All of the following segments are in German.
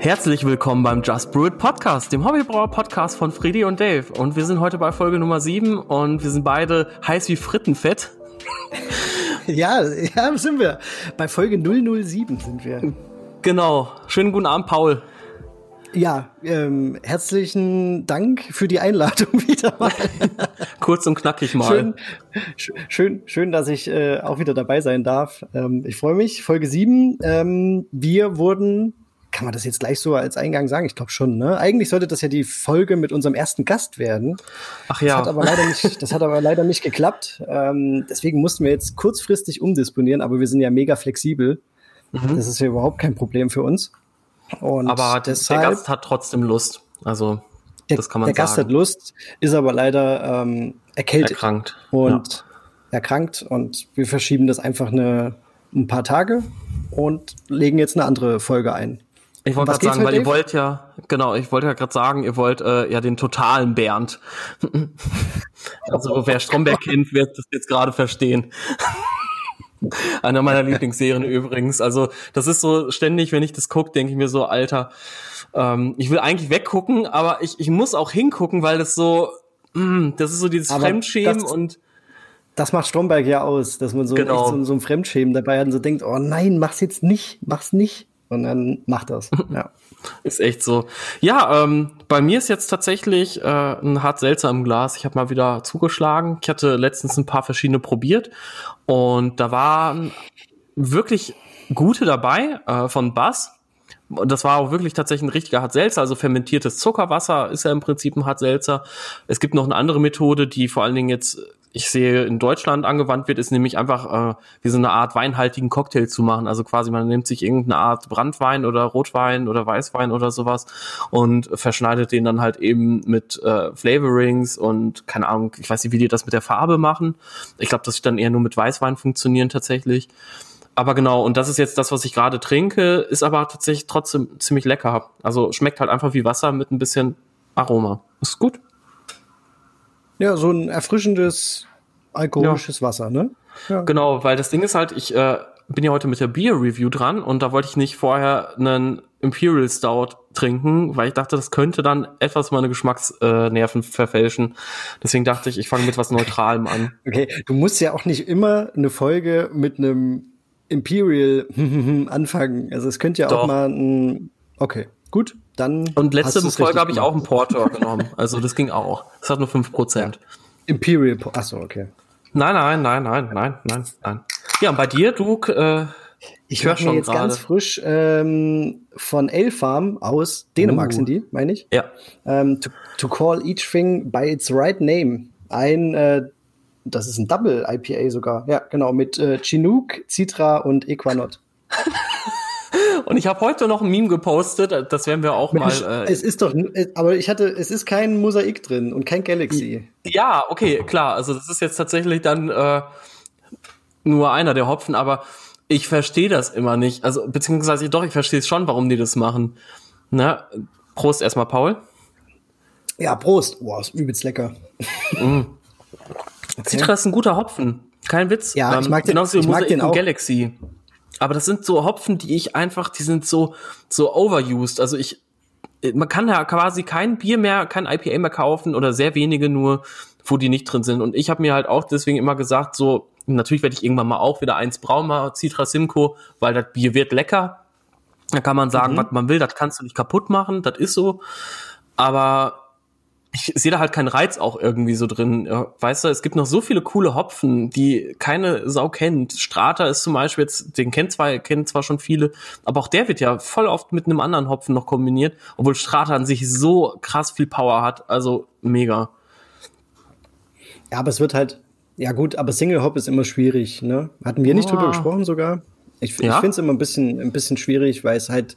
Herzlich willkommen beim Just Brew It Podcast, dem Hobbybrauer Podcast von Freddy und Dave. Und wir sind heute bei Folge Nummer 7 und wir sind beide heiß wie Frittenfett. Ja, ja, sind wir. Bei Folge 007 sind wir. Genau. Schönen guten Abend, Paul. Ja, ähm, herzlichen Dank für die Einladung wieder mal. Kurz und knackig mal. Schön, schön, schön dass ich äh, auch wieder dabei sein darf. Ähm, ich freue mich. Folge 7. Ähm, wir wurden kann man das jetzt gleich so als Eingang sagen? Ich glaube schon, ne? Eigentlich sollte das ja die Folge mit unserem ersten Gast werden. Ach ja. Das hat aber leider nicht, das hat aber leider nicht geklappt. Ähm, deswegen mussten wir jetzt kurzfristig umdisponieren, aber wir sind ja mega flexibel. Mhm. Das ist ja überhaupt kein Problem für uns. Und aber deshalb, der Gast hat trotzdem Lust. Also, der, das kann man der sagen. Gast hat Lust, ist aber leider ähm, erkältet. Erkrankt. Und ja. erkrankt. Und wir verschieben das einfach eine, ein paar Tage und legen jetzt eine andere Folge ein. Ich wollte gerade sagen, weil ihr wollt ja, genau, ich wollte ja gerade sagen, ihr wollt äh, ja den totalen Bernd. also wer Stromberg kennt, wird das jetzt gerade verstehen. Einer meiner Lieblingsserien übrigens. Also das ist so ständig, wenn ich das gucke, denke ich mir so, Alter, ähm, ich will eigentlich weggucken, aber ich, ich muss auch hingucken, weil das so, mh, das ist so dieses aber Fremdschämen das, und das macht Stromberg ja aus, dass man so, genau. so, so ein Fremdschämen dabei hat und so denkt, oh nein, mach's jetzt nicht, mach's nicht und dann macht das. Ja. Ist echt so. Ja, ähm, bei mir ist jetzt tatsächlich äh, ein hart seltsam Glas. Ich habe mal wieder zugeschlagen. Ich hatte letztens ein paar verschiedene probiert und da waren wirklich gute dabei äh, von Bass. Und das war auch wirklich tatsächlich ein richtiger Hartselzer, also fermentiertes Zuckerwasser ist ja im Prinzip ein Hartselzer. Es gibt noch eine andere Methode, die vor allen Dingen jetzt ich sehe, in Deutschland angewandt wird, ist nämlich einfach äh, wie so eine Art weinhaltigen Cocktail zu machen. Also quasi man nimmt sich irgendeine Art Brandwein oder Rotwein oder Weißwein oder sowas und verschneidet den dann halt eben mit äh, Flavorings und keine Ahnung, ich weiß nicht, wie die das mit der Farbe machen. Ich glaube, das wird dann eher nur mit Weißwein funktionieren tatsächlich. Aber genau, und das ist jetzt das, was ich gerade trinke, ist aber tatsächlich trotzdem ziemlich lecker. Also schmeckt halt einfach wie Wasser mit ein bisschen Aroma. Ist gut. Ja, so ein erfrischendes alkoholisches ja. Wasser, ne? Ja. Genau, weil das Ding ist halt, ich äh, bin ja heute mit der Bier-Review dran und da wollte ich nicht vorher einen Imperial Stout trinken, weil ich dachte, das könnte dann etwas meine Geschmacksnerven verfälschen. Deswegen dachte ich, ich fange mit was Neutralem an. Okay, du musst ja auch nicht immer eine Folge mit einem Imperial anfangen. Also es könnte ja Doch. auch mal ein. Okay, gut. Dann Und letzte Folge habe ich auch einen Porter genommen. Also das ging auch. Das hat nur 5%. Ja. Imperial, achso, okay. Nein, nein, nein, nein, nein, nein, nein. Ja, und bei dir, du, äh, ich höre schon jetzt grade. ganz frisch ähm, von Elfarm aus Dänemark uh. sind die, meine ich. Ja. Ähm, to, to, call each thing by its right name. Ein, äh, das ist ein Double IPA sogar. Ja, genau, mit äh, Chinook, Citra und Equanot. Und ich habe heute noch ein Meme gepostet, das werden wir auch Mensch, mal. Äh, es ist doch, aber ich hatte, es ist kein Mosaik drin und kein Galaxy. Ja, okay, klar. Also das ist jetzt tatsächlich dann äh, nur einer der Hopfen, aber ich verstehe das immer nicht. Also beziehungsweise doch, ich verstehe es schon, warum die das machen. Na, Prost erstmal, Paul. Ja, Prost. Wow, ist übelst lecker. Mm. Citra ist ein guter Hopfen. Kein Witz. Ja, ich mag den, genauso ich mag den auch. Galaxy. Aber das sind so Hopfen, die ich einfach, die sind so, so overused. Also ich, man kann ja quasi kein Bier mehr, kein IPA mehr kaufen oder sehr wenige nur, wo die nicht drin sind. Und ich habe mir halt auch deswegen immer gesagt, so, natürlich werde ich irgendwann mal auch wieder eins brauen, mal Citra Simcoe, weil das Bier wird lecker. Da kann man sagen, mhm. was man will, das kannst du nicht kaputt machen, das ist so. Aber ich sehe da halt keinen Reiz auch irgendwie so drin. Weißt du, es gibt noch so viele coole Hopfen, die keine Sau kennt. Strata ist zum Beispiel jetzt, den kennt zwar, kennen zwar schon viele, aber auch der wird ja voll oft mit einem anderen Hopfen noch kombiniert, obwohl Strata an sich so krass viel Power hat. Also mega. Ja, aber es wird halt, ja gut, aber Single Hop ist immer schwierig, ne? Hatten wir nicht oh. drüber gesprochen sogar? Ich, ja? ich finde es immer ein bisschen, ein bisschen schwierig, weil es halt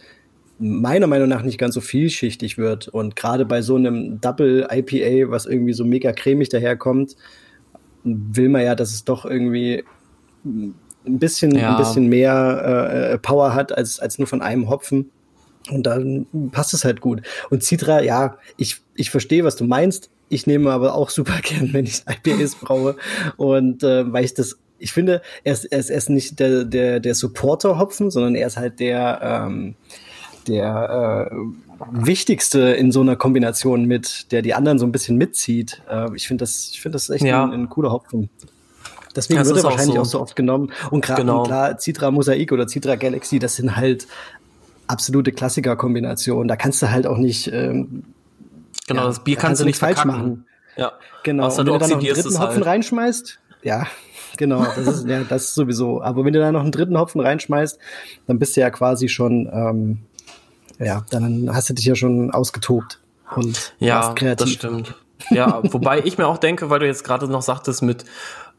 meiner Meinung nach nicht ganz so vielschichtig wird. Und gerade bei so einem Double IPA, was irgendwie so mega cremig daherkommt, will man ja, dass es doch irgendwie ein bisschen, ja. ein bisschen mehr äh, Power hat als, als nur von einem Hopfen. Und dann passt es halt gut. Und Citra, ja, ich, ich verstehe, was du meinst. Ich nehme aber auch super gern, wenn ich IPAs brauche. Und äh, weil ich das, ich finde, er ist, er ist, er ist nicht der, der, der Supporter-Hopfen, sondern er ist halt der, ähm, der äh, wichtigste in so einer Kombination mit, der die anderen so ein bisschen mitzieht. Äh, ich finde das, ich finde das echt ja. ein, ein, cooler Hopfen. Deswegen das wird er wahrscheinlich auch so. auch so. oft genommen. Und gerade genau. klar, Citra Mosaik oder Citra Galaxy, das sind halt absolute Klassiker-Kombinationen. Da kannst du halt auch nicht. Ähm, genau, ja, das Bier kannst, kannst du nicht falsch machen. Ja. Genau. Außer und wenn du, du dann noch einen dritten Hopfen halt. reinschmeißt, ja, genau, das ist, ja, das ist sowieso. Aber wenn du da noch einen dritten Hopfen reinschmeißt, dann bist du ja quasi schon, ähm, ja, dann hast du dich ja schon ausgetobt und ja, kreativ. das stimmt. Ja, wobei ich mir auch denke, weil du jetzt gerade noch sagtest mit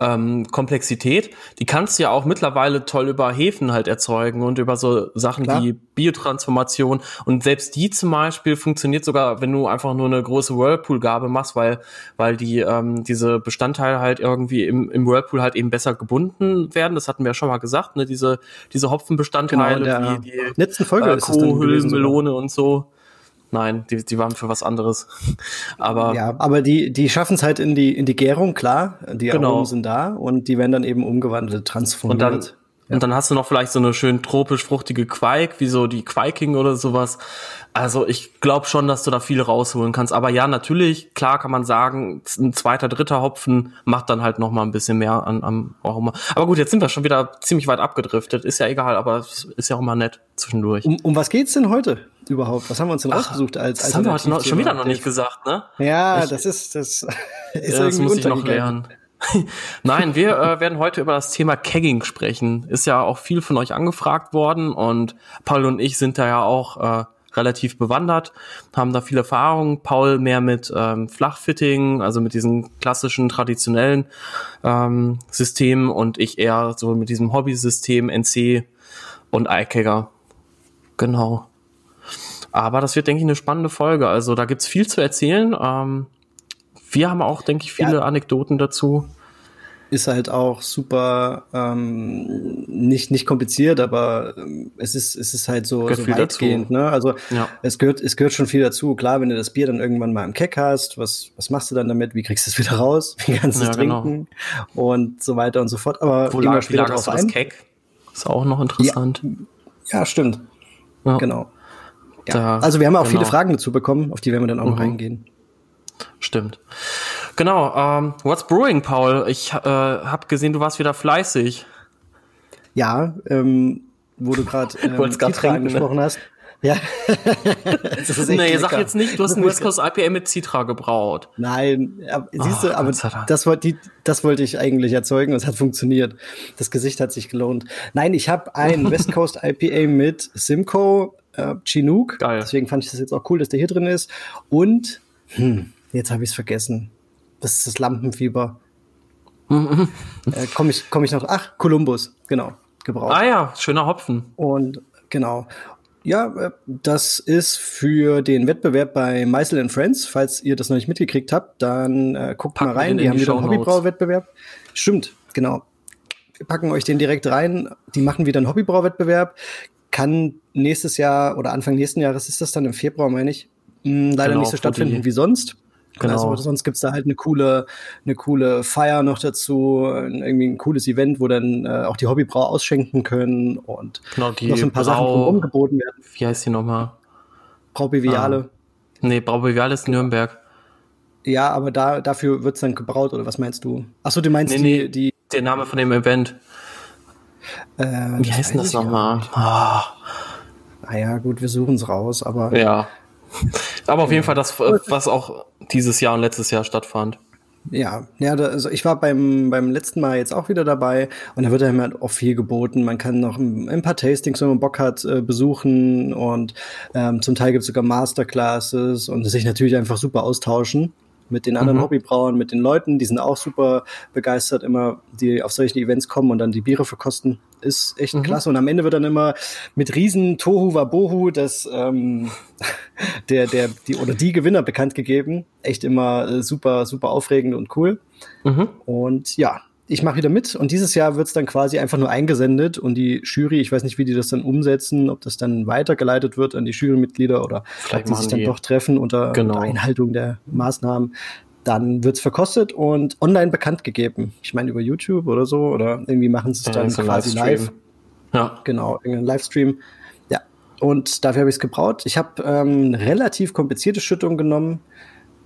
ähm, Komplexität, die kannst du ja auch mittlerweile toll über Hefen halt erzeugen und über so Sachen Klar. wie Biotransformation. Und selbst die zum Beispiel funktioniert sogar, wenn du einfach nur eine große Whirlpool-Gabe machst, weil, weil die ähm, diese Bestandteile halt irgendwie im, im Whirlpool halt eben besser gebunden werden. Das hatten wir ja schon mal gesagt, ne? Diese, diese Hopfenbestandteile, genau, die, die letzten Folge äh, Kohlen, Melone und so. Nein, die, die waren für was anderes. aber ja, aber die die schaffen es halt in die in die Gärung, klar. Die genau. Aromen sind da und die werden dann eben umgewandelt, transformiert. Und dann ja. Und dann hast du noch vielleicht so eine schön tropisch fruchtige Quake, wie so die Quaking oder sowas. Also ich glaube schon, dass du da viel rausholen kannst. Aber ja, natürlich, klar kann man sagen, ein zweiter, dritter Hopfen macht dann halt noch mal ein bisschen mehr an, am Aroma. Aber gut, jetzt sind wir schon wieder ziemlich weit abgedriftet. Ist ja egal, aber es ist ja auch immer nett zwischendurch. Um, um was geht's denn heute überhaupt? Was haben wir uns denn Ach, rausgesucht als Das haben wir heute noch, schon wieder noch nicht gesagt, ne? Ja, ich, das ist das. Ist ja, das muss ich noch lernen. Nein, wir äh, werden heute über das Thema Kegging sprechen. Ist ja auch viel von euch angefragt worden und Paul und ich sind da ja auch äh, relativ bewandert, haben da viel Erfahrung. Paul mehr mit ähm, Flachfitting, also mit diesen klassischen traditionellen ähm, Systemen und ich eher so mit diesem Hobby-System NC und iKegger. Genau. Aber das wird, denke ich, eine spannende Folge. Also da gibt's viel zu erzählen. Ähm, wir haben auch, denke ich, viele ja. Anekdoten dazu. Ist halt auch super ähm, nicht nicht kompliziert, aber ähm, es ist es ist halt so, so weitgehend. Ne? Also ja. es gehört es gehört schon viel dazu. Klar, wenn du das Bier dann irgendwann mal im Keck hast, was was machst du dann damit? Wie kriegst du es wieder raus? Wie kannst du es ja, genau. trinken und so weiter und so fort. Aber Wo lag, wie lagerst du das Keck? Ist auch noch interessant. Ja, ja stimmt. Genau. Da, also wir haben auch genau. viele Fragen dazu bekommen, auf die werden wir dann auch mhm. noch reingehen. Stimmt. Genau. Ähm, what's brewing, Paul? Ich äh, habe gesehen, du warst wieder fleißig. Ja, ähm, wo du gerade ähm, Citra ne? angesprochen ne? hast. Ja. das ist echt nee, sag jetzt nicht, du hast ein West Coast IPA mit Citra gebraut. Nein, aber, siehst du, oh, aber das, wollte, das wollte ich eigentlich erzeugen und es hat funktioniert. Das Gesicht hat sich gelohnt. Nein, ich habe ein West Coast IPA mit Simcoe äh, Chinook. Geil. Deswegen fand ich das jetzt auch cool, dass der hier drin ist. Und hm, Jetzt habe ich es vergessen. Das ist das Lampenfieber. äh, Komme ich, komm ich noch. Ach, Columbus, genau. Gebraucht. Ah ja, schöner Hopfen. Und genau. Ja, äh, das ist für den Wettbewerb bei Meisel Friends. Falls ihr das noch nicht mitgekriegt habt, dann äh, guckt packen mal rein. Die haben wieder einen Hobbybrauwettbewerb. Stimmt, genau. Wir packen euch den direkt rein. Die machen wieder einen Hobbybrauwettbewerb. Kann nächstes Jahr oder Anfang nächsten Jahres ist das dann im Februar, meine ich, mh, hm, leider genau, nicht so stattfinden wie sonst. Genau. Also sonst gibt's da halt eine coole, eine coole Feier noch dazu, irgendwie ein cooles Event, wo dann äh, auch die Hobbybrau ausschenken können und genau, die noch so ein paar Brau, Sachen drumherum geboten werden. Wie heißt die nochmal? Brau Beviale. Ah. Nee, Brau Beviale ist Nürnberg. Ja, aber da, dafür wird's dann gebraut, oder was meinst du? Achso, du meinst nee, die, die. Der Name von dem Event. Äh, Wie heißt denn das nochmal? Ah. Naja, gut, wir suchen's raus, aber. Ja. Aber auf jeden Fall das, was auch dieses Jahr und letztes Jahr stattfand. Ja, ja, da, also ich war beim, beim letzten Mal jetzt auch wieder dabei und da wird einem halt auch viel geboten. Man kann noch ein, ein paar Tastings, wenn man Bock hat, äh, besuchen und ähm, zum Teil gibt es sogar Masterclasses und sich natürlich einfach super austauschen mit den anderen mhm. Hobbybrauern, mit den Leuten, die sind auch super begeistert immer, die auf solche Events kommen und dann die Biere verkosten. Ist echt mhm. klasse. Und am Ende wird dann immer mit riesen Tohu Wabohu das ähm, der, der, die oder die Gewinner bekannt gegeben. Echt immer äh, super, super aufregend und cool. Mhm. Und ja, ich mache wieder mit und dieses Jahr wird es dann quasi einfach nur eingesendet und die Jury, ich weiß nicht, wie die das dann umsetzen, ob das dann weitergeleitet wird an die Jurymitglieder oder Vielleicht ob die sich dann die. doch treffen unter, genau. unter Einhaltung der Maßnahmen. Dann wird es verkostet und online bekannt gegeben. Ich meine über YouTube oder so oder irgendwie machen sie es dann ja, quasi live. Ja. Genau, irgendein Livestream. Ja. und dafür habe ich es gebraut. Ich habe ähm, relativ komplizierte Schüttung genommen,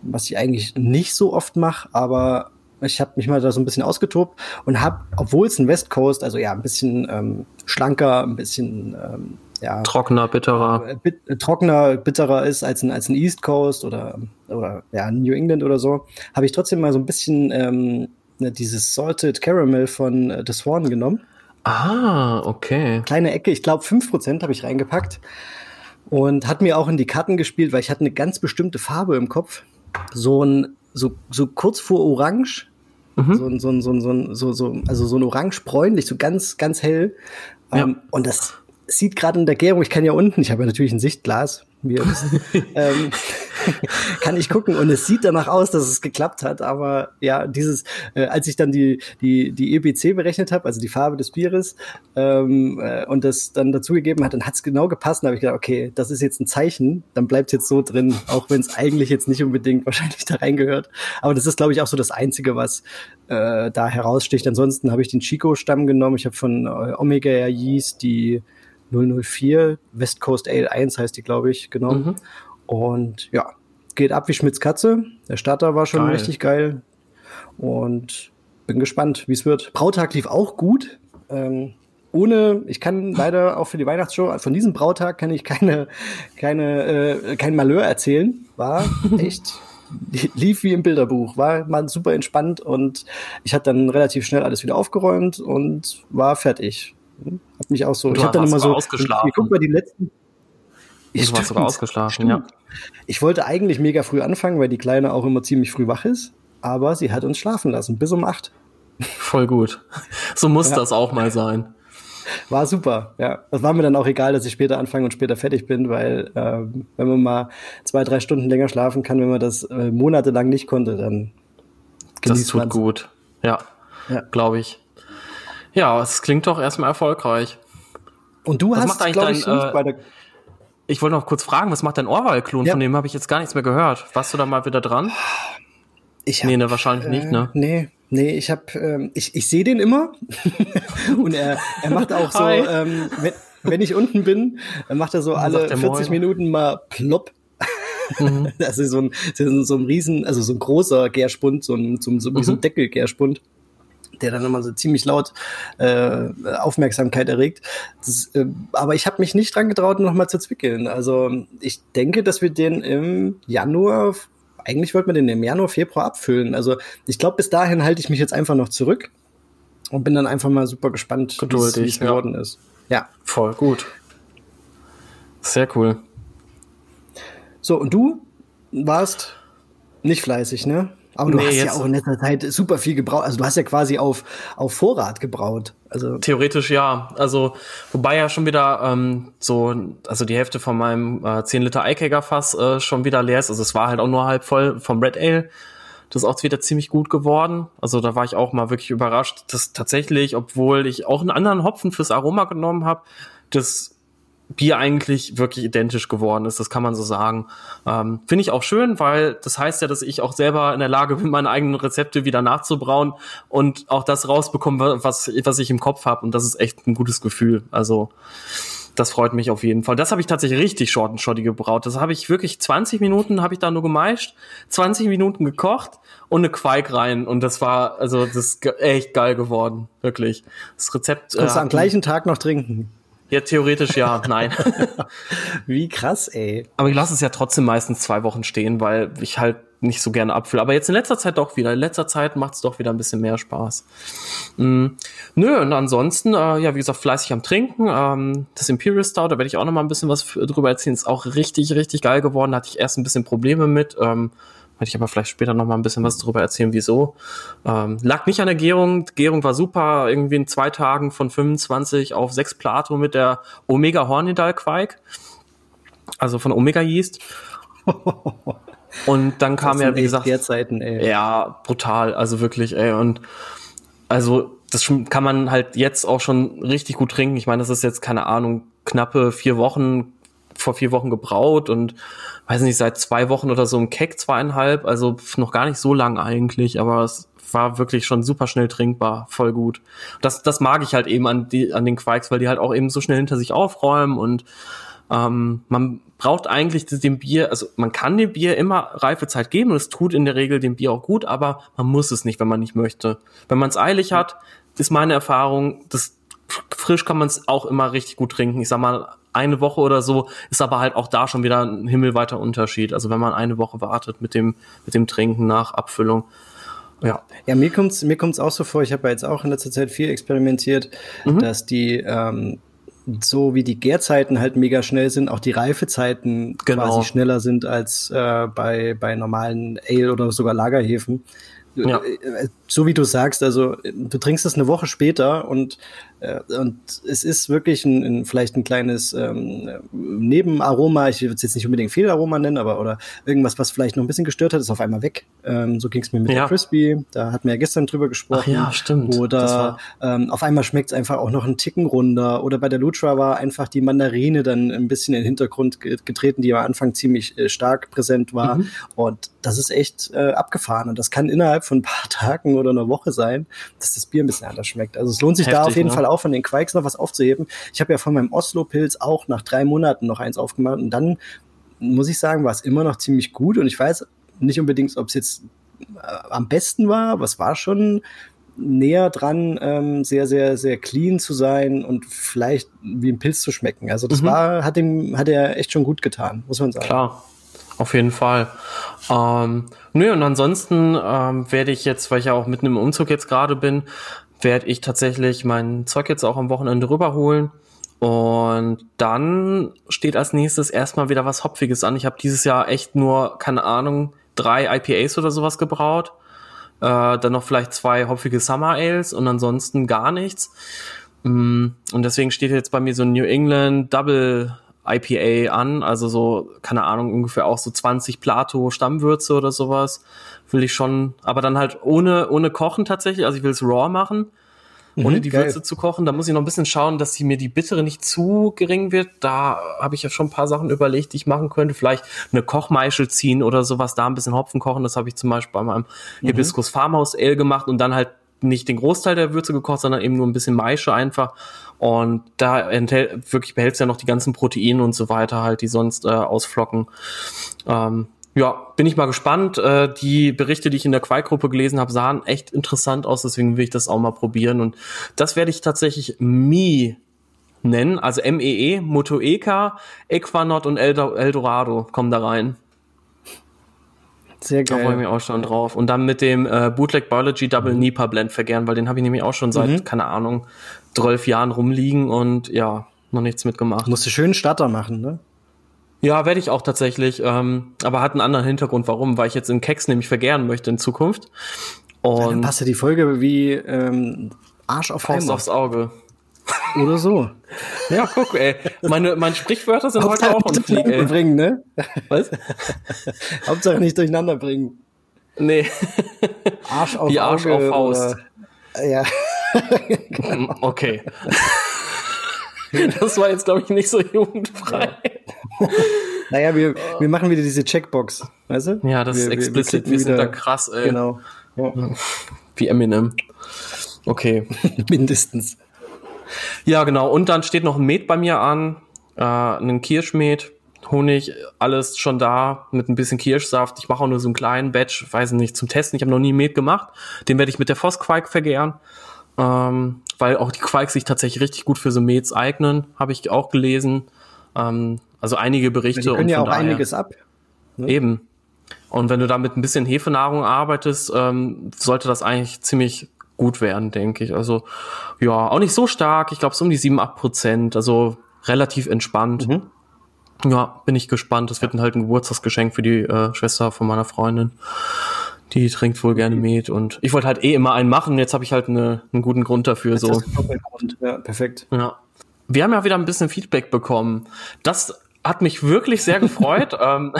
was ich eigentlich nicht so oft mache, aber ich habe mich mal da so ein bisschen ausgetobt und habe, obwohl es ein West Coast, also ja, ein bisschen ähm, schlanker, ein bisschen ähm, ja, trockener, bitterer, äh, bit trockener, bitterer ist als ein als ein East Coast oder oder ja New England oder so, habe ich trotzdem mal so ein bisschen ähm, ne, dieses Salted Caramel von äh, The Swan genommen. Ah, okay. Kleine Ecke, ich glaube 5% habe ich reingepackt und hat mir auch in die Karten gespielt, weil ich hatte eine ganz bestimmte Farbe im Kopf. So ein so, so kurz vor Orange. Mhm. So, ein, so, ein, so, ein, so, so, also so ein orange-bräunlich, so ganz, ganz hell. Ja. Um, ähm, und das sieht gerade in der Gärung, ich kann ja unten, ich habe ja natürlich ein Sichtglas, wie ihr wisst, ähm, kann ich gucken und es sieht danach aus, dass es geklappt hat. Aber ja, dieses, äh, als ich dann die, die, die EBC berechnet habe, also die Farbe des Bieres, ähm, äh, und das dann dazugegeben hat, dann hat es genau gepasst. Dann habe ich gedacht, okay, das ist jetzt ein Zeichen, dann bleibt jetzt so drin, auch wenn es eigentlich jetzt nicht unbedingt wahrscheinlich da reingehört. Aber das ist, glaube ich, auch so das Einzige, was äh, da heraussticht. Ansonsten habe ich den Chico-Stamm genommen. Ich habe von äh, Omega Yeast die 004, West Coast Ale 1 heißt die, glaube ich, genommen. Mhm. Und ja, geht ab wie Schmitz Katze. Der Starter war schon geil. richtig geil. Und bin gespannt, wie es wird. Brautag lief auch gut. Ähm, ohne, ich kann leider auch für die Weihnachtsshow, von diesem Brautag kann ich keine, keine, äh, kein Malheur erzählen. War echt, lief wie im Bilderbuch, war mal super entspannt und ich hatte dann relativ schnell alles wieder aufgeräumt und war fertig. Hat mich auch so, ich habe dann immer so, ausgeschlafen. guck mal die letzten, ich war sogar ausgeschlafen, stimmt. ja. Ich wollte eigentlich mega früh anfangen, weil die Kleine auch immer ziemlich früh wach ist, aber sie hat uns schlafen lassen, bis um acht. Voll gut. So muss ja. das auch mal sein. War super, ja. Das war mir dann auch egal, dass ich später anfange und später fertig bin, weil ähm, wenn man mal zwei, drei Stunden länger schlafen kann, wenn man das äh, monatelang nicht konnte, dann genießt Das tut man's. gut, ja, ja. glaube ich. Ja, es klingt doch erstmal erfolgreich. Und du was hast, glaube ich, dein, äh, bei der ich wollte noch kurz fragen, was macht dein Ohrwahlklon? Ja. Von dem habe ich jetzt gar nichts mehr gehört. Warst du da mal wieder dran? Ich hab, nee, ne, wahrscheinlich äh, nicht, ne? Nee, nee, ich habe, ähm, ich, ich sehe den immer und er, er macht auch so, ähm, wenn, wenn ich unten bin, dann macht er so dann alle 40 Moin. Minuten mal plopp. Mhm. Das ist so ein, so ein riesen, also so ein großer Gärspund, so ein, so, so, mhm. so ein Deckelgärspund der dann immer so ziemlich laut äh, Aufmerksamkeit erregt. Das, äh, aber ich habe mich nicht dran getraut, nochmal zu zwickeln. Also ich denke, dass wir den im Januar, eigentlich wollten wir den im Januar, Februar abfüllen. Also ich glaube, bis dahin halte ich mich jetzt einfach noch zurück und bin dann einfach mal super gespannt, wie es geworden ja. ist. Ja. Voll gut. Sehr cool. So, und du warst nicht fleißig, ne? Aber du nee, hast ja auch in letzter Zeit super viel gebraut. Also du hast ja quasi auf, auf Vorrat gebraut. Also Theoretisch ja. Also, wobei ja schon wieder ähm, so, also die Hälfte von meinem äh, 10 Liter Eikegger-Fass äh, schon wieder leer ist. Also es war halt auch nur halb voll vom Red Ale. Das ist auch wieder ziemlich gut geworden. Also da war ich auch mal wirklich überrascht, dass tatsächlich, obwohl ich auch einen anderen Hopfen fürs Aroma genommen habe, das Bier eigentlich wirklich identisch geworden ist, das kann man so sagen. Ähm, Finde ich auch schön, weil das heißt ja, dass ich auch selber in der Lage bin, meine eigenen Rezepte wieder nachzubrauen und auch das rausbekomme, was, was ich im Kopf habe. Und das ist echt ein gutes Gefühl. Also das freut mich auf jeden Fall. Das habe ich tatsächlich richtig short and shotty gebraut. Das habe ich wirklich 20 Minuten habe ich da nur gemeischt, 20 Minuten gekocht und eine Quake rein und das war also das ist echt geil geworden, wirklich. Das Rezept Kannst äh, du am gleichen Tag noch trinken. Ja, theoretisch ja, nein. Wie krass, ey. Aber ich lasse es ja trotzdem meistens zwei Wochen stehen, weil ich halt nicht so gerne abfülle. Aber jetzt in letzter Zeit doch wieder. In letzter Zeit macht es doch wieder ein bisschen mehr Spaß. Mhm. Nö, und ansonsten, äh, ja, wie gesagt, fleißig am Trinken. Ähm, das Imperial Stout, da werde ich auch noch mal ein bisschen was drüber erzählen. Ist auch richtig, richtig geil geworden. Da hatte ich erst ein bisschen Probleme mit. Ähm, werde ich aber vielleicht später noch mal ein bisschen was darüber erzählen, wieso. Ähm, lag nicht an der Gärung. Die Gärung war super. Irgendwie in zwei Tagen von 25 auf 6 Plato mit der Omega Hornidal Quake. Also von Omega Yeast. Und dann kam ja, wie gesagt, Zeiten, ey. ja, brutal, also wirklich, ey, und also das kann man halt jetzt auch schon richtig gut trinken. Ich meine, das ist jetzt keine Ahnung, knappe vier Wochen, vor vier Wochen gebraut und weiß nicht, seit zwei Wochen oder so im Keck, zweieinhalb, also noch gar nicht so lang eigentlich, aber es war wirklich schon super schnell trinkbar, voll gut. Das, das mag ich halt eben an, die, an den Quikes, weil die halt auch eben so schnell hinter sich aufräumen und Ähm, man braucht eigentlich dem Bier, also man kann dem Bier immer Reifezeit geben und es tut in der Regel dem Bier auch gut, aber man muss es nicht, wenn man nicht möchte. Wenn man es eilig hat, ist meine Erfahrung, das frisch kann man es auch immer richtig gut trinken. Ich sag mal, eine Woche oder so ist aber halt auch da schon wieder ein himmelweiter Unterschied. Also wenn man eine Woche wartet mit dem, mit dem Trinken nach Abfüllung. Ja. Ja, mir kommt's mir kommt's auch so vor, ich habe ja jetzt auch in letzter Zeit viel experimentiert, mhm. dass die ähm, so wie die Gärzeiten halt mega schnell sind, auch die Reifezeiten genau. quasi schneller sind als äh, bei, bei normalen Ale oder sogar Lagerhefen. Ja. Äh, so wie du sagst, also du trinkst es eine Woche später und äh, und es ist wirklich ein, ein vielleicht ein kleines ähm, Nebenaroma. Ich würde es jetzt nicht unbedingt Fehlaroma nennen, aber oder irgendwas, was vielleicht noch ein bisschen gestört hat, ist auf einmal weg. Ähm, so ging es mir mit ja. der Crispy. Da hatten wir ja gestern drüber gesprochen. Ach ja, stimmt. Oder ähm, auf einmal schmeckt es einfach auch noch einen Ticken runder. Oder bei der Lutra war einfach die Mandarine dann ein bisschen in den Hintergrund getreten, die am Anfang ziemlich äh, stark präsent war. Mhm. Und das ist echt äh, abgefahren. Und das kann innerhalb von ein paar Tagen oder einer Woche sein, dass das Bier ein bisschen anders schmeckt. Also es lohnt sich Heftig, da auf jeden ne? Fall auch von den Quikes noch was aufzuheben. Ich habe ja von meinem Oslo-Pilz auch nach drei Monaten noch eins aufgemacht und dann muss ich sagen, war es immer noch ziemlich gut und ich weiß nicht unbedingt, ob es jetzt äh, am besten war, aber es war schon näher dran, ähm, sehr, sehr, sehr clean zu sein und vielleicht wie ein Pilz zu schmecken. Also das mhm. war, hat ihm, hat er echt schon gut getan, muss man sagen. Klar, auf jeden Fall. Ähm, nö, und ansonsten ähm, werde ich jetzt, weil ich ja auch mitten im Umzug jetzt gerade bin, werde ich tatsächlich mein Zeug jetzt auch am Wochenende rüberholen. Und dann steht als nächstes erstmal wieder was Hopfiges an. Ich habe dieses Jahr echt nur, keine Ahnung, drei IPAs oder sowas gebraut. Äh, dann noch vielleicht zwei hopfige Summer Ales und ansonsten gar nichts. Mm, und deswegen steht jetzt bei mir so ein New England Double IPA an, also so, keine Ahnung, ungefähr auch so 20 Plato Stammwürze oder sowas. Will ich schon, aber dann halt ohne, ohne Kochen tatsächlich, also ich will es raw machen, mhm, ohne die geil. Würze zu kochen. Da muss ich noch ein bisschen schauen, dass sie mir die bittere nicht zu gering wird. Da habe ich ja schon ein paar Sachen überlegt, die ich machen könnte. Vielleicht eine Kochmeischel ziehen oder sowas, da ein bisschen Hopfen kochen. Das habe ich zum Beispiel bei meinem mhm. Hibiscus Farmhouse Ale gemacht und dann halt nicht den Großteil der Würze gekocht, sondern eben nur ein bisschen Maische einfach. Und da enthält, wirklich behält es ja noch die ganzen Proteine und so weiter halt, die sonst äh, ausflocken. Ähm, ja, bin ich mal gespannt. Äh, die Berichte, die ich in der Quai-Gruppe gelesen habe, sahen echt interessant aus, deswegen will ich das auch mal probieren. Und das werde ich tatsächlich Mi nennen, also M-E-E, -E, Motoeka, Equanot und Eldorado kommen da rein. Sehr geil. Da freue ich mich auch schon drauf. Und dann mit dem äh, Bootleg Biology Double. Nipa Blend vergären, weil den habe ich nämlich auch schon seit, mhm. keine Ahnung, 12 Jahren rumliegen und ja, noch nichts mitgemacht. Musst du schönen Starter machen, ne? Ja, werde ich auch tatsächlich. Ähm, aber hat einen anderen Hintergrund. Warum? Weil ich jetzt in Keks nämlich vergären möchte in Zukunft. Und ja, dann passt ja die Folge wie ähm, Arsch auf Faust aufs Auge. Oder so. Ja, guck, ey. Meine, meine Sprichwörter sind Hauptsache heute auch im Flieg, ey. bringen, ne? Was? Hauptsache nicht durcheinander bringen. Nee. Arsch auf Wie Arsch Auge auf Faust. Oder, ja. genau. Okay. Das war jetzt, glaube ich, nicht so jugendfrei. naja, wir, wir machen wieder diese Checkbox, weißt du? Ja, das wir, ist explizit. Wir, wir sind da krass, ey. Genau. Ja. Wie Eminem. Okay. Mindestens. Ja, genau. Und dann steht noch ein Met bei mir an, äh, ein Kirschmet, Honig, alles schon da mit ein bisschen Kirschsaft. Ich mache auch nur so einen kleinen Batch, weiß nicht, zum Testen. Ich habe noch nie Met gemacht. Den werde ich mit der Vossquark vergären, ähm, weil auch die Quarks sich tatsächlich richtig gut für so Mets eignen, habe ich auch gelesen. Ähm, also einige Berichte. Die können und ja auch daher, einiges ab. Ne? Eben. Und wenn du da mit ein bisschen Hefenahrung arbeitest, ähm, sollte das eigentlich ziemlich gut werden, denke ich. Also ja, auch nicht so stark. Ich glaube, so um die 7, 8 Prozent. Also relativ entspannt. Mhm. Ja, bin ich gespannt. Das wird halt ein Geburtstagsgeschenk für die äh, Schwester von meiner Freundin. Die trinkt wohl gerne Met und ich wollte halt eh immer einen machen. Jetzt habe ich halt eine, einen guten Grund dafür. Jetzt so. Ja, perfekt. Ja. Wir haben ja wieder ein bisschen Feedback bekommen. Das hat mich wirklich sehr gefreut. Ähm,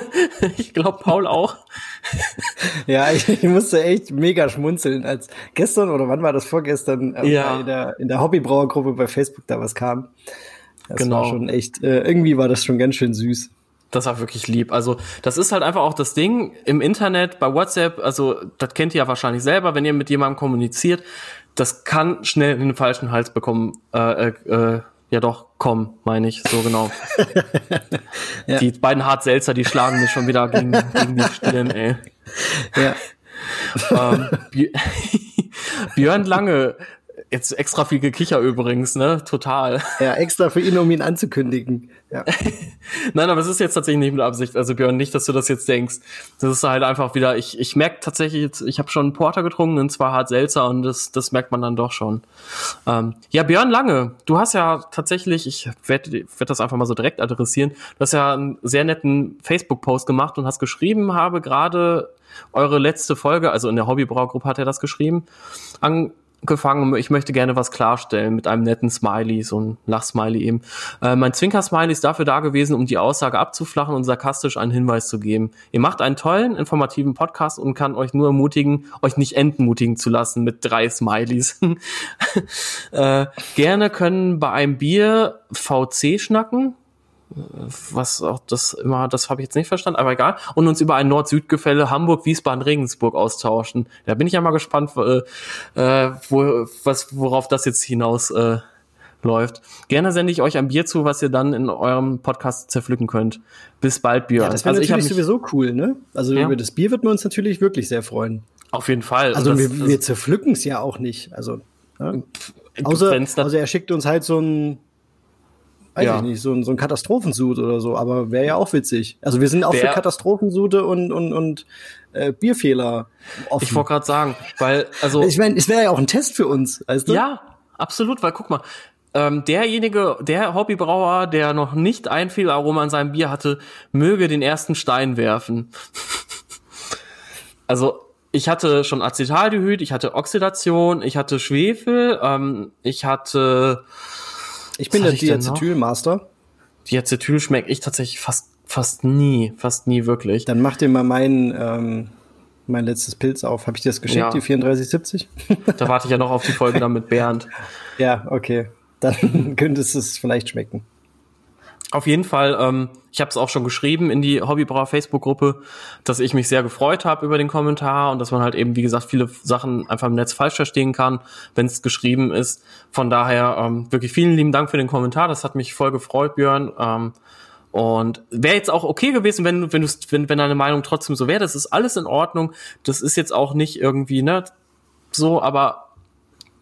ich glaube, Paul auch. ja, ich, ich, musste echt mega schmunzeln, als gestern oder wann war das vorgestern ähm, ja. in der, in der Hobbybrauergruppe bei Facebook da was kam. Das genau. war schon echt, äh, irgendwie war das schon ganz schön süß. Das war wirklich lieb. Also, das ist halt einfach auch das Ding im Internet, bei WhatsApp, also, das kennt ihr ja wahrscheinlich selber, wenn ihr mit jemandem kommuniziert, das kann schnell in den falschen Hals bekommen, äh, äh, ja doch, komm, meine ich, so genau. ja. Die beiden Hart-Selzer, die schlagen mich schon wieder gegen, gegen die Stirn, ey. Ja. ähm, Björn Lange Jetzt extra viel Gekicher übrigens, ne? Total. Ja, extra für ihn, um ihn anzukündigen. Ja. Nein, aber es ist jetzt tatsächlich nicht mit Absicht. Also Björn, nicht, dass du das jetzt denkst. Das ist halt einfach wieder, ich, ich merke tatsächlich jetzt, ich habe schon einen Porter getrunken, und zwar hart Seltzer und das, das merkt man dann doch schon. Ähm, ja, Björn Lange, du hast ja tatsächlich, ich werde werd das einfach mal so direkt adressieren, du hast ja einen sehr netten Facebook-Post gemacht und hast geschrieben, habe gerade eure letzte Folge, also in der Hobbybraugruppe hat er das geschrieben, an, gefangen. Ich möchte gerne was klarstellen mit einem netten Smiley, so ein Lachsmiley eben. Äh, mein Zwinker-Smiley ist dafür da gewesen, um die Aussage abzuflachen und sarkastisch einen Hinweis zu geben. Ihr macht einen tollen, informativen Podcast und kann euch nur ermutigen, euch nicht entmutigen zu lassen mit drei Smileys. äh, gerne können bei einem Bier VC schnacken was auch das immer, das habe ich jetzt nicht verstanden, aber egal, und uns über ein Nord-Süd-Gefälle Hamburg, Wiesbaden, Regensburg austauschen. Da bin ich ja mal gespannt, äh, äh, wo, was, worauf das jetzt hinaus äh, läuft. Gerne sende ich euch ein Bier zu, was ihr dann in eurem Podcast zerpflücken könnt. Bis bald, Björn. Ja, das wäre also natürlich sowieso cool, ne? Also ja. über das Bier würden wir uns natürlich wirklich sehr freuen. Auf jeden Fall. Also das, wir, wir zerpflücken es ja auch nicht. Also ne? außer, außer er schickt uns halt so ein weiß ja. ich nicht, so ein, so ein Katastrophensud oder so, aber wäre ja auch witzig. Also wir sind auch Wär, für Katastrophensude und, und, und äh, Bierfehler offen. Ich wollte gerade sagen, weil, also. Ich meine, es wäre ja auch ein Test für uns, weißt du? Ja, absolut, weil guck mal, ähm, derjenige, der Hobbybrauer, der noch nicht ein Fehlaroma in seinem Bier hatte, möge den ersten Stein werfen. also ich hatte schon Acetaldehyd, ich hatte Oxidation, ich hatte Schwefel, ähm, ich hatte ich bin der Diacetyl-Master. Diacetyl schmecke ich tatsächlich fast, fast nie, fast nie wirklich. Dann mach dir mal mein, ähm, mein letztes Pilz auf. Habe ich dir das geschickt, ja. die 3470? da warte ich ja noch auf die Folge dann mit Bernd. Ja, okay. Dann könnte es vielleicht schmecken. Auf jeden Fall, ähm, ich habe es auch schon geschrieben in die Hobbybrauer Facebook-Gruppe, dass ich mich sehr gefreut habe über den Kommentar und dass man halt eben, wie gesagt, viele Sachen einfach im Netz falsch verstehen kann, wenn es geschrieben ist. Von daher ähm, wirklich vielen lieben Dank für den Kommentar. Das hat mich voll gefreut, Björn. Ähm, und wäre jetzt auch okay gewesen, wenn, wenn, du wenn, wenn deine Meinung trotzdem so wäre. Das ist alles in Ordnung. Das ist jetzt auch nicht irgendwie, ne, so, aber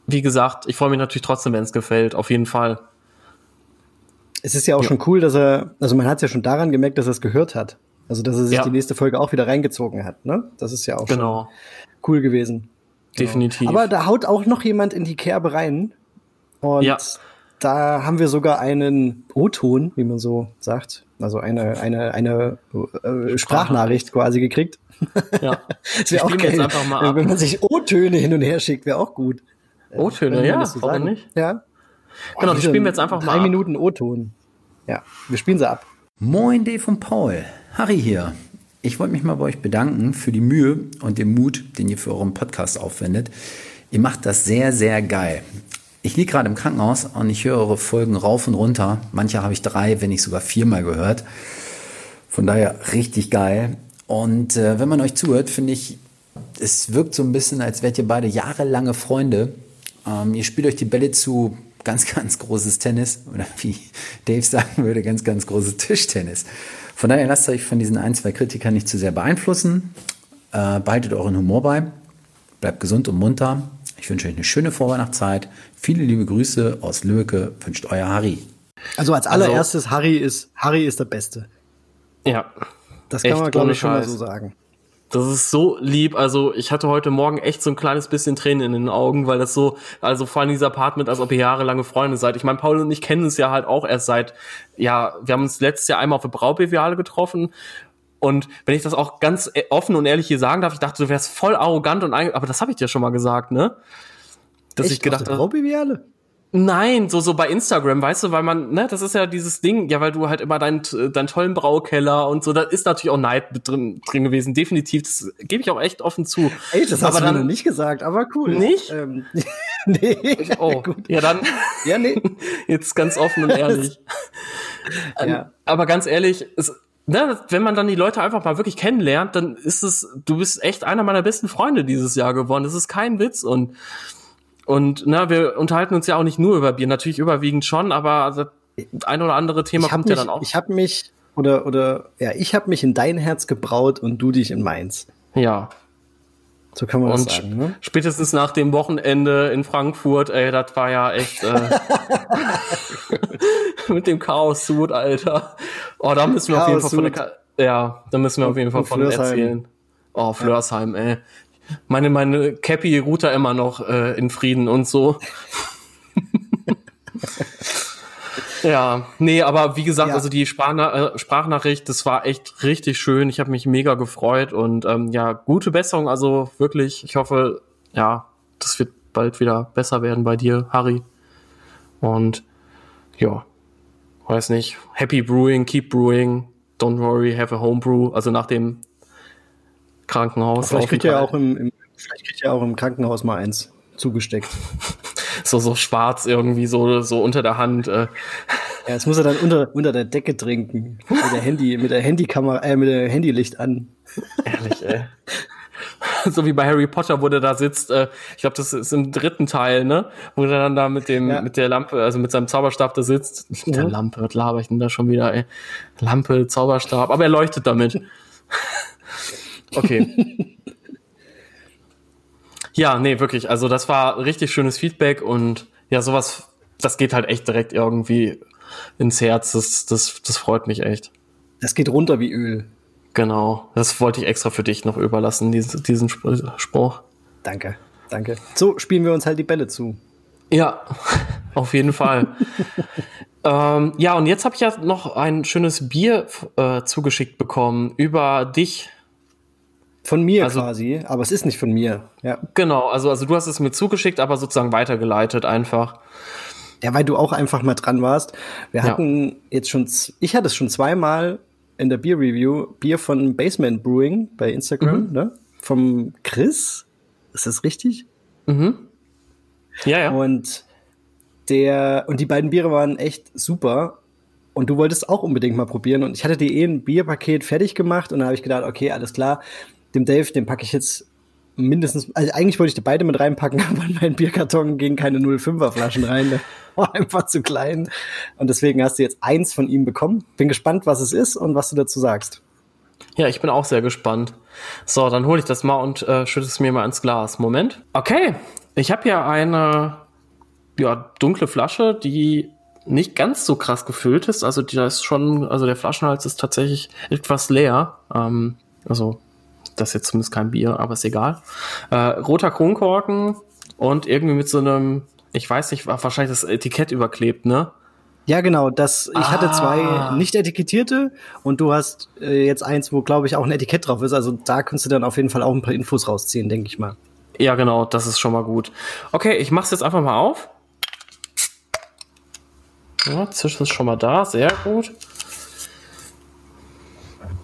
wie gesagt, ich freue mich natürlich trotzdem, wenn es gefällt, auf jeden Fall. Es ist ja auch ja. schon cool, dass er, also man hat es ja schon daran gemerkt, dass er es gehört hat. Also, dass er sich ja. die nächste Folge auch wieder reingezogen hat, ne? Das ist ja auch genau. cool gewesen. Genau. Definitiv. Aber da haut auch noch jemand in die Kerbe rein. Und ja. da haben wir sogar einen O-Ton, wie man so sagt. Also eine, eine, eine äh, Sprachnachricht quasi gekriegt. Ja. das wäre auch geil, wenn man sich O-Töne hin und her schickt, wäre auch gut. O-Töne, ja, warum nicht? Ja. Genau, die spielen wir jetzt einfach drei mal. Drei Minuten O-Ton. Ja, wir spielen sie ab. Moin, Dave und Paul. Harry hier. Ich wollte mich mal bei euch bedanken für die Mühe und den Mut, den ihr für euren Podcast aufwendet. Ihr macht das sehr, sehr geil. Ich liege gerade im Krankenhaus und ich höre eure Folgen rauf und runter. Manche habe ich drei, wenn nicht sogar viermal gehört. Von daher richtig geil. Und äh, wenn man euch zuhört, finde ich, es wirkt so ein bisschen, als wärt ihr beide jahrelange Freunde. Ähm, ihr spielt euch die Bälle zu ganz, ganz großes Tennis oder wie Dave sagen würde, ganz, ganz großes Tischtennis. Von daher lasst euch von diesen ein, zwei Kritikern nicht zu sehr beeinflussen. Äh, behaltet euren Humor bei. Bleibt gesund und munter. Ich wünsche euch eine schöne Vorweihnachtszeit. Viele liebe Grüße aus Lübeck, wünscht euer Harry. Also als allererstes, also, Harry ist, Harry ist der Beste. Ja. Das kann man, glaube ich, schon mal so sagen. Das ist so lieb. Also ich hatte heute Morgen echt so ein kleines bisschen Tränen in den Augen, weil das so, also vor allem dieser Apartment, als ob ihr jahrelange Freunde seid. Ich meine, Paul und ich kennen uns ja halt auch erst seit, ja, wir haben uns letztes Jahr einmal auf der Braubeviale getroffen. Und wenn ich das auch ganz e-, offen und ehrlich hier sagen darf, ich dachte, du wärst voll arrogant und aber das habe ich dir schon mal gesagt, ne? Dass echt? ich gedacht habe. Braubeviale? Nein, so so bei Instagram, weißt du, weil man, ne, das ist ja dieses Ding, ja, weil du halt immer deinen deinen tollen Braukeller und so, da ist natürlich auch Neid mit drin, drin gewesen, definitiv, das gebe ich auch echt offen zu. Ey, das aber hast dann, du mir nicht gesagt, aber cool. Nicht? Ähm, nee. Oh, gut. Ja, dann. Ja, nee. Jetzt ganz offen und ehrlich. ja. Ähm, aber ganz ehrlich, es, ne, wenn man dann die Leute einfach mal wirklich kennenlernt, dann ist es, du bist echt einer meiner besten Freunde dieses Jahr geworden. Das ist kein Witz und Und na, wir unterhalten uns ja auch nicht nur über Bier, natürlich überwiegend schon, aber das ein oder andere Thema kommt mich, ja dann auch. Ich habe mich oder oder ja, ich habe mich in dein Herz gebraut und du dich in meins. Ja. So kann man und das sagen. Ne? Spätestens nach dem Wochenende in Frankfurt, ey, das war ja echt äh, mit dem Chaos-Suit, Alter. Oh, da müssen wir Chaos auf jeden Fall von der, ja, da müssen wir auf jeden Fall von erzählen. Oh, Flörsheim, ja. ey. Meine, meine Cappy ruht da immer noch äh, in Frieden und so. Ja, nee, aber wie gesagt, ja. also die Sprachna äh, Sprachnachricht, das war echt richtig schön. Ich habe mich mega gefreut und ähm, ja, gute Besserung. Also wirklich, ich hoffe, ja, das wird bald wieder besser werden bei dir, Harry. Und ja, weiß nicht, Happy Brewing, Keep Brewing, Don't worry, have a Homebrew. Also nach dem Krankenhaus. Vielleicht kriegt ihr auch im, im, vielleicht kriegt ihr auch im Krankenhaus mal eins zugesteckt. so, so schwarz irgendwie, so, so unter der Hand. Äh. Ja, das muss er dann unter, unter der Decke trinken. Mit der Handy, mit der Handykamera, äh, mit der Handylicht an. Ehrlich, ey. so wie bei Harry Potter, wo der da sitzt, äh, ich glaube, das ist im dritten Teil, ne? Wo der dann da mit dem, ja. mit der Lampe, also mit seinem Zauberstab da sitzt. Mit ja. der Lampe, was laber ich denn da schon wieder, ey? Lampe, Zauberstab, aber er leuchtet damit. okay. Ja, nee, wirklich. Also das war richtig schönes Feedback und ja, sowas, das geht halt echt direkt irgendwie ins Herz. Das, das, das freut mich echt. Das geht runter wie Öl. Genau. Das wollte ich extra für dich noch überlassen, diesen, diesen Spruch. Danke, danke. So spielen wir uns halt die Bälle zu. Ja, auf jeden Fall. ähm, ja, und jetzt habe ich ja noch ein schönes Bier äh, zugeschickt bekommen über dich. Von mir also, quasi, aber es ist nicht von mir. Ja. Genau, also, also du hast es mir zugeschickt, aber sozusagen weitergeleitet einfach. Ja, weil du auch einfach mal dran warst. Wir hatten ja. jetzt schon, ich hatte es schon zweimal in der Bier Review, Bier von Basement Brewing bei Instagram, mhm. ne? Vom Chris. Ist das richtig? Mhm. Ja, ja. Und der, und die beiden Biere waren echt super. Und du wolltest auch unbedingt mal probieren. Und ich hatte dir eh ein Bierpaket fertig gemacht und dann habe ich gedacht, okay, alles klar, dem Dave, den packe ich jetzt mindestens, also eigentlich wollte ich die beide mit reinpacken, aber in meinen Bierkarton gingen keine 05er Flaschen rein. Der war einfach zu klein. Und deswegen hast du jetzt eins von ihm bekommen. Bin gespannt, was es ist und was du dazu sagst. Ja, ich bin auch sehr gespannt. So, dann hole ich das mal und äh, schütte es mir mal ins Glas. Moment. Okay, ich habe hier eine ja, dunkle Flasche, die nicht ganz so krass gefüllt ist. Also die da ist schon, also der Flaschenhals ist tatsächlich etwas leer. Ähm, also das ist jetzt zumindest kein Bier, aber ist egal. Äh, roter Kronkorken und irgendwie mit so einem, ich weiß nicht, wahrscheinlich das Etikett überklebt, ne? Ja, genau. Das, ich ah. hatte zwei nicht etikettierte und du hast äh, jetzt eins, wo, glaube ich, auch ein Etikett drauf ist. Also da kannst du dann auf jeden Fall auch ein paar Infos rausziehen, denke ich mal. Ja, genau, das ist schon mal gut. Okay, ich mach's jetzt einfach mal auf. Ja, Zisch ist schon mal da, sehr gut.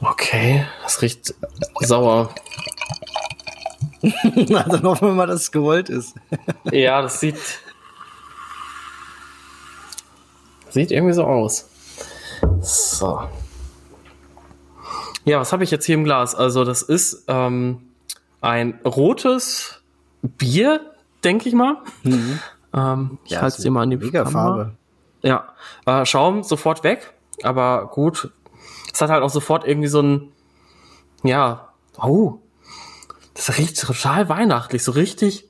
Okay, das riecht sauer. Na, dann hoffen wir mal, dass es gewollt ist. ja, das sieht. Sieht irgendwie so aus. So. Ja, was habe ich jetzt hier im Glas? Also, das ist ähm, ein rotes Bier, denke ich mal. Mhm. Ähm, ich ja, halte es dir mal an die Mega Farbe. Ja, äh, Schaum sofort weg. Aber gut, es hat halt auch sofort irgendwie so ein, ja, oh, das riecht total weihnachtlich, so richtig,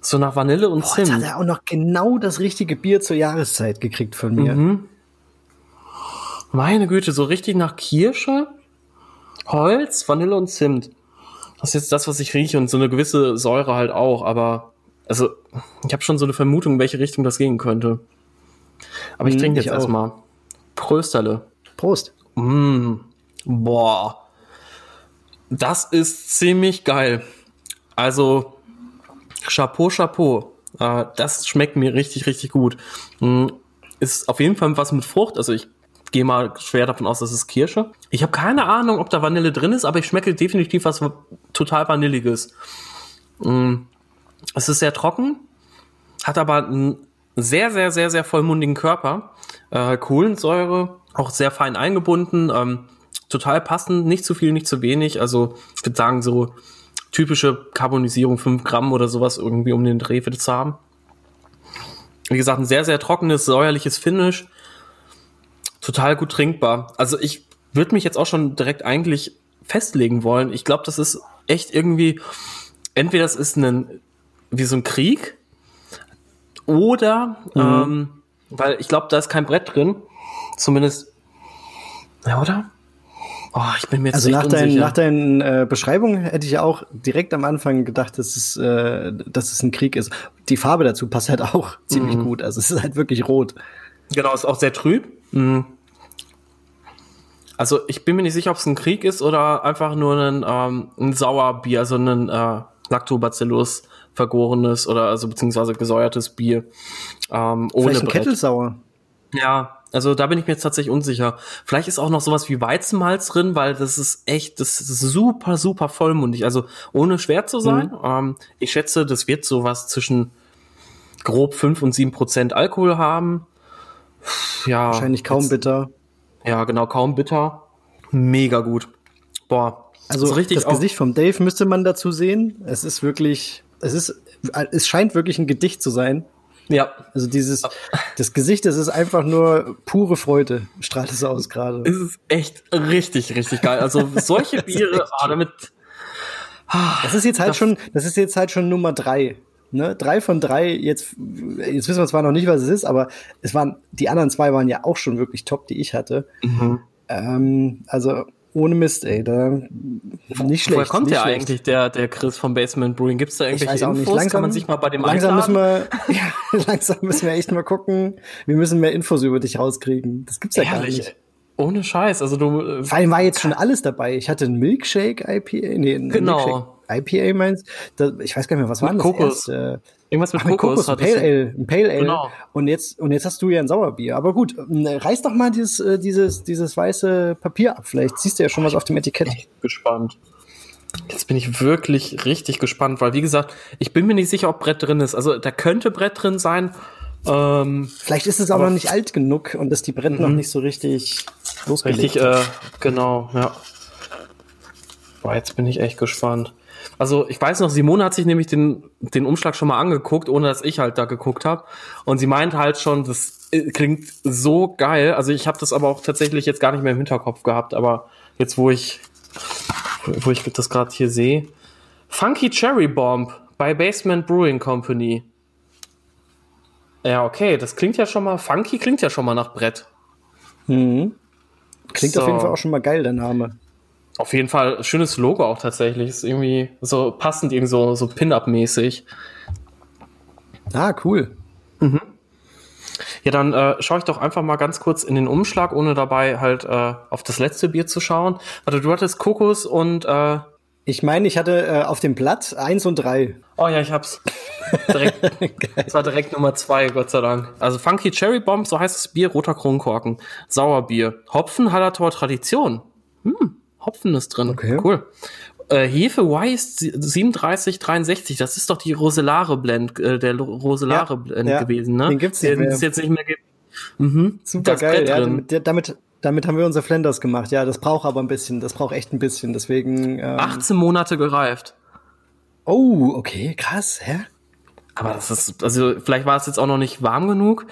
so nach Vanille und Boah, Zimt. Jetzt hat er auch noch genau das richtige Bier zur Jahreszeit gekriegt von mir. Mhm. Meine Güte, so richtig nach Kirsche, Holz, Vanille und Zimt. Das ist jetzt das, was ich rieche und so eine gewisse Säure halt auch, aber also ich habe schon so eine Vermutung, in welche Richtung das gehen könnte. Aber ich mhm, trinke jetzt erstmal. Prösterle. Prost. Mm, boah. Das ist ziemlich geil. Also, Chapeau, Chapeau. Äh, das schmeckt mir richtig, richtig gut. Mm, ist auf jeden Fall was mit Frucht. Also ich gehe mal schwer davon aus, dass es Kirsche. Ich habe keine Ahnung, ob da Vanille drin ist, aber ich schmecke definitiv was total Vanilliges. Mm, es ist sehr trocken, hat aber einen sehr, sehr, sehr, sehr vollmundigen Körper. Äh, Kohlensäure auch sehr fein eingebunden, ähm, total passend, nicht zu viel, nicht zu wenig. Also ich würde sagen, so typische Carbonisierung, 5 Gramm oder sowas irgendwie um den Dreh wird es haben. Wie gesagt, ein sehr, sehr trockenes, säuerliches Finish. Total gut trinkbar. Also ich würde mich jetzt auch schon direkt eigentlich festlegen wollen. Ich glaube, das ist echt irgendwie, entweder es ist ein, wie so ein Krieg, oder, mhm. ähm, weil ich glaube, da ist kein Brett drin. Zumindest, ja, oder? Oh, ich bin mir jetzt also nach, dein, nach deinen äh, Beschreibungen hätte ich ja auch direkt am Anfang gedacht, dass es, äh, dass es ein Krieg ist. Die Farbe dazu passt halt auch ziemlich mhm. gut. Also es ist halt wirklich rot. Genau, ist auch sehr trüb. Mhm. Also ich bin mir nicht sicher, ob es ein Krieg ist oder einfach nur ein, ähm, ein Sauerbier, also ein äh, Lactobacillus vergorenes oder also beziehungsweise gesäuertes Bier. Ähm, ohne Vielleicht ein Brett. Kettelsauer. Ja, also da bin ich mir jetzt tatsächlich unsicher. Vielleicht ist auch noch sowas wie Weizenmalz drin, weil das ist echt, das ist super, super vollmundig. Also ohne schwer zu sein. Mhm. Ähm, ich schätze, das wird sowas zwischen grob fünf und sieben Prozent Alkohol haben. Ja. Wahrscheinlich kaum jetzt, bitter. Ja, genau, kaum bitter. Mega gut. Boah. Also richtig das Gesicht vom Dave müsste man dazu sehen. Es ist wirklich, es ist, es scheint wirklich ein Gedicht zu sein. Ja. Also dieses, das Gesicht, das ist einfach nur pure Freude, strahlt es aus gerade. Es ist echt richtig, richtig geil. Also solche Biere, ah, damit. das ist jetzt halt das, schon, das ist jetzt halt schon Nummer drei. Ne? Drei von drei, jetzt, jetzt wissen wir zwar noch nicht, was es ist, aber es waren, die anderen zwei waren ja auch schon wirklich top, die ich hatte. Mhm. Ähm, also ohne Mist, ey, da nicht schlecht. Woher kommt der schlecht. eigentlich, der, der Chris vom Basement Brewing? Gibt es da irgendwelche Infos? Nicht. Langsam, Kann man sich mal bei dem langsam müssen wir, ja, langsam müssen wir echt mal gucken. Wir müssen mehr Infos über dich rauskriegen. Das gibt's ja Ehrlich? gar nicht. Ohne Scheiß, also du. Äh, Vor allem war jetzt schon alles dabei. Ich hatte einen Milkshake IPA, nee, einen genau. Milkshake IPA meinst. Da, ich weiß gar nicht mehr, was war das? Kokos. Erste? Irgendwas mit Ach, Kokos. Kokos ein Pale Ale, ein Pale Ale. Genau. Und jetzt, und jetzt hast du ja ein Sauerbier. Aber gut, ähm, reiß doch mal dieses, äh, dieses, dieses weiße Papier ab. Vielleicht siehst du ja schon was auf dem Etikett. Ich bin gespannt. Jetzt bin ich wirklich richtig gespannt, weil wie gesagt, ich bin mir nicht sicher, ob Brett drin ist. Also da könnte Brett drin sein. Ähm, Vielleicht ist es auch noch nicht alt genug und ist die Brett noch mhm. nicht so richtig losgelegt. Richtig, äh, genau, ja. Boah, jetzt bin ich echt gespannt. Also ich weiß noch, Simone hat sich nämlich den, den Umschlag schon mal angeguckt, ohne dass ich halt da geguckt habe. Und sie meint halt schon, das äh, klingt so geil. Also ich habe das aber auch tatsächlich jetzt gar nicht mehr im Hinterkopf gehabt. Aber jetzt, wo ich, wo ich das gerade hier sehe. Funky Cherry Bomb bei Basement Brewing Company. Ja, okay, das klingt ja schon mal, funky klingt ja schon mal nach Brett. Mhm. Klingt so. auf jeden Fall auch schon mal geil, der Name. Auf jeden Fall schönes Logo auch tatsächlich. Ist irgendwie so passend, irgendwie so, so Pin-Up-mäßig. Ah, cool. Mhm. Ja, dann äh, schaue ich doch einfach mal ganz kurz in den Umschlag, ohne dabei halt äh, auf das letzte Bier zu schauen. Warte, du hattest Kokos und äh, ich meine, ich hatte äh, auf dem Blatt eins und drei. Oh ja, ich hab's. Direkt, das war direkt Nummer zwei, Gott sei Dank. Also Funky Cherry Bomb, so heißt das Bier, roter Kronkorken. Sauerbier. Hopfen, Hallertor, Tradition. Hm. Hopfen ist drin. Okay. Cool. Äh, Hefe Wise 3763, das ist doch die Roselare Blend, äh, der Roselare ja, Blend ja. gewesen, ne? Den gibt's nicht Den es jetzt nicht mehr gibt. Mhm. Super geil, ja, damit, damit, damit haben wir unser Flanders gemacht. Ja, das braucht aber ein bisschen, das braucht echt ein bisschen, deswegen. Ähm 18 Monate gereift. Oh, okay, krass, hä? Aber das ist, also vielleicht war es jetzt auch noch nicht warm genug.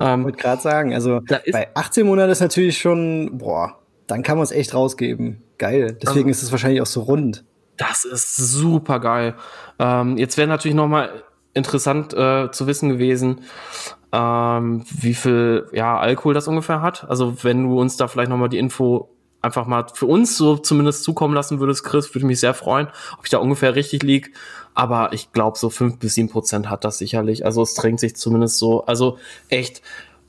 Ähm, ich wollte gerade sagen, also bei 18 Monaten ist natürlich schon, boah, dann kann man es echt rausgeben. Geil. Deswegen also, ist es wahrscheinlich auch so rund. Das ist super geil. Ähm, jetzt wäre natürlich noch mal interessant äh, zu wissen gewesen, ähm, wie viel ja, Alkohol das ungefähr hat. Also wenn du uns da vielleicht noch mal die Info einfach mal für uns so zumindest zukommen lassen würdest, Chris, würde mich sehr freuen, ob ich da ungefähr richtig lieg. Aber ich glaube, so fünf bis sieben Prozent hat das sicherlich. Also es drängt sich zumindest so. Also echt,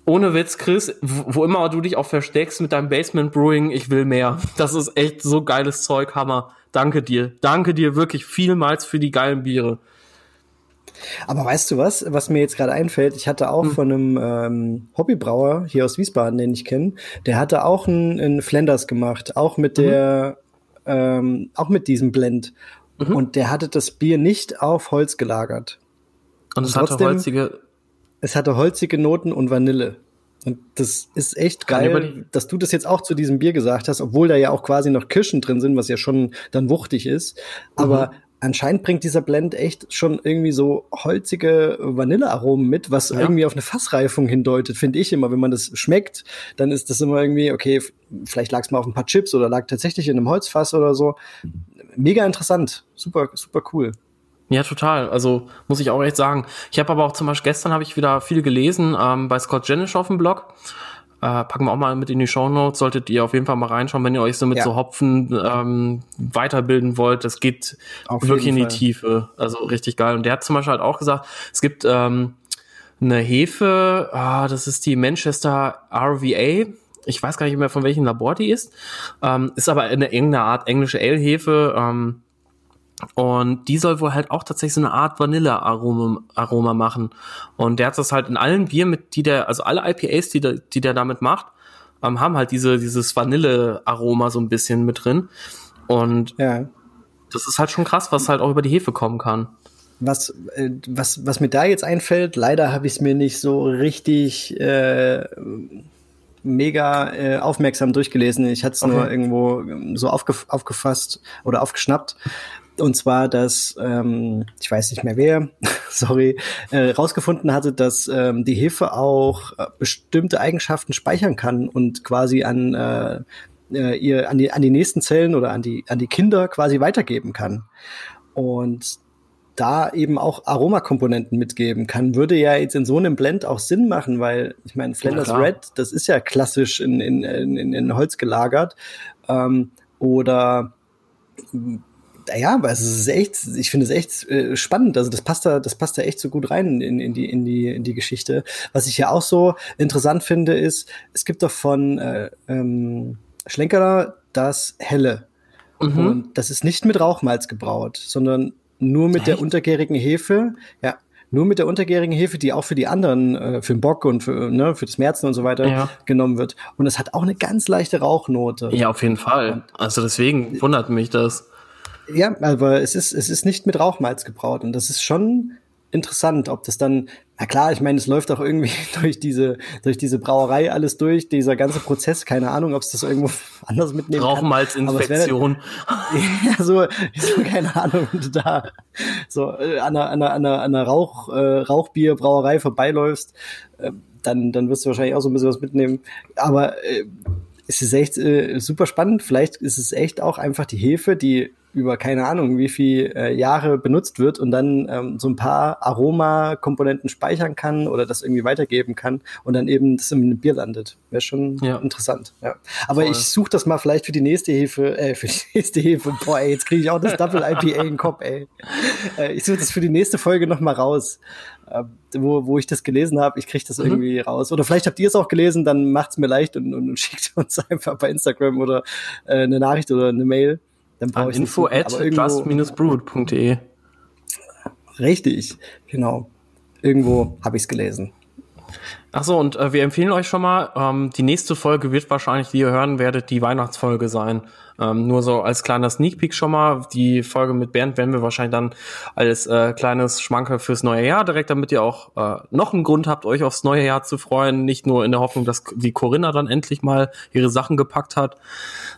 ohne Witz, Chris, wo immer du dich auch versteckst mit deinem Basement Brewing, ich will mehr. Das ist echt so geiles Zeug, Hammer. Danke dir. Danke dir wirklich vielmals für die geilen Biere. Aber weißt du was, was mir jetzt gerade einfällt? Ich hatte auch hm. von einem ähm, Hobbybrauer hier aus Wiesbaden, den ich kenne, der hatte auch einen, einen Flanders gemacht, auch mit mhm. der, mhm. ähm, auch mit diesem Blend. Mhm. Und der hatte das Bier nicht auf Holz gelagert. Und es hatte holzige es hatte holzige Noten und Vanille. Und das ist echt geil, dass du das jetzt auch zu diesem Bier gesagt hast, obwohl da ja auch quasi noch Kirschen drin sind, was ja schon dann wuchtig ist. Aber mhm. anscheinend bringt dieser Blend echt schon irgendwie so holzige Vanillearomen mit, was ja. irgendwie auf eine Fassreifung hindeutet, finde ich immer. Wenn man das schmeckt, dann ist das immer irgendwie, okay, vielleicht lag es mal auf ein paar Chips oder lag tatsächlich in einem Holzfass oder so. Mega interessant. Super, super cool. Ja, total. Also muss ich auch echt sagen. Ich habe aber auch zum Beispiel gestern habe ich wieder viel gelesen ähm, bei Scott Jenish auf dem Blog. Äh, packen wir auch mal mit in die Show Notes. Solltet ihr auf jeden Fall mal reinschauen, wenn ihr euch so mit ja. so Hopfen ähm, weiterbilden wollt. Das geht auf wirklich in die Fall. Tiefe. Also richtig geil. Und der hat zum Beispiel halt auch gesagt, es gibt ähm, eine Hefe, ah, das ist die Manchester RVA. Ich weiß gar nicht mehr, von welchem Labor die ist. Ähm, ist aber eine irgendeine Art englische Ale-Hefe. Ähm, und die soll wohl halt auch tatsächlich so eine Art Vanille-Aroma Aroma machen. Und der hat das halt in allen Bier mit, die der, also alle IPAs, die der, die der damit macht, ähm, haben halt diese, dieses Vanille-Aroma so ein bisschen mit drin. Und ja. das ist halt schon krass, was halt auch über die Hefe kommen kann. Was, äh, was, was mir da jetzt einfällt, leider habe ich es mir nicht so richtig äh, mega äh, aufmerksam durchgelesen. Ich hatte es okay. nur irgendwo so aufgef aufgefasst oder aufgeschnappt. Und zwar, dass, ähm, ich weiß nicht mehr wer, sorry, äh, rausgefunden hatte, dass ähm, die Hefe auch äh, bestimmte Eigenschaften speichern kann und quasi an äh, äh, ihr an die an die nächsten Zellen oder an die an die Kinder quasi weitergeben kann. Und da eben auch Aromakomponenten mitgeben kann, würde ja jetzt in so einem Blend auch Sinn machen, weil ich meine, Flanders ja, Red, das ist ja klassisch in, in, in, in Holz gelagert. Ähm, oder ja, aber es ist echt, ich finde es echt äh, spannend. Also das passt da, das passt da echt so gut rein in, in die, in die, in die Geschichte. Was ich ja auch so interessant finde, ist, es gibt doch von äh, ähm, Schlenkerer das Helle. Mhm. Und das ist nicht mit Rauchmalz gebraut, sondern nur mit echt? der untergärigen Hefe. Ja, nur mit der untergärigen Hefe, die auch für die anderen, äh, für den Bock und für, ne, für das Märzen und so weiter ja. genommen wird. Und es hat auch eine ganz leichte Rauchnote. Ja, auf jeden Fall. Also deswegen wundert mich das. Ja, aber es ist, es ist nicht mit Rauchmalz gebraut und das ist schon interessant, ob das dann, na klar, ich meine, es läuft auch irgendwie durch diese, durch diese Brauerei alles durch, dieser ganze Prozess, keine Ahnung, ob es das irgendwo anders mitnehmen Rauchmalzinfektion. ja, so, so, keine Ahnung, da so äh, an einer, an einer, an einer, an einer Rauch, äh, Rauchbierbrauerei vorbeiläufst, äh, dann, dann wirst du wahrscheinlich auch so ein bisschen was mitnehmen. Aber äh, es ist echt äh, super spannend. Vielleicht ist es echt auch einfach die Hefe, die über keine Ahnung wie viel äh, Jahre benutzt wird und dann ähm, so ein paar Aromakomponenten speichern kann oder das irgendwie weitergeben kann und dann eben das im Bier landet. Wäre schon ja. interessant. Ja. Aber Voll. ich suche das mal vielleicht für die nächste Hefe, äh, für die nächste Hefe. Boah, ey, jetzt kriege ich auch das Double IPA in den Kopf, ey. Äh, ich suche das für die nächste Folge noch mal raus. Äh, wo, wo ich das gelesen habe, ich kriege das mhm. irgendwie raus. Oder vielleicht habt ihr es auch gelesen, dann macht's mir leicht und, und, und schickt uns einfach bei Instagram oder äh, eine Nachricht oder eine Mail. Dann ich info at just-brood.de. Richtig, genau. Irgendwo habe ich es gelesen. Ach so, und äh, wir empfehlen euch schon mal, ähm, die nächste Folge wird wahrscheinlich, die ihr hören werdet, die Weihnachtsfolge sein. Ähm, nur so als kleiner Sneak Peek schon mal. Die Folge mit Bernd werden wir wahrscheinlich dann als äh, kleines Schmankerl fürs neue Jahr direkt, damit ihr auch äh, noch einen Grund habt, euch aufs neue Jahr zu freuen. Nicht nur in der Hoffnung, dass die Corinna dann endlich mal ihre Sachen gepackt hat,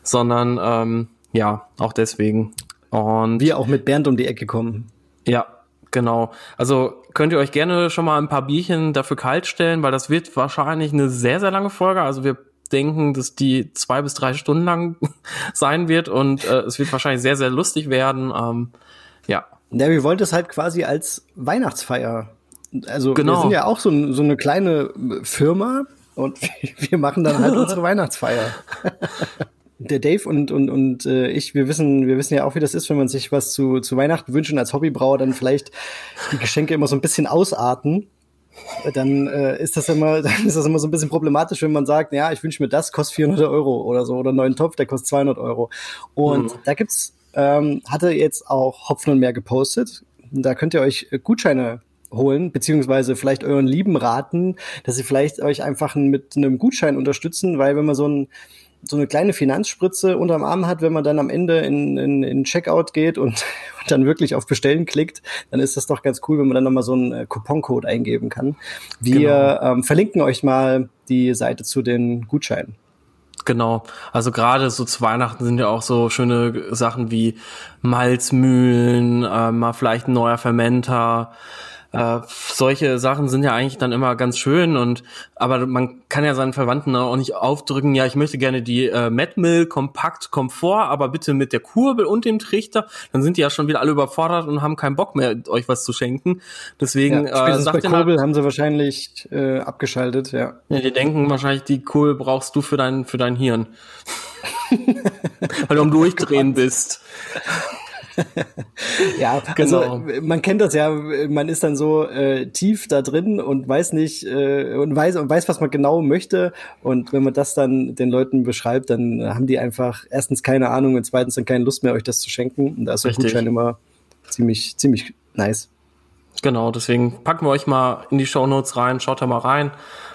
sondern ähm, ja, auch deswegen. Und wir auch mit Bernd um die Ecke kommen. Ja, genau. Also könnt ihr euch gerne schon mal ein paar Bierchen dafür kalt stellen, weil das wird wahrscheinlich eine sehr, sehr lange Folge. Also wir denken, dass die zwei bis drei Stunden lang sein wird und äh, es wird wahrscheinlich sehr, sehr lustig werden. Ähm, ja. Ja, wir wollten es halt quasi als Weihnachtsfeier. Also genau. wir sind ja auch so, so eine kleine Firma und wir machen dann halt unsere Weihnachtsfeier der Dave und, und, und äh, ich, wir wissen, wir wissen ja auch, wie das ist, wenn man sich was zu, zu Weihnachten wünscht und als Hobbybrauer dann vielleicht die Geschenke immer so ein bisschen ausarten. Dann äh, ist das immer, dann ist das immer so ein bisschen problematisch, wenn man sagt, ja, ich wünsche mir das, kostet 400 Euro oder so, oder einen neuen Topf, der kostet 200 Euro. Und mhm. da gibt's, ähm, hatte jetzt auch Hopfen und mehr gepostet. Da könnt ihr euch Gutscheine holen, beziehungsweise vielleicht euren Lieben raten, dass sie vielleicht euch einfach mit einem Gutschein unterstützen, weil wenn man so ein so eine kleine Finanzspritze unterm Arm hat, wenn man dann am Ende in, in, in Checkout geht und, und dann wirklich auf Bestellen klickt, dann ist das doch ganz cool, wenn man dann nochmal so einen äh, Couponcode eingeben kann. Wir genau. ähm, verlinken euch mal die Seite zu den Gutscheinen. Genau. Also gerade so zu Weihnachten sind ja auch so schöne Sachen wie Malzmühlen, äh, mal vielleicht ein neuer Fermenter, äh, solche Sachen sind ja eigentlich dann immer ganz schön und aber man kann ja seinen Verwandten auch nicht aufdrücken, ja, ich möchte gerne die äh, Metmill kompakt Komfort, aber bitte mit der Kurbel und dem Trichter, dann sind die ja schon wieder alle überfordert und haben keinen Bock mehr, euch was zu schenken. Deswegen ja, äh, sagt bei Kurbel haben sie wahrscheinlich äh, abgeschaltet, ja. Ja, die denken wahrscheinlich, die Kurbel brauchst du für dein, für dein Hirn. Weil du am Durchdrehen bist. Ja, also, genau. also man kennt das ja, man ist dann so äh, tief da drin und weiß nicht äh, und weiß und weiß, was man genau möchte. Und wenn man das dann den Leuten beschreibt, dann haben die einfach erstens keine Ahnung und zweitens dann keine Lust mehr, euch das zu schenken. Und da ist so ein Gutschein immer ziemlich, ziemlich nice. Genau, deswegen packen wir euch mal in die Show Notes rein, schaut da mal rein.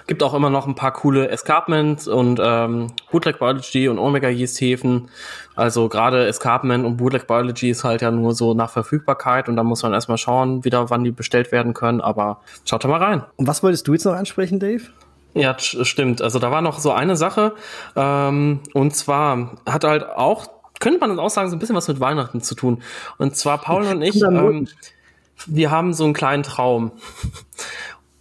Gibt auch immer noch ein paar coole Escarpments und ähm, Bootleg Biology und Omega Yeast Hefen. Also gerade Escarpment und Bootleg Biology ist halt ja nur so nach Verfügbarkeit und da muss man erstmal schauen, wieder wann die bestellt werden können. Aber schaut da mal rein. Und was wolltest du jetzt noch ansprechen, Dave? Ja, stimmt. Also da war noch so eine Sache. Ähm, und zwar hat halt auch, könnte man das auch sagen, so ein bisschen was mit Weihnachten zu tun. Und zwar Paul und ich, ähm, wir haben so einen kleinen Traum.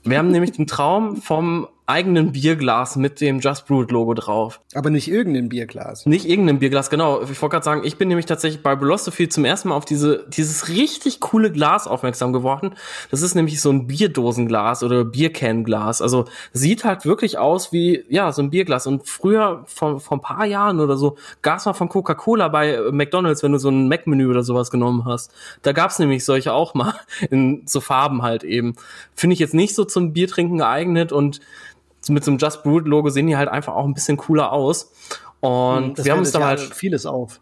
Wir haben nämlich den Traum vom eigenen Bierglas mit dem Just Brewed Logo drauf. Aber nicht irgendein Bierglas. Nicht irgendein Bierglas, genau. Ich wollte gerade sagen, ich bin nämlich tatsächlich bei Philosophy zum ersten Mal auf diese, dieses richtig coole Glas aufmerksam geworden. Das ist nämlich so ein Bierdosenglas oder Biercanglas. Also sieht halt wirklich aus wie, ja, so ein Bierglas. Und früher, vor, vor ein paar Jahren oder so, gab's mal von Coca-Cola bei McDonalds, wenn du so ein Mac-Menü oder sowas genommen hast. Da gab's nämlich solche auch mal in so Farben halt eben. Finde ich jetzt nicht so zum Biertrinken geeignet und mit so einem Just Brewed Logo sehen die halt einfach auch ein bisschen cooler aus. Und hm, das wir haben uns dann halt vieles auf.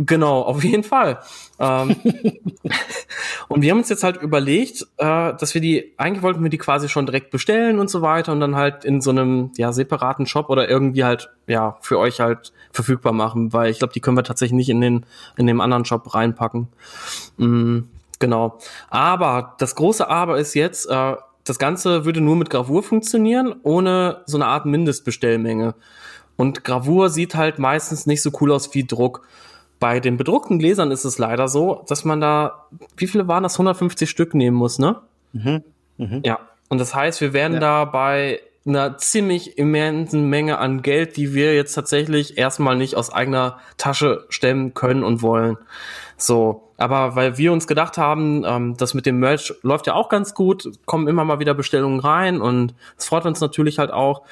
Genau, auf jeden Fall. ähm, und wir haben uns jetzt halt überlegt, äh, dass wir die, eigentlich wollten wir die quasi schon direkt bestellen und so weiter und dann halt in so einem ja separaten Shop oder irgendwie halt ja für euch halt verfügbar machen, weil ich glaube, die können wir tatsächlich nicht in den in dem anderen Shop reinpacken. Mhm, genau. Aber das große Aber ist jetzt, äh, das Ganze würde nur mit Gravur funktionieren, ohne so eine Art Mindestbestellmenge. Und Gravur sieht halt meistens nicht so cool aus wie Druck. Bei den bedruckten Gläsern ist es leider so, dass man da, wie viele waren das? 150 Stück nehmen muss, ne? Mhm. Mhm. Ja. Und das heißt, wir werden ja. da bei einer ziemlich immensen Menge an Geld, die wir jetzt tatsächlich erstmal nicht aus eigener Tasche stemmen können und wollen. So, aber weil wir uns gedacht haben, ähm, das mit dem Merch läuft ja auch ganz gut, kommen immer mal wieder Bestellungen rein und es freut uns natürlich halt auch,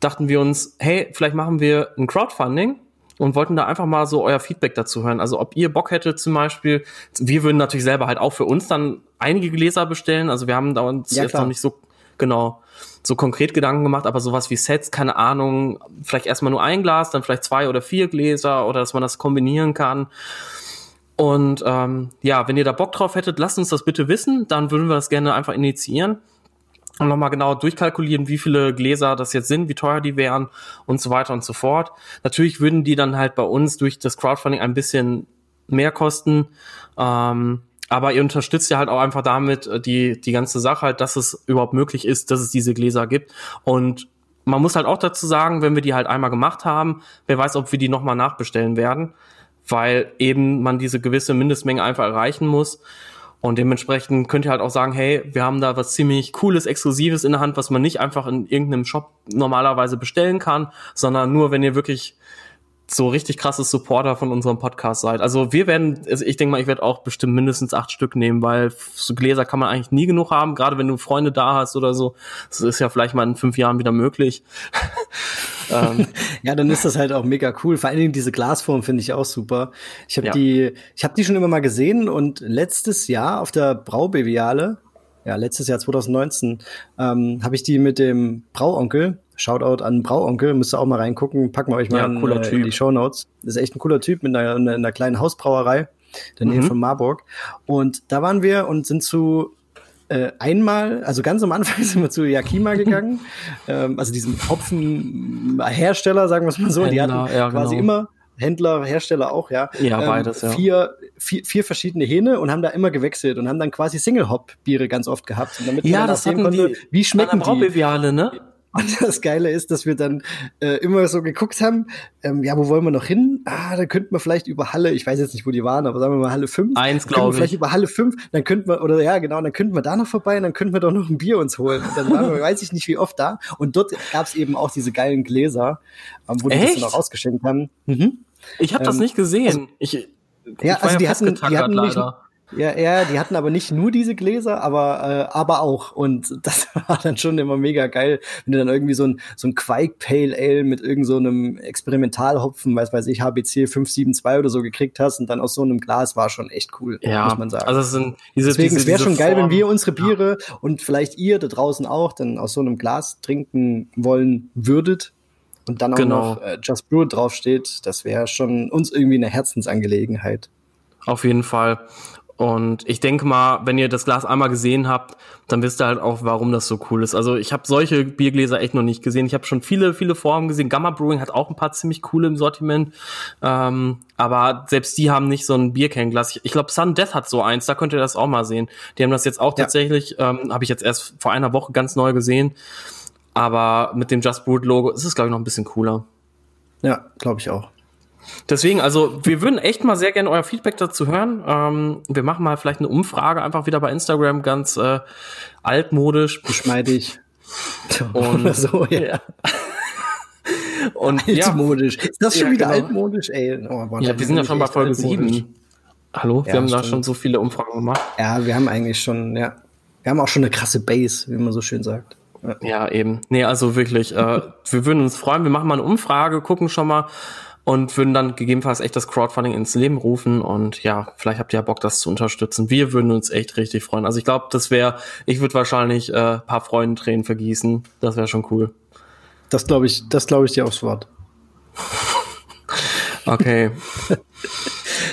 dachten wir uns, hey, vielleicht machen wir ein Crowdfunding und wollten da einfach mal so euer Feedback dazu hören. Also ob ihr Bock hättet zum Beispiel, wir würden natürlich selber halt auch für uns dann einige Gläser bestellen. Also wir haben da uns ja, jetzt noch nicht so genau so konkret Gedanken gemacht, aber sowas wie Sets, keine Ahnung, vielleicht erstmal nur ein Glas, dann vielleicht zwei oder vier Gläser oder dass man das kombinieren kann. Und ähm, ja, wenn ihr da Bock drauf hättet, lasst uns das bitte wissen. Dann würden wir das gerne einfach initiieren und nochmal genau durchkalkulieren, wie viele Gläser das jetzt sind, wie teuer die wären und so weiter und so fort. Natürlich würden die dann halt bei uns durch das Crowdfunding ein bisschen mehr kosten. Ähm, aber ihr unterstützt ja halt auch einfach damit äh, die, die ganze Sache halt, dass es überhaupt möglich ist, dass es diese Gläser gibt. Und man muss halt auch dazu sagen, wenn wir die halt einmal gemacht haben, wer weiß, ob wir die nochmal nachbestellen werden weil eben man diese gewisse Mindestmenge einfach erreichen muss. Und dementsprechend könnt ihr halt auch sagen, hey, wir haben da was ziemlich cooles, exklusives in der Hand, was man nicht einfach in irgendeinem Shop normalerweise bestellen kann, sondern nur, wenn ihr wirklich so richtig krasses Supporter von unserem Podcast seid. Also wir werden, also ich denke mal, ich werde auch bestimmt mindestens acht Stück nehmen, weil so Gläser kann man eigentlich nie genug haben, gerade wenn du Freunde da hast oder so. Das ist ja vielleicht mal in fünf Jahren wieder möglich. ähm. Ja, dann ist das halt auch mega cool. Vor allen Dingen diese Glasform finde ich auch super. Ich habe ja. die, ich habe die schon immer mal gesehen und letztes Jahr auf der Braubeviale, ja, letztes Jahr 2019, ähm, habe ich die mit dem Brauonkel Shoutout an Brauonkel, müsst ihr auch mal reingucken, packen wir euch mal ja, in, äh, in, die Show Notes. Das ist echt ein cooler Typ mit einer, einer kleinen Hausbrauerei, der Nähe mhm. von Marburg. Und da waren wir und sind zu äh, einmal, also ganz am Anfang sind wir zu Yakima gegangen, ähm, also diesem Hopfenhersteller, sagen wir es mal so. Händler, die hatten ja, quasi genau. immer Händler, Hersteller auch, ja. Ja, ähm, beides, ja. Vier, vier, vier verschiedene Hähne und haben da immer gewechselt und haben dann quasi Single-Hop-Biere ganz oft gehabt. Und damit ja, das hatten konnte, die, wie schmecken die? Braubeviale, ne? Und das Geile ist, dass wir dann äh, immer so geguckt haben, ähm, ja, wo wollen wir noch hin? Ah, da könnten wir vielleicht über Halle, ich weiß jetzt nicht, wo die waren, aber sagen wir mal Halle 5. Eins, glaube ich. Vielleicht über Halle 5, dann könnten wir, oder ja, genau, dann könnten wir da noch vorbei und dann könnten wir doch noch ein Bier uns holen. Und dann waren wir, weiß ich nicht wie oft da. Und dort gab es eben auch diese geilen Gläser, ähm, wo die Echt? das dann auch ausgeschenkt haben. Mhm. Ich habe das Ähm, nicht gesehen. ich, Ja, ich war also die hatten, die hatten nicht, leider. Ja, ja, die hatten aber nicht nur diese Gläser, aber, äh, aber auch. Und das war dann schon immer mega geil, wenn du dann irgendwie so ein, so ein Quake Pale Ale mit irgend so einem Experimentalhopfen, weiß weiß ich, HBC 572 oder so gekriegt hast und dann aus so einem Glas war schon echt cool, Ja, muss man sagen. also es sind diese, Deswegen, diese, es wäre schon geil, wenn Form- wir unsere Biere und vielleicht ihr da draußen auch dann aus so einem Glas trinken wollen würdet und dann auch Genau. noch äh, Just Brew draufsteht. Das wäre schon uns irgendwie eine Herzensangelegenheit. Auf jeden Fall. Und ich denke mal, wenn ihr das Glas einmal gesehen habt, dann wisst ihr halt auch, warum das so cool ist. Also ich habe solche Biergläser echt noch nicht gesehen. Ich habe schon viele, viele Formen gesehen. Gamma Brewing hat auch ein paar ziemlich coole im Sortiment. Ähm, aber selbst die haben nicht so ein Bierkernglas. Ich, ich glaube, Sun Death hat so eins. Da könnt ihr das auch mal sehen. Die haben das jetzt auch Ja. tatsächlich, ähm, habe ich jetzt erst vor einer Woche ganz neu gesehen. Aber mit dem Just Brewed Logo ist es, glaube ich, noch ein bisschen cooler. Ja, glaube ich auch. Deswegen, also wir würden echt mal sehr gerne euer Feedback dazu hören. Ähm, wir machen mal vielleicht eine Umfrage einfach wieder bei Instagram, ganz äh, altmodisch. Geschmeidig. Und- so, ja. Und Altmodisch. Ist das schon Ja, wieder genau. altmodisch? Ey, oh, Mann, ja, wir sind ja schon bei Folge altmodisch. 7. Hallo, wir Ja, haben da stimmt. schon so viele Umfragen gemacht. Ja, wir haben eigentlich schon, ja. Wir haben auch schon eine krasse Base, wie man so schön sagt. Ja. Ja, eben. Nee, also wirklich, äh, wir würden uns freuen. Wir machen mal eine Umfrage, gucken schon mal und würden dann gegebenenfalls echt das Crowdfunding ins Leben rufen. Und ja, vielleicht habt ihr ja Bock, das zu unterstützen. Wir würden uns echt richtig freuen. Also ich glaube, das wäre, ich würde wahrscheinlich äh, paar Freudentränen vergießen. Das wäre schon cool. Das glaube ich, das glaube ich dir aufs Wort. Okay.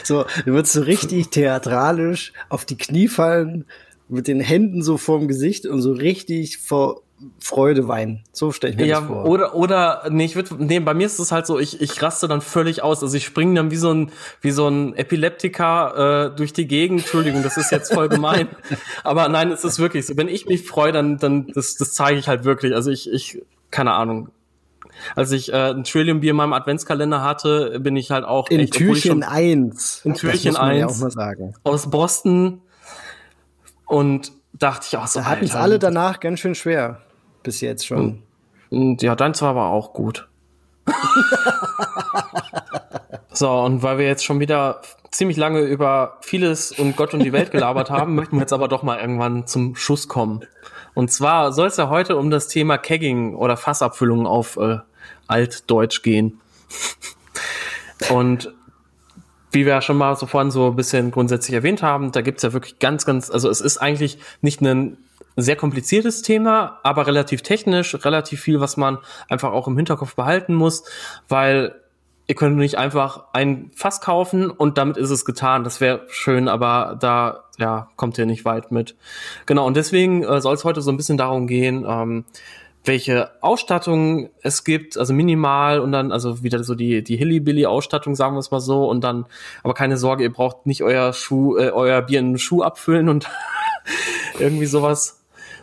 So, du würdest so richtig theatralisch auf die Knie fallen, mit den Händen so vorm Gesicht und so richtig vor Freude weinen. So stelle ich mir Ja, das vor. oder, oder, nee, ich würde, nee, bei mir ist es halt so, ich, ich raste dann völlig aus. Also ich springe dann wie so ein, wie so ein Epileptiker äh, durch die Gegend. Entschuldigung, das ist jetzt voll gemein. Aber nein, es ist wirklich so. Wenn ich mich freue, dann, dann, das, das zeige ich halt wirklich. Also ich, ich, keine Ahnung. Als ich äh, ein Trillium Bier in meinem Adventskalender hatte, bin ich halt auch In echt, Türchen schon 1. In Türchen das muss man ja aus Boston und dachte ich auch so, Da hatten es alle danach ganz schön schwer. Bis jetzt schon. Und ja, deins war aber auch gut. so, und weil wir jetzt schon wieder ziemlich lange über vieles und Gott und die Welt gelabert haben, möchten wir jetzt aber doch mal irgendwann zum Schuss kommen. Und zwar soll es ja heute um das Thema Kegging oder Fassabfüllung auf äh, Altdeutsch gehen. und wie wir ja schon mal so vorhin so ein bisschen grundsätzlich erwähnt haben, da gibt's ja wirklich ganz, ganz, also es ist eigentlich nicht ein sehr kompliziertes Thema, aber relativ technisch, relativ viel, was man einfach auch im Hinterkopf behalten muss, weil ihr könnt nicht einfach ein Fass kaufen und damit ist es getan. Das wäre schön, aber da ja, kommt ihr nicht weit mit. Genau, und deswegen äh, soll es heute so ein bisschen darum gehen, ähm, welche Ausstattung es gibt, also minimal und dann also wieder so die die Hilly-Billy-Ausstattung, sagen wir es mal so und dann aber keine Sorge, ihr braucht nicht euer Schuh, äh, euer Bier in einen Schuh abfüllen und irgendwie sowas,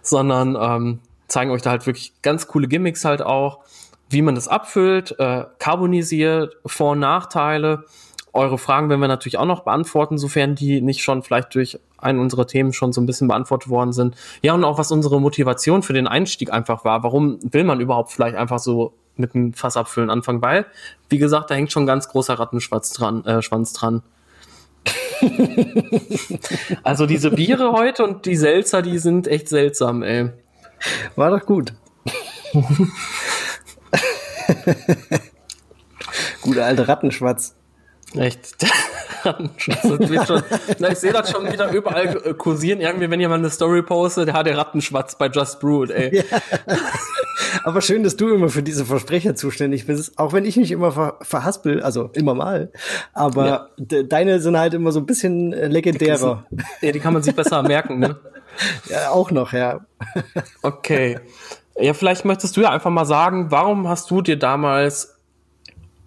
sondern ähm, zeigen euch da halt wirklich ganz coole Gimmicks halt auch, wie man das abfüllt, äh, carbonisiert, Vor- und Nachteile. Eure Fragen werden wir natürlich auch noch beantworten, sofern die nicht schon vielleicht durch einen unserer Themen schon so ein bisschen beantwortet worden sind. Ja, und auch was unsere Motivation für den Einstieg einfach war. Warum will man überhaupt vielleicht einfach so mit einem Fass abfüllen anfangen? Weil, wie gesagt, da hängt schon ein ganz großer Rattenschwanz dran. Äh, Schwanz dran. also diese Biere heute und die Seltzer, die sind echt seltsam, ey. War doch gut. Gute alte Rattenschwatz. Echt. Schon, na, ich sehe das schon wieder überall äh, kursieren. Irgendwie, wenn jemand eine Story postet, der hat der Rattenschwatz bei Just Brewed, ey. Aber schön, dass du immer für diese Versprecher zuständig bist, auch wenn ich mich immer ver verhaspel, also immer mal. Aber Ja. de deine sind halt immer so ein bisschen äh, legendärer. Ja, die kann man sich besser merken, ne? Ja, auch noch, ja. Okay. Ja, vielleicht möchtest du ja einfach mal sagen, warum hast du dir damals,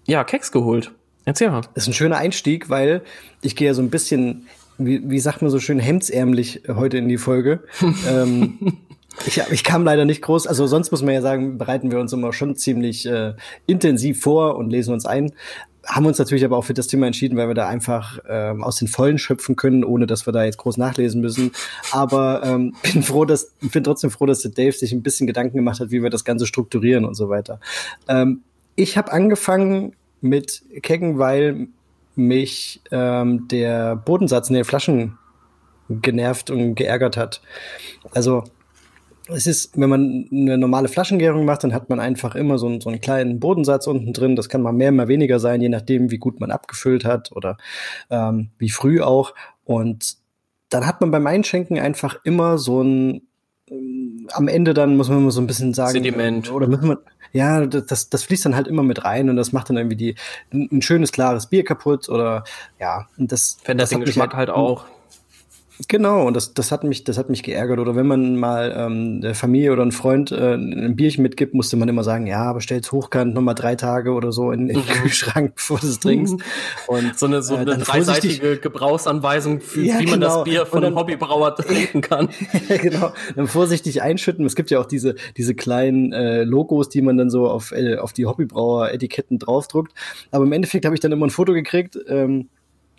ja, Keks geholt? Erzähl mal. Das ist ein schöner Einstieg, weil ich gehe ja so ein bisschen, wie, wie sagt man so schön, hemdsärmlich heute in die Folge. ähm, Ich, ich kam leider nicht groß, also sonst muss man ja sagen, bereiten wir uns immer schon ziemlich äh, intensiv vor und lesen uns ein haben uns natürlich aber auch für das Thema entschieden, weil wir da einfach ähm, aus den Vollen schöpfen können, ohne dass wir da jetzt groß nachlesen müssen. Aber ähm, bin froh, dass bin trotzdem froh, dass der Dave sich ein bisschen Gedanken gemacht hat, wie wir das Ganze strukturieren und so weiter. Ähm, ich habe angefangen mit Keggen, weil mich ähm, der Bodensatz in den Flaschen genervt und geärgert hat. Also es ist, wenn man eine normale Flaschengärung macht, dann hat man einfach immer so einen, so einen kleinen Bodensatz unten drin. Das kann mal mehr, mal weniger sein, je nachdem, wie gut man abgefüllt hat oder ähm, wie früh auch. Und dann hat man beim Einschenken einfach immer so ein ähm, am Ende dann muss man immer so ein bisschen sagen Sediment oder muss man ja das das fließt dann halt immer mit rein und das macht dann irgendwie die ein schönes klares Bier kaputt oder ja und das wenn das, das den Geschmack halt, halt auch Genau, und das, das hat mich, das hat mich geärgert. Oder wenn man mal ähm, der Familie oder ein Freund äh, ein Bierchen mitgibt, musste man immer sagen, ja, aber stell's hochkant nochmal drei Tage oder so in, in den mhm. Kühlschrank, bevor du es trinkst. Und so eine, so äh, eine dreiseitige Gebrauchsanweisung, für, ja, wie man genau. das Bier von einem Hobbybrauer trinken kann. genau. Dann vorsichtig einschütten. Es gibt ja auch diese, diese kleinen äh, Logos, die man dann so auf, äh, auf die Hobbybrauer-Etiketten draufdruckt. Aber im Endeffekt habe ich dann immer ein Foto gekriegt. Ähm,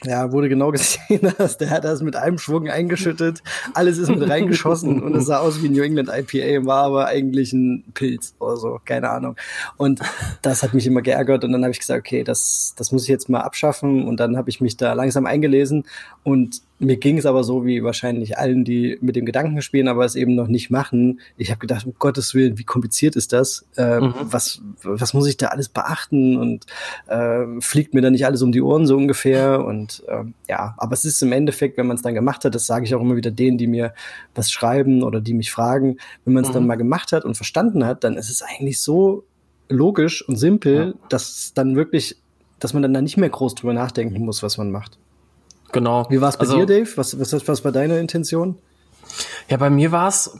ja, wurde genau gesehen, dass der hat das mit einem Schwung eingeschüttet, alles ist mit reingeschossen und es sah aus wie New England IPA, war aber eigentlich ein Pilz oder so, keine Ahnung. Und das hat mich immer geärgert und dann habe ich gesagt, okay, das, das muss ich jetzt mal abschaffen und dann habe ich mich da langsam eingelesen und mir ging es aber so wie wahrscheinlich allen, die mit dem Gedanken spielen, aber es eben noch nicht machen. Ich habe gedacht, um Gottes Willen, wie kompliziert ist das? Äh, mhm. was, was muss ich da alles beachten? Und äh, fliegt mir da nicht alles um die Ohren so ungefähr? Und äh, ja, aber es ist im Endeffekt, wenn man es dann gemacht hat, das sage ich auch immer wieder denen, die mir was schreiben oder die mich fragen, wenn man es mhm. dann mal gemacht hat und verstanden hat, dann ist es eigentlich so logisch und simpel, ja. dass dann wirklich, dass man dann da nicht mehr groß drüber nachdenken muss, was man macht. Genau. Wie war es bei also, dir, Dave? Was, was, was war deine Intention? Ja, bei mir war es,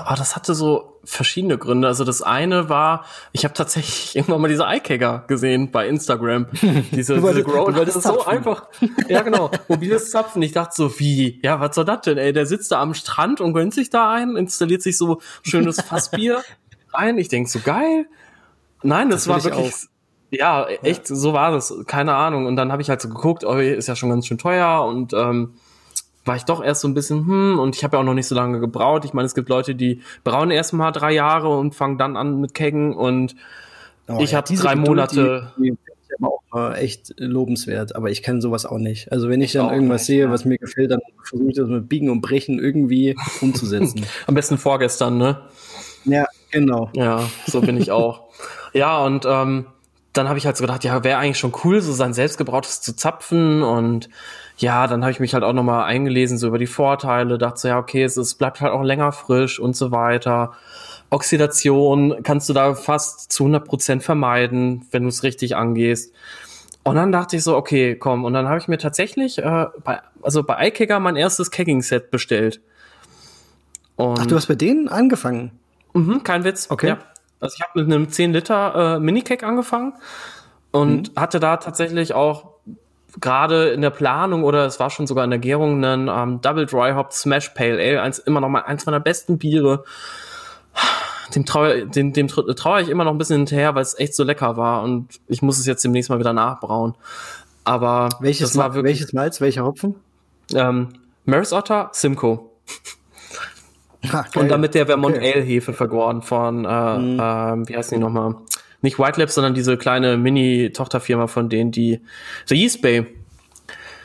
oh, das hatte so verschiedene Gründe. Also das eine war, ich habe tatsächlich irgendwann mal diese Eyecagger gesehen bei Instagram. Diese, diese Grow, das ist so einfach. Ja, genau. Mobiles Zapfen. Ich dachte so, wie? Ja, was soll das denn? Ey, der sitzt da am Strand und gönnt sich da ein, installiert sich so schönes Fassbier rein. Ich denk so, geil. Nein, das, das war wirklich ja, echt, so war das. Keine Ahnung. Und dann habe ich halt so geguckt, oh, ist ja schon ganz schön teuer und ähm, war ich doch erst so ein bisschen, hm, und ich habe ja auch noch nicht so lange gebraut. Ich meine, es gibt Leute, die brauen erst mal drei Jahre und fangen dann an mit Keggen und oh, ich ja, habe drei Geduld, Monate. Die, die auch echt lobenswert, aber ich kann sowas auch nicht. Also wenn ich dann irgendwas nicht, sehe, ja. was mir gefällt, dann versuche ich das mit Biegen und Brechen irgendwie umzusetzen. Am besten vorgestern, ne? Ja, genau. Ja, so bin ich auch. ja, und ähm, dann habe ich halt so gedacht, ja, wäre eigentlich schon cool, so sein selbstgebrautes zu zapfen und ja, dann habe ich mich halt auch nochmal eingelesen, so über die Vorteile, dachte so, ja, okay, es, es bleibt halt auch länger frisch und so weiter. Oxidation kannst du da fast zu 100 Prozent vermeiden, wenn du es richtig angehst. Und dann dachte ich so, okay, komm. Und dann habe ich mir tatsächlich, äh, bei, also bei iKicker mein erstes Kegging-Set bestellt. Und Ach, du hast bei denen angefangen? Mhm, kein Witz. Okay. Ja. Also ich habe mit einem 10 Liter äh, Mini-Cake angefangen und mhm. hatte da tatsächlich auch gerade in der Planung oder es war schon sogar in der Gärung einen ähm, Double Dry Hop Smash Pale Ale, eins, immer noch mal eins meiner besten Biere. Dem traue dem, dem traue ich immer noch ein bisschen hinterher, weil es echt so lecker war und ich muss es jetzt demnächst mal wieder nachbrauen. Aber welches, war wirklich, welches Malz, welcher Hopfen? Ähm, Maris Otter, Simcoe. Ah, und damit der Vermont okay. Ale Hefe vergoren von, äh, mhm. äh, wie heißt die nochmal? Nicht White Labs, sondern diese kleine Mini-Tochterfirma von denen, die, so Yeast Bay.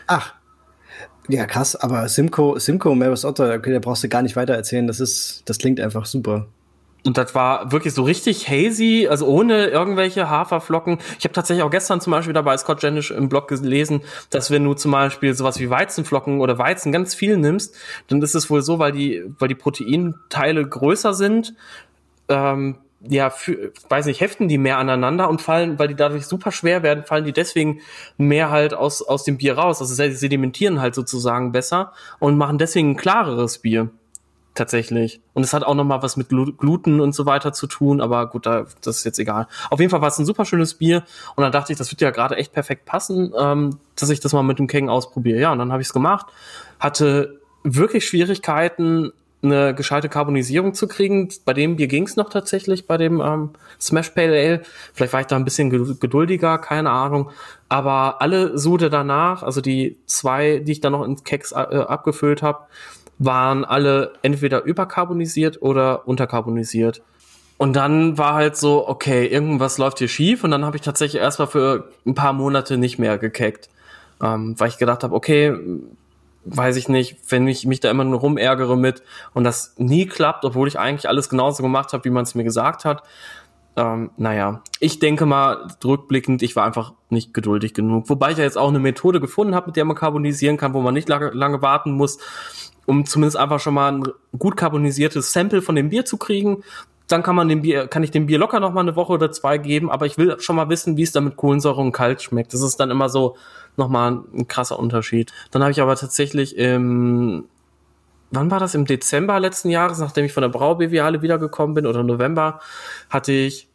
Ach. Ja, krass, aber Simco, Simco Maris Otter, okay, da brauchst du gar nicht weiter erzählen. Das ist, das klingt einfach super. Und das war wirklich so richtig hazy, also ohne irgendwelche Haferflocken. Ich habe tatsächlich auch gestern zum Beispiel dabei Scott Janish im Blog gelesen, dass wenn du zum Beispiel sowas wie Weizenflocken oder Weizen ganz viel nimmst, dann ist es wohl so, weil die, weil die Proteinteile größer sind, ähm, ja, für, weiß nicht, heften die mehr aneinander und fallen, weil die dadurch super schwer werden, fallen die deswegen mehr halt aus, aus dem Bier raus. Also sie sedimentieren halt sozusagen besser und machen deswegen ein klareres Bier tatsächlich. Und es hat auch noch mal was mit Gluten und so weiter zu tun, aber gut, da, das ist jetzt egal. Auf jeden Fall war es ein super schönes Bier und dann dachte ich, das wird ja gerade echt perfekt passen, ähm, dass ich das mal mit dem Keng ausprobiere. Ja, und dann habe ich es gemacht, hatte wirklich Schwierigkeiten, eine gescheite Karbonisierung zu kriegen. Bei dem Bier ging's noch tatsächlich, bei dem ähm, Smash Pale Ale. Vielleicht war ich da ein bisschen geduldiger, keine Ahnung. Aber alle Sude danach, also die zwei, die ich dann noch in Keks äh, abgefüllt habe, waren alle entweder überkarbonisiert oder unterkarbonisiert. Und dann war halt so, okay, irgendwas läuft hier schief. Und dann habe ich tatsächlich erstmal für ein paar Monate nicht mehr gekeckt. Ähm, weil ich gedacht habe, okay, weiß ich nicht, wenn ich mich da immer nur rumärgere mit und das nie klappt, obwohl ich eigentlich alles genauso gemacht habe, wie man es mir gesagt hat. Ähm, naja, ich denke mal, rückblickend, ich war einfach nicht geduldig genug. Wobei ich ja jetzt auch eine Methode gefunden habe, mit der man carbonisieren kann, wo man nicht lange, lange warten muss, um zumindest einfach schon mal ein gut carbonisiertes Sample von dem Bier zu kriegen. Dann kann man dem Bier, kann ich dem Bier locker noch mal eine Woche oder zwei geben, aber ich will schon mal wissen, wie es da mit Kohlensäure und Kalt schmeckt. Das ist dann immer so, nochmal ein krasser Unterschied. Dann habe ich aber tatsächlich im wann war das? Im Dezember letzten Jahres, nachdem ich von der Braubeviale wiedergekommen bin, oder November, hatte ich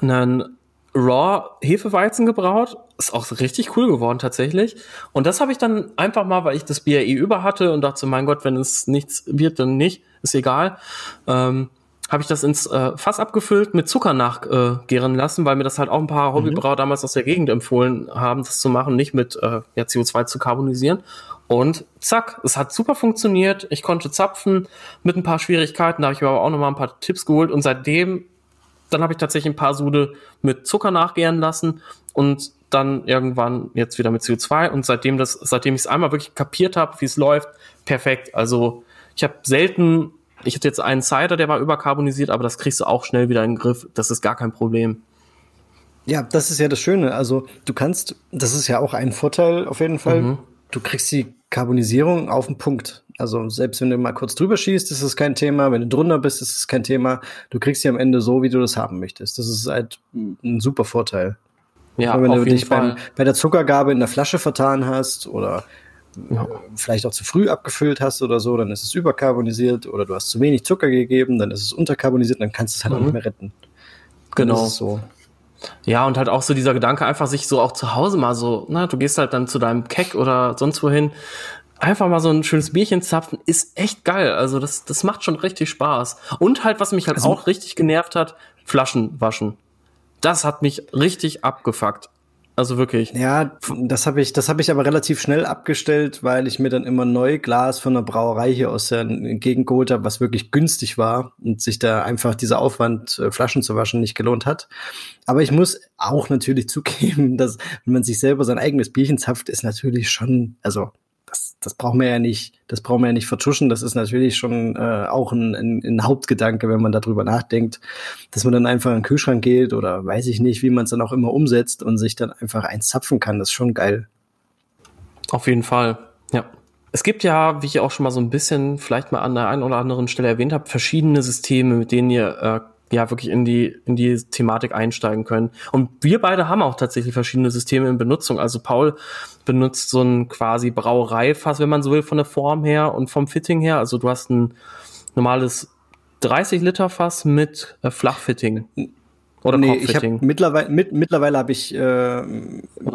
einen Raw Hefeweizen gebraut. Ist auch richtig cool geworden tatsächlich. Und das habe ich dann einfach mal, weil ich das Bier eh über hatte und dachte, mein Gott, wenn es nichts wird, dann nicht, ist egal. Ähm, habe ich das ins äh, Fass abgefüllt, mit Zucker nachgären äh, lassen, weil mir das halt auch ein paar Hobbybrauer mhm. damals aus der Gegend empfohlen haben, das zu machen, nicht mit äh, ja, CO2 zu karbonisieren. Und zack, es hat super funktioniert. Ich konnte zapfen mit ein paar Schwierigkeiten, da habe ich mir aber auch noch mal ein paar Tipps geholt und seitdem, dann habe ich tatsächlich ein paar Sude mit Zucker nachgären lassen und dann irgendwann jetzt wieder mit CO2 und seitdem das, seitdem ich es einmal wirklich kapiert habe, wie es läuft, perfekt. Also ich habe selten ich hatte jetzt einen Cider, der war überkarbonisiert, aber das kriegst du auch schnell wieder in den Griff. Das ist gar kein Problem. Ja, das ist ja das Schöne. Also du kannst, das ist ja auch ein Vorteil auf jeden Fall. Mhm. Du kriegst die Karbonisierung auf den Punkt. Also selbst wenn du mal kurz drüber schießt, ist es kein Thema. Wenn du drunter bist, ist es kein Thema. Du kriegst sie am Ende so, wie du das haben möchtest. Das ist halt ein super Vorteil. Ja, Aber wenn du dich beim, bei der Zuckergabe in der Flasche vertan hast oder ja. vielleicht auch zu früh abgefüllt hast oder so, dann ist es überkarbonisiert oder du hast zu wenig Zucker gegeben, dann ist es unterkarbonisiert, dann kannst du es halt mhm. auch nicht mehr retten. Genau. So. Ja, und halt auch so dieser Gedanke, einfach sich so auch zu Hause mal so, na, du gehst halt dann zu deinem Keck oder sonst wohin, einfach mal so ein schönes Bierchen zapfen, ist echt geil. Also das, das macht schon richtig Spaß. Und halt, was mich halt also, auch richtig genervt hat, Flaschen waschen. Das hat mich richtig abgefuckt. Also wirklich. Ja, das habe ich, das habe ich aber relativ schnell abgestellt, weil ich mir dann immer neu Glas von der Brauerei hier aus der Gegend geholt habe, was wirklich günstig war und sich da einfach dieser Aufwand, äh, Flaschen zu waschen, nicht gelohnt hat. Aber ich muss auch natürlich zugeben, dass wenn man sich selber sein eigenes Bierchen zapft, ist natürlich schon, also das, das brauchen wir ja nicht, das brauchen wir ja nicht vertuschen. Das ist natürlich schon äh, auch ein, ein, ein Hauptgedanke, wenn man darüber nachdenkt, dass man dann einfach in den Kühlschrank geht oder weiß ich nicht, wie man es dann auch immer umsetzt und sich dann einfach eins zapfen kann. Das ist schon geil. Auf jeden Fall, ja. Es gibt ja, wie ich auch schon mal so ein bisschen vielleicht mal an der einen oder anderen Stelle erwähnt habe, verschiedene Systeme, mit denen ihr äh, ja wirklich in die in die Thematik einsteigen können. Und wir beide haben auch tatsächlich verschiedene Systeme in Benutzung. Also Paul benutzt so ein quasi Brauereifass, wenn man so will, von der Form her und vom Fitting her. Also du hast ein normales 30 Liter Fass mit äh, Flachfitting. Oder nee, ich hab mittlerweile mit, mittlerweile habe ich äh,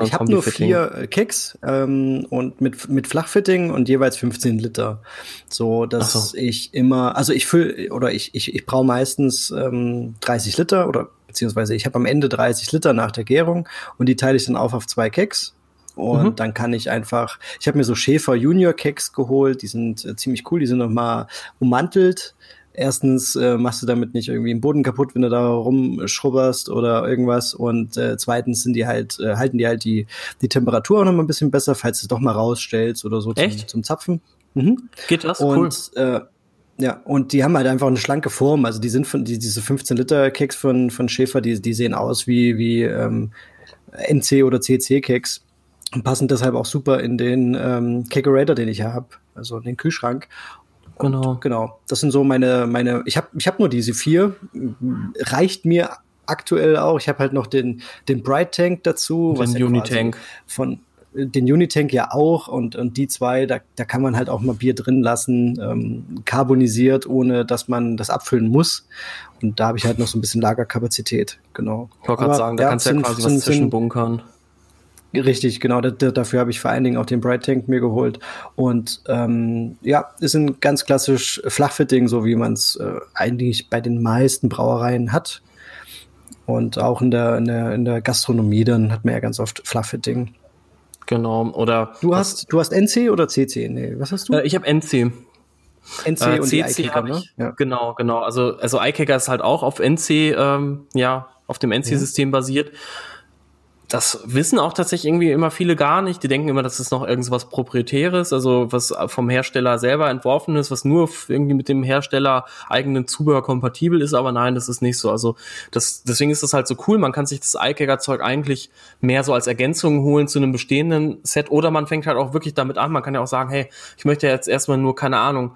ich habe nur vier Kicks ähm, und mit mit Flachfitting und jeweils 15 Liter, so dass so. ich immer also ich fülle oder ich ich ich brauche meistens ähm, 30 Liter oder beziehungsweise ich habe am Ende 30 Liter nach der Gärung und die teile ich dann auf auf zwei Keks. Und mhm. dann kann ich einfach, ich habe mir so Schäfer Junior Keks geholt, die sind äh, ziemlich cool, die sind nochmal ummantelt erstens äh, machst du damit nicht irgendwie den Boden kaputt, wenn du da rumschrubberst oder irgendwas. Und äh, zweitens sind die halt, äh, halten die halt die, die Temperatur auch noch mal ein bisschen besser, falls du es doch mal rausstellst oder so zum, zum, Zapfen. Mhm. Geht das? Und, cool. Äh, ja, und die haben halt einfach eine schlanke Form. Also die sind von die, diese 15 Liter Keks von von Schäfer, die die sehen aus wie wie ähm, NC oder CC Keks und passen deshalb auch super in den ähm, Kegerator, den ich habe, also in den Kühlschrank. Genau. genau. Das sind so meine, meine, ich habe ich hab nur diese vier. Reicht mir aktuell auch. Ich habe halt noch den, den Bright Tank dazu. Den ja Unitank. Von den Unitank ja auch und, und die zwei, da, da kann man halt auch mal Bier drin lassen, ähm, carbonisiert, ohne dass man das abfüllen muss. Und da habe ich halt noch so ein bisschen Lagerkapazität, genau. Ich wollte gerade sagen, da kannst du ja quasi sind, was zwischenbunkern. Richtig, genau. dafür habe ich vor allen Dingen auch den Bright Tank mir geholt. Und ähm, ja, ist ein ganz klassisch Flachfitting, so wie man es äh, eigentlich bei den meisten Brauereien hat. Und auch in der, in der, in der Gastronomie, dann hat man ja ganz oft Flachfitting. Genau, oder. Du hast, du hast NC oder CC? Nee, was hast du? Äh, ich habe NC. NC äh, und CC habe ne? ich. Ja. Genau, genau. Also, also iCaker ist halt auch auf NC, ähm, ja, auf dem NC-System ja. basiert das wissen auch tatsächlich irgendwie immer viele gar nicht. Die denken immer, das ist noch irgendwas Proprietäres, also was vom Hersteller selber entworfen ist, was nur irgendwie mit dem Hersteller eigenen Zubehör kompatibel ist. Aber nein, das ist nicht so. Also das, deswegen ist das halt so cool. Man kann sich das iCager-Zeug eigentlich mehr so als Ergänzung holen zu einem bestehenden Set oder man fängt halt auch wirklich damit an. Man kann ja auch sagen, hey, ich möchte jetzt erstmal nur, keine Ahnung,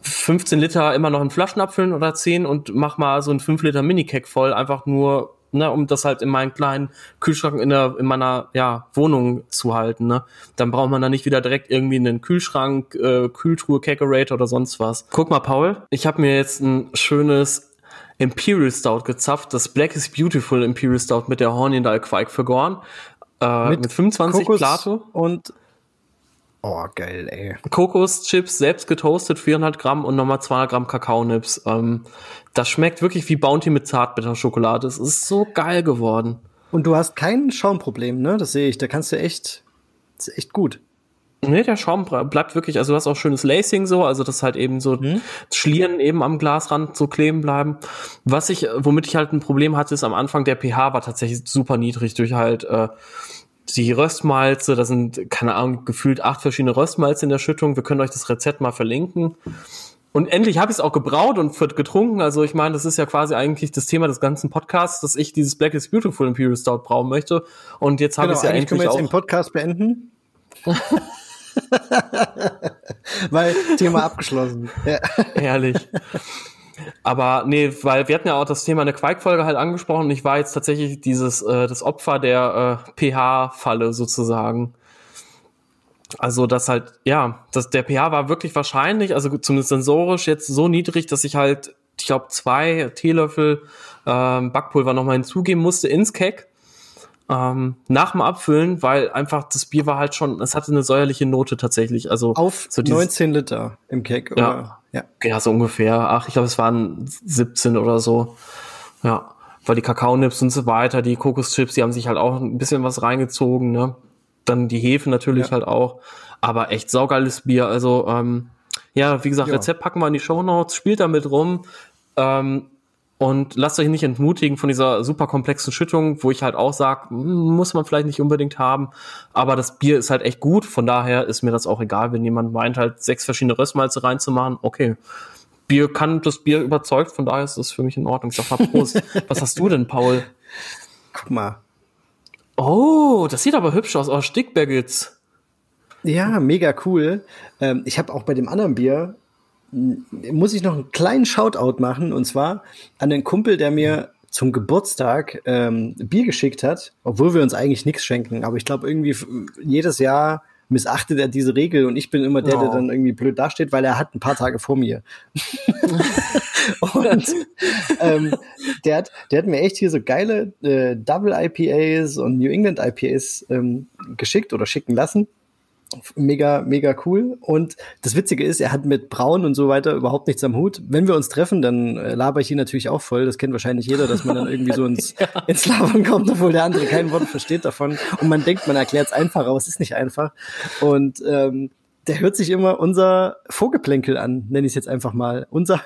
15 Liter immer noch in Flaschen abfüllen oder 10 und mach mal so ein 5 Liter Mini-Cake voll, einfach nur ne, um das halt in meinen kleinen Kühlschrank in, der, in meiner ja, Wohnung zu halten. Ne? Dann braucht man da nicht wieder direkt irgendwie einen Kühlschrank, äh, Kühltruhe, Kegerator oder sonst was. Guck mal, Paul, ich habe mir jetzt ein schönes Imperial Stout gezapft, das Black is Beautiful Imperial Stout mit der Hornindal Quark vergoren. Äh, mit, mit 25 Kokos Plato. Und Oh, geil, ey. Kokoschips selbst getoastet, 400 Gramm und nochmal 200 Gramm Kakaonips. Ähm, das schmeckt wirklich wie Bounty mit Zartbitterschokolade. Es ist so geil geworden. Und du hast kein Schaumproblem, ne? Das sehe ich. Da kannst du echt, das ist echt gut. Nee, der Schaum bleibt wirklich, also du hast auch schönes Lacing so, also das halt eben so mhm. Schlieren eben am Glasrand so kleben bleiben. Was ich, womit ich halt ein Problem hatte, ist am Anfang der pH war tatsächlich super niedrig durch halt äh, die Röstmalze, da sind, keine Ahnung, gefühlt acht verschiedene Röstmalze in der Schüttung. Wir können euch das Rezept mal verlinken. Und endlich habe ich es auch gebraut und getrunken. Also ich meine, das ist ja quasi eigentlich das Thema des ganzen Podcasts, dass ich dieses Black is Beautiful Imperial Stout brauen möchte. Und jetzt habe genau, ich es ja endlich können wir jetzt auch. den Podcast beenden. Weil Thema abgeschlossen. Ja. Herrlich. Aber nee, weil wir hatten ja auch das Thema eine Quark-Folge halt angesprochen und ich war jetzt tatsächlich dieses, äh, das Opfer der äh, pH-Falle sozusagen. Also das halt, ja, das, der pH war wirklich wahrscheinlich, also zumindest sensorisch jetzt so niedrig, dass ich halt, ich glaube, zwei Teelöffel ähm, Backpulver nochmal hinzugeben musste ins Keck ähm, nach dem Abfüllen, weil einfach das Bier war halt schon, es hatte eine säuerliche Note tatsächlich. Also auf so dieses, 19 Liter im Keck, oder? Ja, ja. ja so ungefähr. Ach, ich glaube, es waren 17 oder so. Ja, weil die Kakaonips und so weiter, die Kokoschips, die haben sich halt auch ein bisschen was reingezogen, ne? Dann die Hefe natürlich ja. halt auch. Aber echt saugeiles Bier. Also, ähm, ja, wie gesagt, ja. Rezept packen wir in die Show Notes, spielt damit rum. Ähm, und lasst euch nicht entmutigen von dieser super komplexen Schüttung, wo ich halt auch sage, muss man vielleicht nicht unbedingt haben. Aber das Bier ist halt echt gut. Von daher ist mir das auch egal, wenn jemand meint, halt sechs verschiedene Röstmalze reinzumachen. Okay. Bier kann das Bier überzeugt, von daher ist das für mich in Ordnung. Ich sag mal Prost. Was hast du denn, Paul? Guck mal. Oh, das sieht aber hübsch aus. Oh, Stickbaggets. Ja, mega cool. Ähm, ich habe auch bei dem anderen Bier muss ich noch einen kleinen Shoutout machen und zwar an den Kumpel, der mir zum Geburtstag ähm, Bier geschickt hat, obwohl wir uns eigentlich nichts schenken. Aber ich glaube, irgendwie jedes Jahr missachtet er diese Regel und ich bin immer der, oh. der dann irgendwie blöd dasteht, weil er hat ein paar Tage vor mir. und ähm, der, hat, der hat mir echt hier so geile äh, Double IPAs und New England IPAs ähm, geschickt oder schicken lassen mega, mega cool. Und das Witzige ist, er hat mit Braun und so weiter überhaupt nichts am Hut. Wenn wir uns treffen, dann äh, laber ich ihn natürlich auch voll. Das kennt wahrscheinlich jeder, dass man dann irgendwie so ins, ja. ins Labern kommt, obwohl der andere kein Wort versteht davon. Und man denkt, man erklärt es einfach, aber es ist nicht einfach. Und ähm, der hört sich immer unser Vorgeplänkel an, nenne ich es jetzt einfach mal. Unser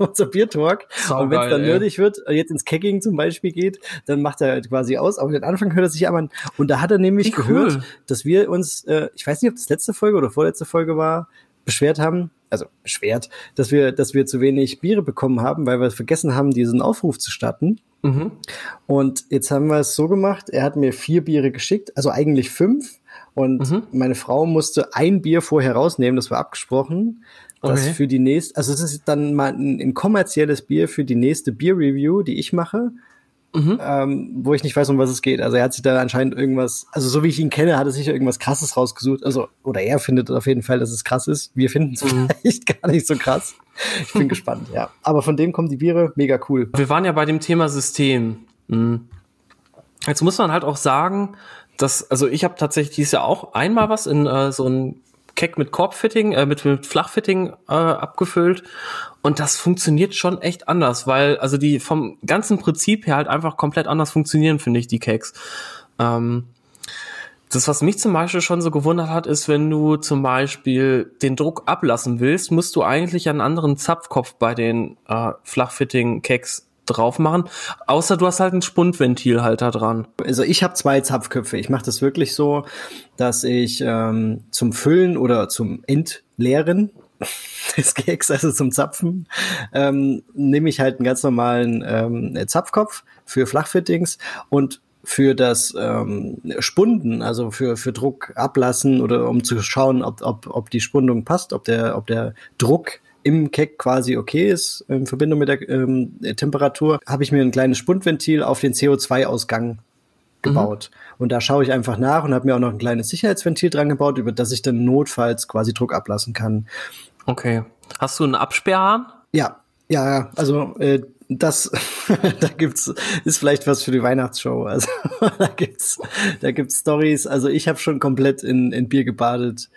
unser Biertalk. und wenn es dann nerdig wird, äh, jetzt ins Kecking zum Beispiel geht, dann macht er quasi aus. Aber den Anfang hört er sich an. Und da hat er nämlich Wie gehört, cool. dass wir uns, äh, ich weiß nicht, ob das letzte Folge oder vorletzte Folge war, beschwert haben, also beschwert, dass wir, dass wir zu wenig Biere bekommen haben, weil wir vergessen haben, diesen Aufruf zu starten. Mhm. Und jetzt haben wir es so gemacht, er hat mir vier Biere geschickt, also eigentlich fünf. Und mhm. meine Frau musste ein Bier vorher rausnehmen, das war abgesprochen das okay. für die nächste, also es ist dann mal ein, ein kommerzielles Bier für die nächste Bier-Review, die ich mache. Mhm. Ähm, wo ich nicht weiß, um was es geht. Also er hat sich da anscheinend irgendwas, also so wie ich ihn kenne, hat er sich irgendwas krasses rausgesucht. Also, oder er findet auf jeden Fall, dass es krass ist. Wir finden es mhm. vielleicht gar nicht so krass. Ich bin gespannt, ja. Aber von dem kommen die Biere mega cool. Wir waren ja bei dem Thema System. Mhm. Jetzt muss man halt auch sagen, das, also ich habe tatsächlich dieses Jahr auch einmal was in äh, so ein Keck mit Korbfitting, äh, mit, mit Flachfitting äh, abgefüllt. Und das funktioniert schon echt anders, weil also die vom ganzen Prinzip her halt einfach komplett anders funktionieren, finde ich, die Keks. Ähm, das, was mich zum Beispiel schon so gewundert hat, ist, wenn du zum Beispiel den Druck ablassen willst, musst du eigentlich einen anderen Zapfkopf bei den äh, Flachfitting-Keks drauf machen, außer du hast halt ein Spundventilhalter dran. Also ich habe zwei Zapfköpfe. Ich mache das wirklich so, dass ich ähm, zum Füllen oder zum Entleeren des Keks, also zum Zapfen, ähm, nehme ich halt einen ganz normalen ähm, Zapfkopf für Flachfittings und für das ähm, Spunden, also für, für Druck ablassen oder um zu schauen, ob, ob, ob die Spundung passt, ob der, ob der Druck im Keck quasi okay ist, in Verbindung mit der ähm, Temperatur, habe ich mir ein kleines Spundventil auf den CO2-Ausgang gebaut. Mhm. Und da schaue ich einfach nach und habe mir auch noch ein kleines Sicherheitsventil dran gebaut, über das ich dann notfalls quasi Druck ablassen kann. Okay. Hast du einen Absperrhahn? Ja, ja, also äh, das, da gibt's, ist vielleicht was für die Weihnachtsshow. Also da gibt's, da gibt's Stories. Also ich habe schon komplett in, in Bier gebadet.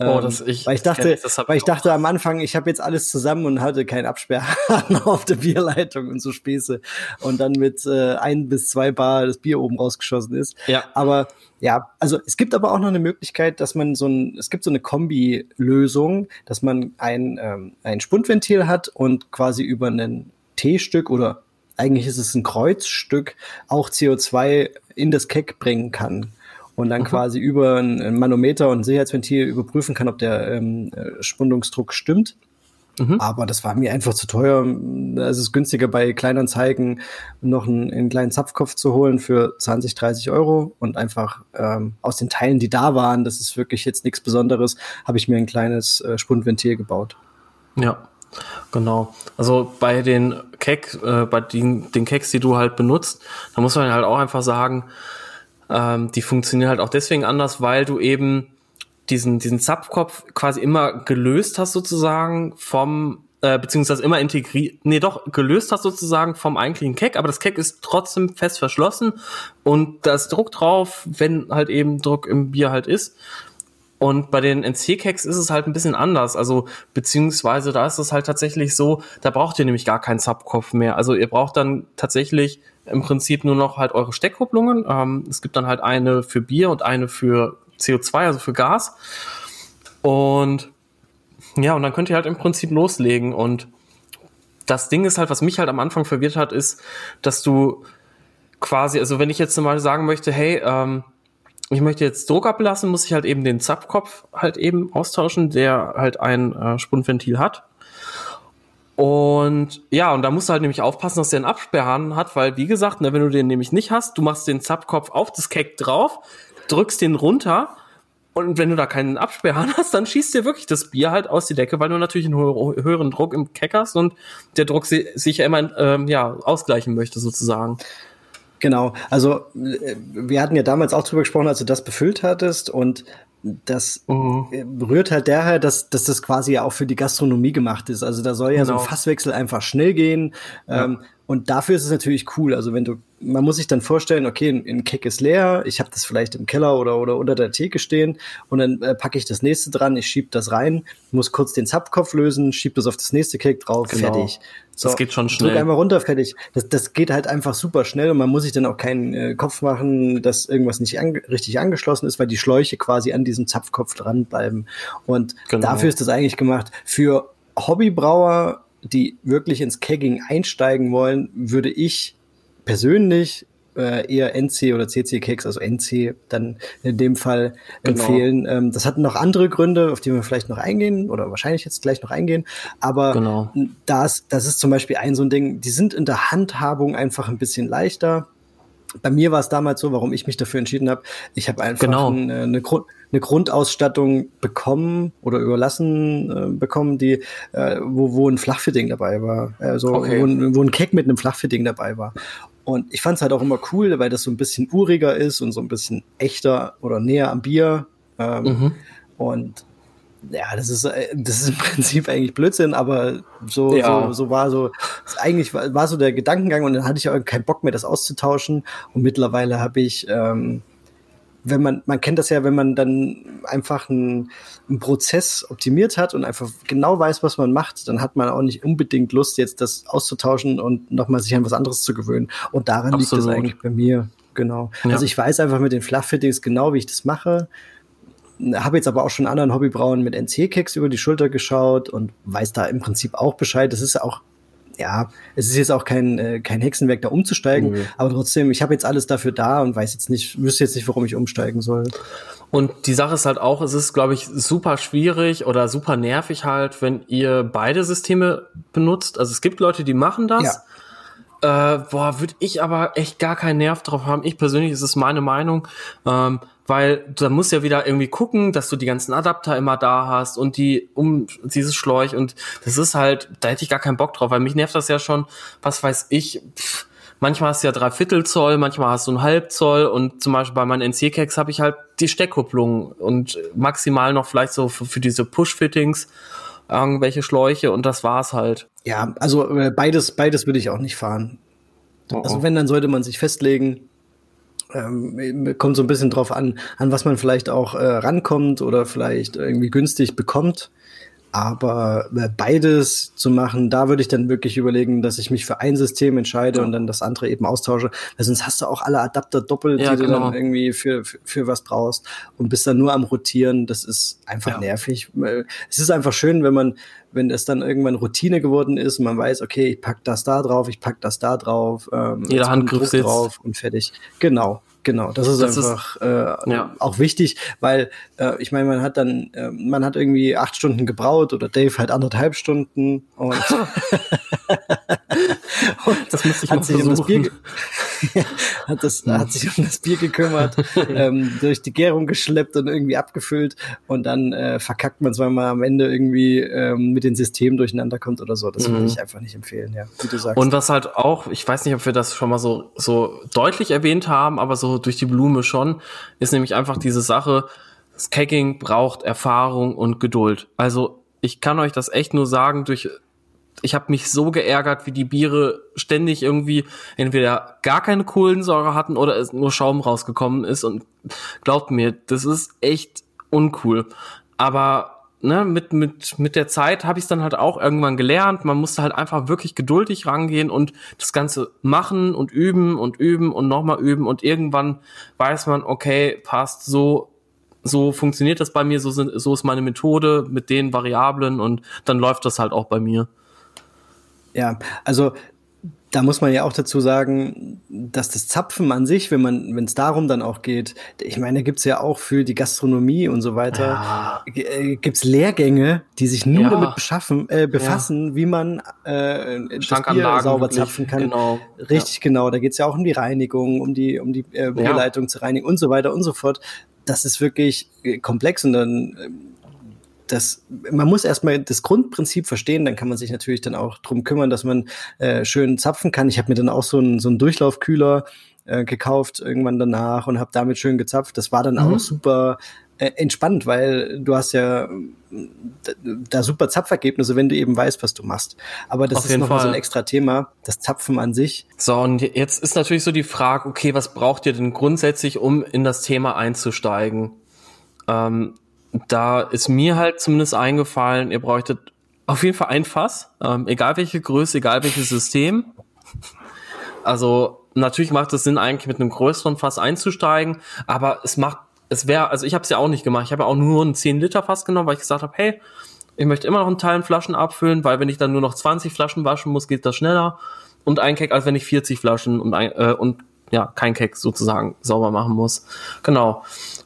Oh, das ich, weil ich dachte, ich, weil ich dachte am Anfang, ich habe jetzt alles zusammen und hatte keinen Absperrhahn auf der Bierleitung und so Späße und dann mit äh, ein bis zwei Bar das Bier oben rausgeschossen ist. Ja. Aber ja, also es gibt aber auch noch eine Möglichkeit, dass man so ein, es gibt so eine Kombi-Lösung, dass man ein ähm, ein Spundventil hat und quasi über einen T-Stück oder eigentlich ist es ein Kreuzstück auch CO2 in das Keck bringen kann und dann mhm. quasi über ein Manometer und ein Sicherheitsventil überprüfen kann, ob der ähm, äh, Spundungsdruck stimmt. Mhm. Aber das war mir einfach zu teuer. Es ist günstiger bei Kleinanzeigen noch einen, einen, kleinen Zapfkopf zu holen für 20, 30 Euro und einfach ähm, aus den Teilen, die da waren, das ist wirklich jetzt nichts Besonderes, habe ich mir ein kleines äh, Spundventil gebaut. Ja, genau. Also bei den Keck, äh, bei den, den Keks, die du halt benutzt, da muss man halt auch einfach sagen, ähm, die funktionieren halt auch deswegen anders, weil du eben diesen, diesen Zapfkopf quasi immer gelöst hast sozusagen vom, äh, beziehungsweise immer integriert, nee doch, gelöst hast sozusagen vom eigentlichen Keck, aber das Keck ist trotzdem fest verschlossen und da ist Druck drauf, wenn halt eben Druck im Bier halt ist. Und bei den NC-Keks ist es halt ein bisschen anders. Also, beziehungsweise da ist es halt tatsächlich so, da braucht ihr nämlich gar keinen Zapfkopf mehr. Also ihr braucht dann tatsächlich im Prinzip nur noch halt eure Steckkupplungen. Ähm, es gibt dann halt eine für Bier und eine für CO2, also für Gas. Und ja, und dann könnt ihr halt im Prinzip loslegen. Und das Ding ist halt, was mich halt am Anfang verwirrt hat, ist, dass du quasi, also wenn ich jetzt mal sagen möchte, hey, ähm, ich möchte jetzt Druck ablassen, muss ich halt eben den Zapfkopf halt eben austauschen, der halt ein äh, Spundventil hat. Und ja, und da musst du halt nämlich aufpassen, dass der einen Absperrhahn hat, weil wie gesagt, ne, wenn du den nämlich nicht hast, du machst den Zapfkopf auf das Keck drauf, drückst den runter und wenn du da keinen Absperrhahn hast, dann schießt dir wirklich das Bier halt aus die Decke, weil du natürlich einen höheren Druck im Keck hast und der Druck sich ja immer ähm, ja, ausgleichen möchte sozusagen. Genau, also äh, wir hatten ja damals auch drüber gesprochen, als du das befüllt hattest und das mhm. rührt halt daher, dass, dass das quasi ja auch für die Gastronomie gemacht ist. Also da soll ja genau. so ein genau. Fasswechsel einfach schnell gehen. Ja. Ähm, und dafür ist es natürlich cool. Also wenn du, man muss sich dann vorstellen, okay, ein Keck ist leer, ich habe das vielleicht im Keller oder, oder unter der Theke stehen und dann äh, packe ich das nächste dran, ich schieb das rein, muss kurz den Zapfkopf lösen, schieb das auf das nächste Keck drauf, genau. fertig. So, das geht schon schnell. Drück einmal runter, fertig. Das, das geht halt einfach super schnell und man muss sich dann auch keinen äh, Kopf machen, dass irgendwas nicht an, richtig angeschlossen ist, weil die Schläuche quasi an diesem Zapfkopf dranbleiben. Und genau. dafür ist das eigentlich gemacht. Für Hobbybrauer die wirklich ins Kegging einsteigen wollen, würde ich persönlich äh, eher NC oder CC Keks, also NC dann in dem Fall genau. empfehlen. Ähm, das hat noch andere Gründe, auf die wir vielleicht noch eingehen oder wahrscheinlich jetzt gleich noch eingehen. Aber genau. das, das ist zum Beispiel ein so ein Ding, die sind in der Handhabung einfach ein bisschen leichter bei mir war es damals so, warum ich mich dafür entschieden habe. Ich habe einfach genau. eine, eine, Grund, eine, Grundausstattung bekommen oder überlassen äh, bekommen, die äh, wo, wo ein Flachfitting dabei war, also okay. wo, wo ein Keck mit einem Flachfitting dabei war. Und ich fand es halt auch immer cool, weil das so ein bisschen uriger ist und so ein bisschen echter oder näher am Bier. Ähm, mhm. Und ja, das ist, äh, das ist im Prinzip eigentlich Blödsinn, aber so, ja. so, so war so, eigentlich war, war so der Gedankengang und dann hatte ich auch keinen Bock mehr, das auszutauschen. Und mittlerweile habe ich ähm, wenn man, man kennt das ja, wenn man dann einfach einen, einen Prozess optimiert hat und einfach genau weiß, was man macht, dann hat man auch nicht unbedingt Lust, jetzt das auszutauschen und nochmal sich an was anderes zu gewöhnen. Und daran Absolut. liegt es eigentlich bei mir. Genau. Ja. Also ich weiß einfach mit den Fluff-Fittings genau, wie ich das mache. Habe jetzt aber auch schon anderen Hobbybrauen mit NC-Kicks über die Schulter geschaut und weiß da im Prinzip auch Bescheid. Das ist auch ja, es ist jetzt auch kein, äh, kein Hexenwerk, da umzusteigen, mhm. aber trotzdem, ich habe jetzt alles dafür da und weiß jetzt nicht, wüsste jetzt nicht, warum ich umsteigen soll. Und die Sache ist halt auch, es ist, glaube ich, super schwierig oder super nervig halt, wenn ihr beide Systeme benutzt. Also es gibt Leute, die machen das. Ja. Äh, boah, würde ich aber echt gar keinen Nerv drauf haben. Ich persönlich, ist es meine Meinung. Ähm, weil da musst ja wieder irgendwie gucken, dass du die ganzen Adapter immer da hast und die um dieses Schläuch und das ist halt, da hätte ich gar keinen Bock drauf, weil mich nervt das ja schon, was weiß ich, pff, manchmal hast du ja drei Viertel Zoll, manchmal hast du ein Halb Zoll und zum Beispiel bei meinen NC-Cakes habe ich halt die Steckkupplung und maximal noch vielleicht so für, für diese Push-Fittings irgendwelche Schläuche und das war's halt. Ja, also äh, beides, beides würde ich auch nicht fahren. Oh oh. Also wenn, dann sollte man sich festlegen, ähm, kommt so ein bisschen drauf an, an was man vielleicht auch äh, rankommt oder vielleicht irgendwie günstig bekommt. Aber äh, beides zu machen, da würde ich dann wirklich überlegen, dass ich mich für ein System entscheide ja. und dann das andere eben austausche. Weil sonst hast du auch alle Adapter doppelt, ja, die genau. du dann genau. irgendwie für, für, für, was brauchst und bist dann nur am Rotieren. Das ist einfach ja. nervig. Es ist einfach schön, wenn man, wenn es dann irgendwann Routine geworden ist man weiß, okay, ich pack das da drauf, ich pack das da drauf, ähm, jeder Handgriff drauf und fertig. Genau. Genau, das ist das einfach ist, äh, ja. auch wichtig, weil äh, ich meine, man hat dann, äh, man hat irgendwie acht Stunden gebraut oder Dave halt anderthalb Stunden und, und das muss ich hat sich um das Bier hat, das, hat sich um das Bier gekümmert, ähm, durch die Gärung geschleppt und irgendwie abgefüllt und dann äh, verkackt man zweimal am Ende irgendwie ähm, mit den Systemen durcheinander kommt oder so. Das mhm. würde ich einfach nicht empfehlen, ja, wie du sagst. Und was halt auch, ich weiß nicht, ob wir das schon mal so, so deutlich erwähnt haben, aber so durch die Blume schon, ist nämlich einfach diese Sache, das Kegging braucht Erfahrung und Geduld. Also ich kann euch das echt nur sagen, durch ich habe mich so geärgert, wie die Biere ständig irgendwie entweder gar keine Kohlensäure hatten oder es nur Schaum rausgekommen ist. Und glaubt mir, das ist echt uncool. Aber ne, mit, mit, mit der Zeit habe ich es dann halt auch irgendwann gelernt. Man musste halt einfach wirklich geduldig rangehen und das Ganze machen und üben und üben und nochmal üben und irgendwann weiß man, okay, passt so, so funktioniert das bei mir, so, sind, so ist meine Methode mit den Variablen und dann läuft das halt auch bei mir. Ja, also da muss man ja auch dazu sagen, dass das Zapfen an sich, wenn man, wenn es darum dann auch geht, ich meine, da gibt's ja auch für die Gastronomie und so weiter, ja. Äh, gibt's Lehrgänge, die sich nur ja. damit beschaffen, äh, befassen, ja. wie man äh, das Bier sauber wirklich. zapfen kann. Genau. Richtig, genau. Da geht's ja auch um die Reinigung, um die, um die äh, Bierleitung zu reinigen und so weiter und so fort. Das ist wirklich äh, komplex und dann äh, das, man muss erstmal das Grundprinzip verstehen, dann kann man sich natürlich dann auch drum kümmern, dass man äh, schön zapfen kann. Ich habe mir dann auch so einen so einen Durchlaufkühler äh, gekauft irgendwann danach und habe damit schön gezapft. Das war dann mhm. auch super äh, entspannt, weil du hast ja da super Zapfergebnisse, wenn du eben weißt, was du machst. Aber das Auf ist nochmal so ein extra Thema, das Zapfen an sich. So, und jetzt ist natürlich so die Frage, okay, was braucht ihr denn grundsätzlich, um in das Thema einzusteigen? Ähm, da ist mir halt zumindest eingefallen, ihr bräuchtet auf jeden Fall ein Fass, ähm, egal welche Größe, egal welches System. Also natürlich macht es Sinn, eigentlich mit einem größeren Fass einzusteigen, aber es macht, es wäre, also ich habe es ja auch nicht gemacht. Ich habe ja auch nur ein 10 Liter Fass genommen, weil ich gesagt habe, hey, ich möchte immer noch einen Teil Flaschen abfüllen, weil wenn ich dann nur noch 20 Flaschen waschen muss, geht das schneller und ein Keck, als wenn ich 40 Flaschen und ein, äh, und ja, kein Keck sozusagen sauber machen muss. Genau.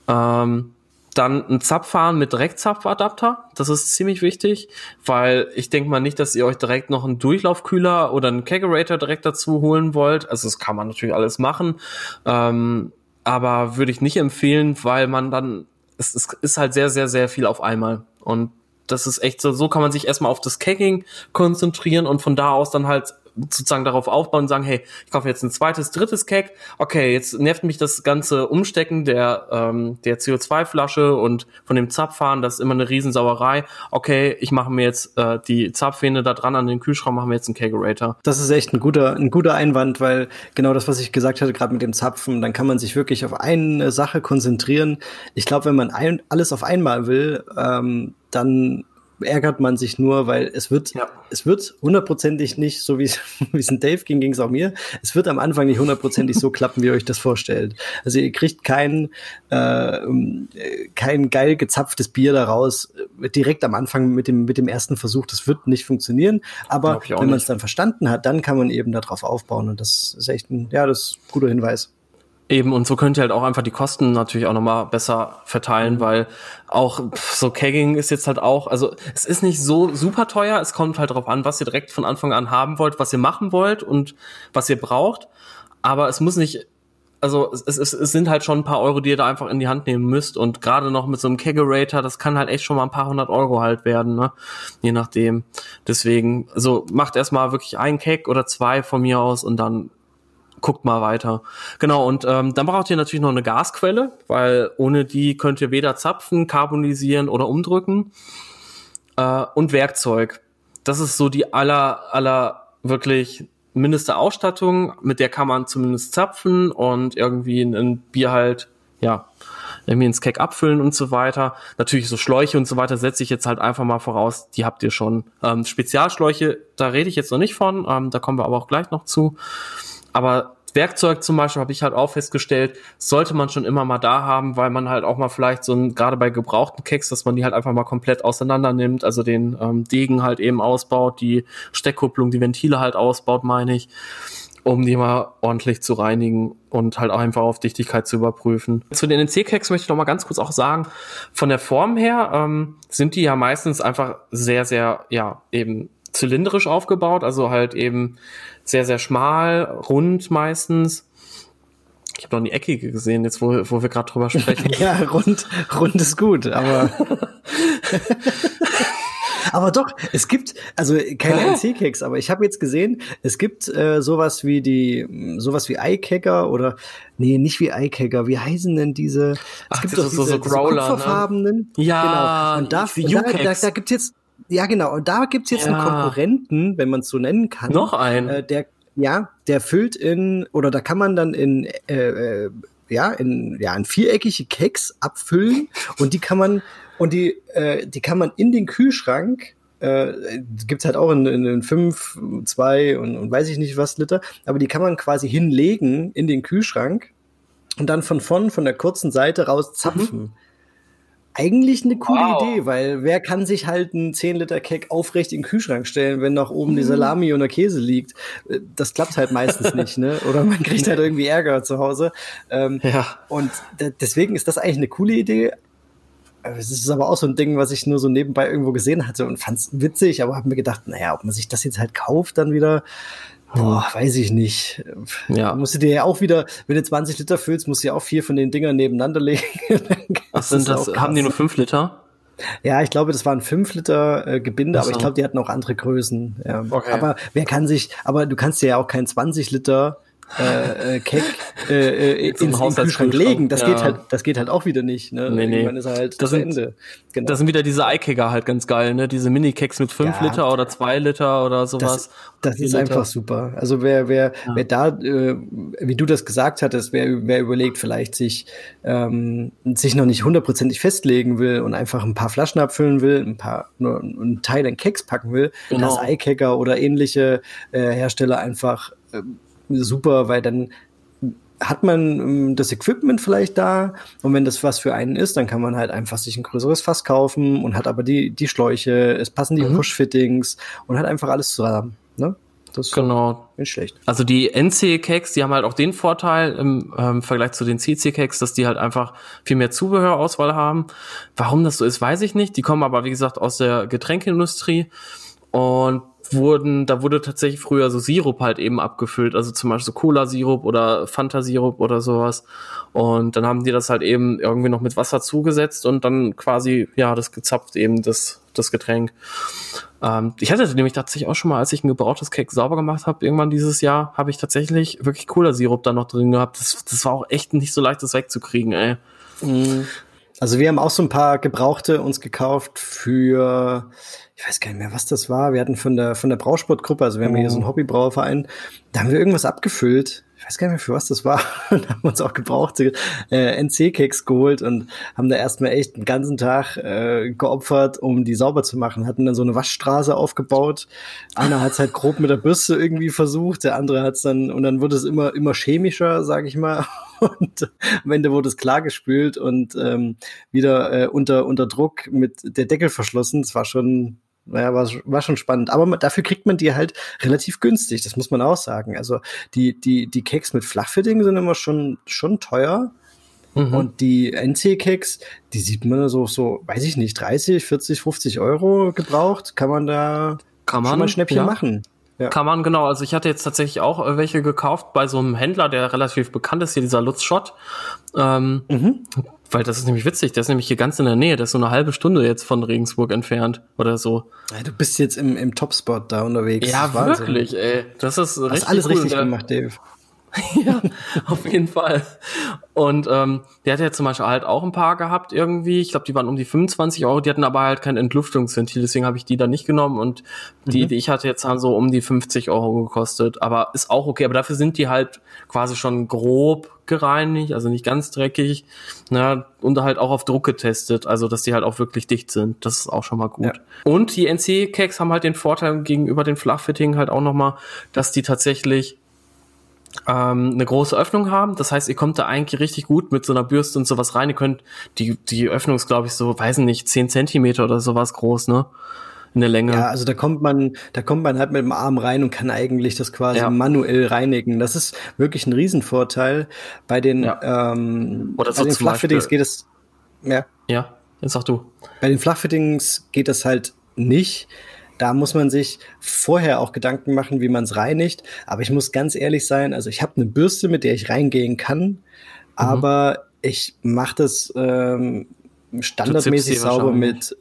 Ähm, dann ein Zapfhahn mit Direktzapfadapter. Das ist ziemlich wichtig, weil ich denke mal nicht, dass ihr euch direkt noch einen Durchlaufkühler oder einen Kegerator direkt dazu holen wollt. Also das kann man natürlich alles machen. Ähm, aber würde ich nicht empfehlen, weil man dann, es, es ist halt sehr, sehr, sehr viel auf einmal. Und das ist echt so, so kann man sich erstmal auf das Kegging konzentrieren und von da aus dann halt sozusagen darauf aufbauen und sagen, hey, ich kaufe jetzt ein zweites, drittes Cake. Okay, jetzt nervt mich das ganze Umstecken der, ähm, der CO2-Flasche und von dem Zapfhahn, das ist immer eine Riesensauerei. Okay, ich mache mir jetzt äh, die Zapfhähne da dran an den Kühlschrank, machen wir jetzt einen Kegerator. Das ist echt ein guter, ein guter Einwand, weil genau das, was ich gesagt hatte, gerade mit dem Zapfen, dann kann man sich wirklich auf eine Sache konzentrieren. Ich glaube, wenn man ein, alles auf einmal will, ähm, dann ärgert man sich nur, weil es wird, ja. es wird hundertprozentig nicht, so wie es ein Dave ging, ging es auch mir. Es wird am Anfang nicht hundertprozentig so klappen, wie ihr euch das vorstellt. Also ihr kriegt kein, äh, kein geil gezapftes Bier daraus äh, direkt am Anfang mit dem, mit dem ersten Versuch. Das wird nicht funktionieren. Aber wenn man es dann verstanden hat, dann kann man eben darauf aufbauen. Und das ist echt ein, ja, das ist ein guter Hinweis. Eben, und so könnt ihr halt auch einfach die Kosten natürlich auch nochmal besser verteilen, mhm. weil auch so Kegging ist jetzt halt auch, also es ist nicht so super teuer, es kommt halt darauf an, was ihr direkt von Anfang an haben wollt, was ihr machen wollt und was ihr braucht. Aber es muss nicht, also es, es, es sind halt schon ein paar Euro, die ihr da einfach in die Hand nehmen müsst. Und gerade noch mit so einem Kegerator, das kann halt echt schon mal ein paar hundert Euro halt werden, ne? Je nachdem. Deswegen, also macht erstmal wirklich einen Keg oder zwei von mir aus und dann guckt mal weiter. Genau, und ähm, dann braucht ihr natürlich noch eine Gasquelle, weil ohne die könnt ihr weder zapfen, carbonisieren oder umdrücken. Äh, und Werkzeug. Das ist so die aller, aller wirklich mindeste Ausstattung, mit der kann man zumindest zapfen und irgendwie ein Bier halt, ja, irgendwie ins Keck abfüllen und so weiter. Natürlich so Schläuche und so weiter setze ich jetzt halt einfach mal voraus, die habt ihr schon. Ähm, Spezialschläuche, da rede ich jetzt noch nicht von, ähm, da kommen wir aber auch gleich noch zu. Aber Werkzeug zum Beispiel habe ich halt auch festgestellt, sollte man schon immer mal da haben, weil man halt auch mal vielleicht so ein, gerade bei gebrauchten Keks, dass man die halt einfach mal komplett auseinander nimmt, also den ähm, Degen halt eben ausbaut, die Steckkupplung, die Ventile halt ausbaut, meine ich, um die mal ordentlich zu reinigen und halt auch einfach auf Dichtigkeit zu überprüfen. Zu den NC-Keks möchte ich noch mal ganz kurz auch sagen, von der Form her ähm, sind die ja meistens einfach sehr, sehr, ja, eben zylindrisch aufgebaut, also halt eben sehr, sehr schmal, rund meistens. Ich habe noch die eckige gesehen, jetzt wo, wo wir gerade drüber sprechen. ja, rund, rund ist gut, aber aber doch, es gibt also keine NC-Keks, aber ich habe jetzt gesehen, es gibt äh, sowas wie die sowas wie Eikecker oder nee, nicht wie Eikecker, wie heißen denn diese? Es Ach, gibt doch diese, so, so Growler, diese. Ne? Ja, genau. Und da, da, da, da gibt's jetzt ja, genau. Und da gibt's jetzt ja. einen Konkurrenten, wenn man es so nennen kann. Noch einen. Äh, der, ja, der füllt in, oder da kann man dann in, äh, äh, ja, in, ja, in viereckige Keks abfüllen und die kann man, und die, äh, die kann man in den Kühlschrank äh, gibt's halt auch in, in, in fünf, zwei und, und weiß ich nicht was Liter, aber die kann man quasi hinlegen in den Kühlschrank und dann von vorn, von der kurzen Seite raus zapfen. Mhm eigentlich eine coole wow. Idee, weil wer kann sich halt einen 10 Liter Keck aufrecht in den Kühlschrank stellen, wenn nach oben die mhm. Salami oder Käse liegt? Das klappt halt meistens nicht, ne? Oder man kriegt halt irgendwie Ärger zu Hause. Ähm, ja. Und deswegen ist das eigentlich eine coole Idee. Es ist aber auch so ein Ding, was ich nur so nebenbei irgendwo gesehen hatte und fand's witzig, aber habe mir gedacht, naja, ob man sich das jetzt halt kauft, dann wieder, Boah, weiß ich nicht. Ja. Musst du dir ja auch wieder, wenn du 20 Liter füllst, musst du ja auch vier von den Dingern nebeneinander legen. Was sind das? Haben die nur fünf Liter? Ja, ich glaube, das waren fünf Liter äh, Gebinde, so. aber ich glaube, die hatten auch andere Größen. Ja. Okay. Aber wer kann sich, aber du kannst dir ja auch kein 20 Liter äh, äh, Keck äh, äh, ins, ins Kühlschrank legen. Das ja. geht halt, das geht halt auch wieder nicht. Ne? Nee, nee. Irgendwann ist halt das sind, Ende. Genau. Das sind wieder diese Eikeger halt ganz geil, ne? Diese Mini-Keks mit fünf ja. Liter oder zwei Liter oder sowas. Das, das ist Liter. einfach super. Also wer, wer, ja. wer da, äh, wie du das gesagt hattest, wer, wer überlegt, vielleicht sich, ähm, sich noch nicht hundertprozentig festlegen will und einfach ein paar Flaschen abfüllen will, ein paar, nur einen Teil in Keks packen will, genau. dass Eikeger oder ähnliche äh, Hersteller einfach äh, super, weil dann hat man ähm, das Equipment vielleicht da und wenn das was für einen ist, dann kann man halt einfach sich ein größeres Fass kaufen und hat aber die, die Schläuche, es passen die mhm. Push-Fittings und hat einfach alles zusammen. Ne? Das genau. Nicht schlecht. Also die NC-Cakes, die haben halt auch den Vorteil im ähm, Vergleich zu den CC-Cakes, dass die halt einfach viel mehr Zubehörauswahl haben. Warum das so ist, weiß ich nicht. Die kommen aber, wie gesagt, aus der Getränkeindustrie. Und wurden, da wurde tatsächlich früher so Sirup halt eben abgefüllt, also zum Beispiel so Cola-Sirup oder Fanta-Sirup oder sowas. Und dann haben die das halt eben irgendwie noch mit Wasser zugesetzt und dann quasi, ja, das gezapft eben, das, das Getränk. Ähm, ich hatte nämlich tatsächlich auch schon mal, als ich ein gebrauchtes Cake sauber gemacht habe, irgendwann dieses Jahr, habe ich tatsächlich wirklich Cola-Sirup da noch drin gehabt. Das, das war auch echt nicht so leicht, das wegzukriegen, ey. Mhm. Also wir haben auch so ein paar Gebrauchte uns gekauft für, ich weiß gar nicht mehr, was das war. Wir hatten von der, von der Brausportgruppe, also wir haben hier so einen oh. Hobbybrauerverein, da haben wir irgendwas abgefüllt. Ich weiß gar nicht mehr, für was das war. da haben wir uns auch gebrauchte äh, NC-Keks geholt und haben da erstmal echt einen ganzen Tag äh, geopfert, um die sauber zu machen. Hatten dann so eine Waschstraße aufgebaut. Einer hat es halt grob mit der Bürste irgendwie versucht, der andere hat es dann, und dann wurde es immer, immer chemischer, sag ich mal. Und am Ende wurde es klargespült und ähm, wieder äh, unter, unter Druck mit der Deckel verschlossen. Das war schon, naja, war, war schon spannend. Aber dafür kriegt man die halt relativ günstig, das muss man auch sagen. Also die, die, die Cakes mit Flachfitting sind immer schon, schon teuer. Mhm. Und die NC-Keks, die sieht man so, so, weiß ich nicht, 30, 40, 50 Euro gebraucht. Kann man da kann man, schon mal ein Schnäppchen ja. machen. Ja. Kann man, genau. Also ich hatte jetzt tatsächlich auch äh, welche gekauft bei so einem Händler, der relativ bekannt ist, hier dieser Lutz Schott. Ähm, mhm. Weil das ist nämlich witzig, der ist nämlich hier ganz in der Nähe, der ist so eine halbe Stunde jetzt von Regensburg entfernt oder so. Ja, du bist jetzt im, im Topspot da unterwegs. Ja, wirklich, ey. Das ist richtig. Hast alles cool. richtig gemacht, Dave. ja, auf jeden Fall. Und ähm, der hat ja zum Beispiel halt auch ein paar gehabt irgendwie. Ich glaube, die waren um die 25 Euro. Die hatten aber halt kein Entlüftungsventil, deswegen habe ich die da nicht genommen. Und die, mhm. die ich hatte jetzt haben so um die 50 Euro gekostet. Aber ist auch okay. Aber dafür sind die halt quasi schon grob gereinigt, also nicht ganz dreckig. Ne, und halt auch auf Druck getestet, also dass die halt auch wirklich dicht sind. Das ist auch schon mal gut. Ja. Und die NC-Cakes haben halt den Vorteil gegenüber den Flachfitting halt auch nochmal, dass die tatsächlich ähm, eine große Öffnung haben. Das heißt, ihr kommt da eigentlich richtig gut mit so einer Bürste und sowas rein. Ihr könnt, die, die Öffnung ist, glaube ich, so, weiß nicht, zehn Zentimeter oder sowas groß, ne? In der Länge. Ja, also da kommt man, da kommt man halt mit dem Arm rein und kann eigentlich das quasi ja. manuell reinigen. Das ist wirklich ein Riesenvorteil. Bei den, ja. ähm, oder so bei den Flachfittings geht es, ja. Ja, jetzt sag du. Bei den Flachfittings geht das halt nicht da muss man sich vorher auch Gedanken machen, wie man es reinigt. Aber ich muss ganz ehrlich sein, also ich habe eine Bürste, mit der ich reingehen kann, mhm. aber ich mache das ähm, standardmäßig sauber mit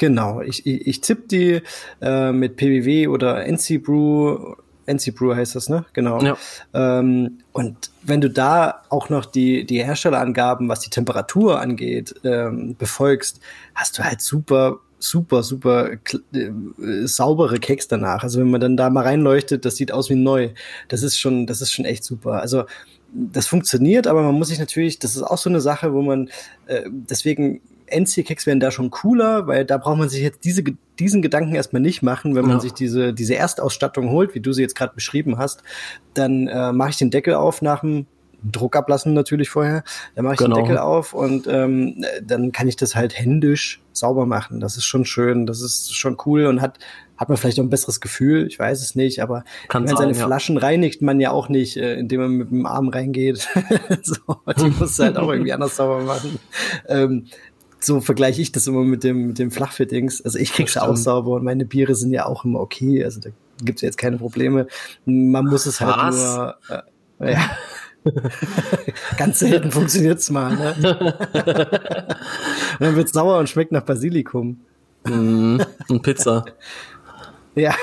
Genau, ich, ich, ich zipp die äh, mit PBW oder NC Brew, NC Brew heißt das, ne? Genau. Ja. Ähm, und wenn du da auch noch die, die Herstellerangaben, was die Temperatur angeht, ähm, befolgst, hast du halt super super, super äh, saubere Keks danach. Also wenn man dann da mal reinleuchtet, das sieht aus wie neu. Das ist schon, das ist schon echt super. Also das funktioniert, aber man muss sich natürlich, das ist auch so eine Sache, wo man äh, deswegen NC-Keks werden da schon cooler, weil da braucht man sich jetzt diese, diesen Gedanken erstmal nicht machen, wenn man ja. sich diese, diese Erstausstattung holt, wie du sie jetzt gerade beschrieben hast, dann äh, mache ich den Deckel auf nach dem Druck ablassen natürlich vorher. Dann mache ich genau. den Deckel auf und ähm, dann kann ich das halt händisch sauber machen. Das ist schon schön, das ist schon cool und hat hat man vielleicht auch ein besseres Gefühl, ich weiß es nicht, aber kann meine, seine ja. Flaschen reinigt man ja auch nicht, äh, indem man mit dem Arm reingeht. so, die muss halt auch irgendwie anders sauber machen. Ähm, so vergleiche ich das immer mit dem, mit dem Flachfittings. Also ich krieg's auch sauber und meine Biere sind ja auch immer okay. Also da gibt's ja jetzt keine Probleme. Man muss es halt Was? nur. Äh, ja. Ganz selten funktioniert's mal. Ne? und dann wird's sauer und schmeckt nach Basilikum. Mm, und Pizza. ja.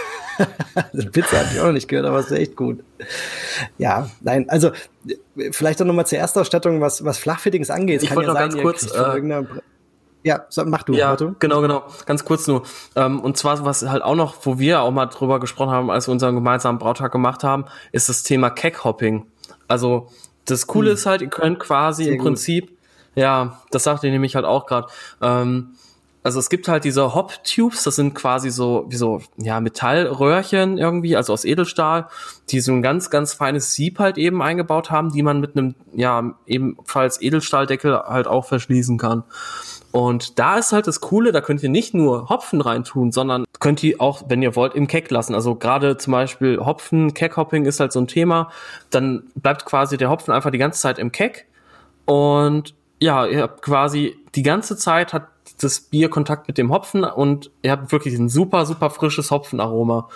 Pizza habe ich auch noch nicht gehört, aber es ist echt gut. Ja, nein, also vielleicht auch nochmal zur Erstausstattung, was, was Flachfittings angeht. Ich wollte ja noch sein, ganz kurz. Äh, ja, mach du. Ja, Otto. genau, genau. Ganz kurz nur. Ähm, und zwar, was halt auch noch, wo wir auch mal drüber gesprochen haben, als wir unseren gemeinsamen Brautag gemacht haben, ist das Thema Keckhopping. Also das Coole hm. ist halt, ihr könnt quasi Sehr im Prinzip, gut. ja, das sagte ich nämlich halt auch gerade. Ähm, also es gibt halt diese Hop-Tubes, das sind quasi so wie so ja Metallröhrchen irgendwie, also aus Edelstahl, die so ein ganz ganz feines Sieb halt eben eingebaut haben, die man mit einem ja ebenfalls Edelstahldeckel halt auch verschließen kann. Und da ist halt das Coole, da könnt ihr nicht nur Hopfen reintun, sondern könnt ihr auch, wenn ihr wollt, im Keck lassen. Also gerade zum Beispiel Hopfen, Keckhopping ist halt so ein Thema. Dann bleibt quasi der Hopfen einfach die ganze Zeit im Keck und ja, ihr habt quasi die ganze Zeit hat das Bier Kontakt mit dem Hopfen und ihr habt wirklich ein super, super frisches Hopfenaroma.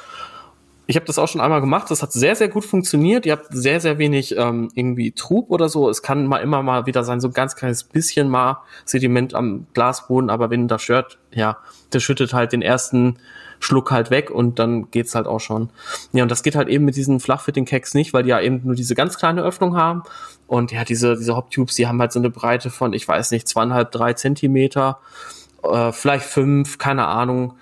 Ich habe das auch schon einmal gemacht. Das hat sehr, sehr gut funktioniert. Ihr habt sehr, sehr wenig ähm, irgendwie Trub oder so. Es kann mal immer mal wieder sein, so ein ganz kleines bisschen mal Sediment am Glasboden, aber wenn das stört, ja, der schüttet halt den ersten Schluck halt weg und dann geht's halt auch schon. Ja, und das geht halt eben mit diesen Flachfitting-Cakes nicht, weil die ja eben nur diese ganz kleine Öffnung haben. Und ja, diese, diese Hop-Tubes, die haben halt so eine Breite von, ich weiß nicht, zweieinhalb, drei Zentimeter, äh, vielleicht fünf, keine Ahnung.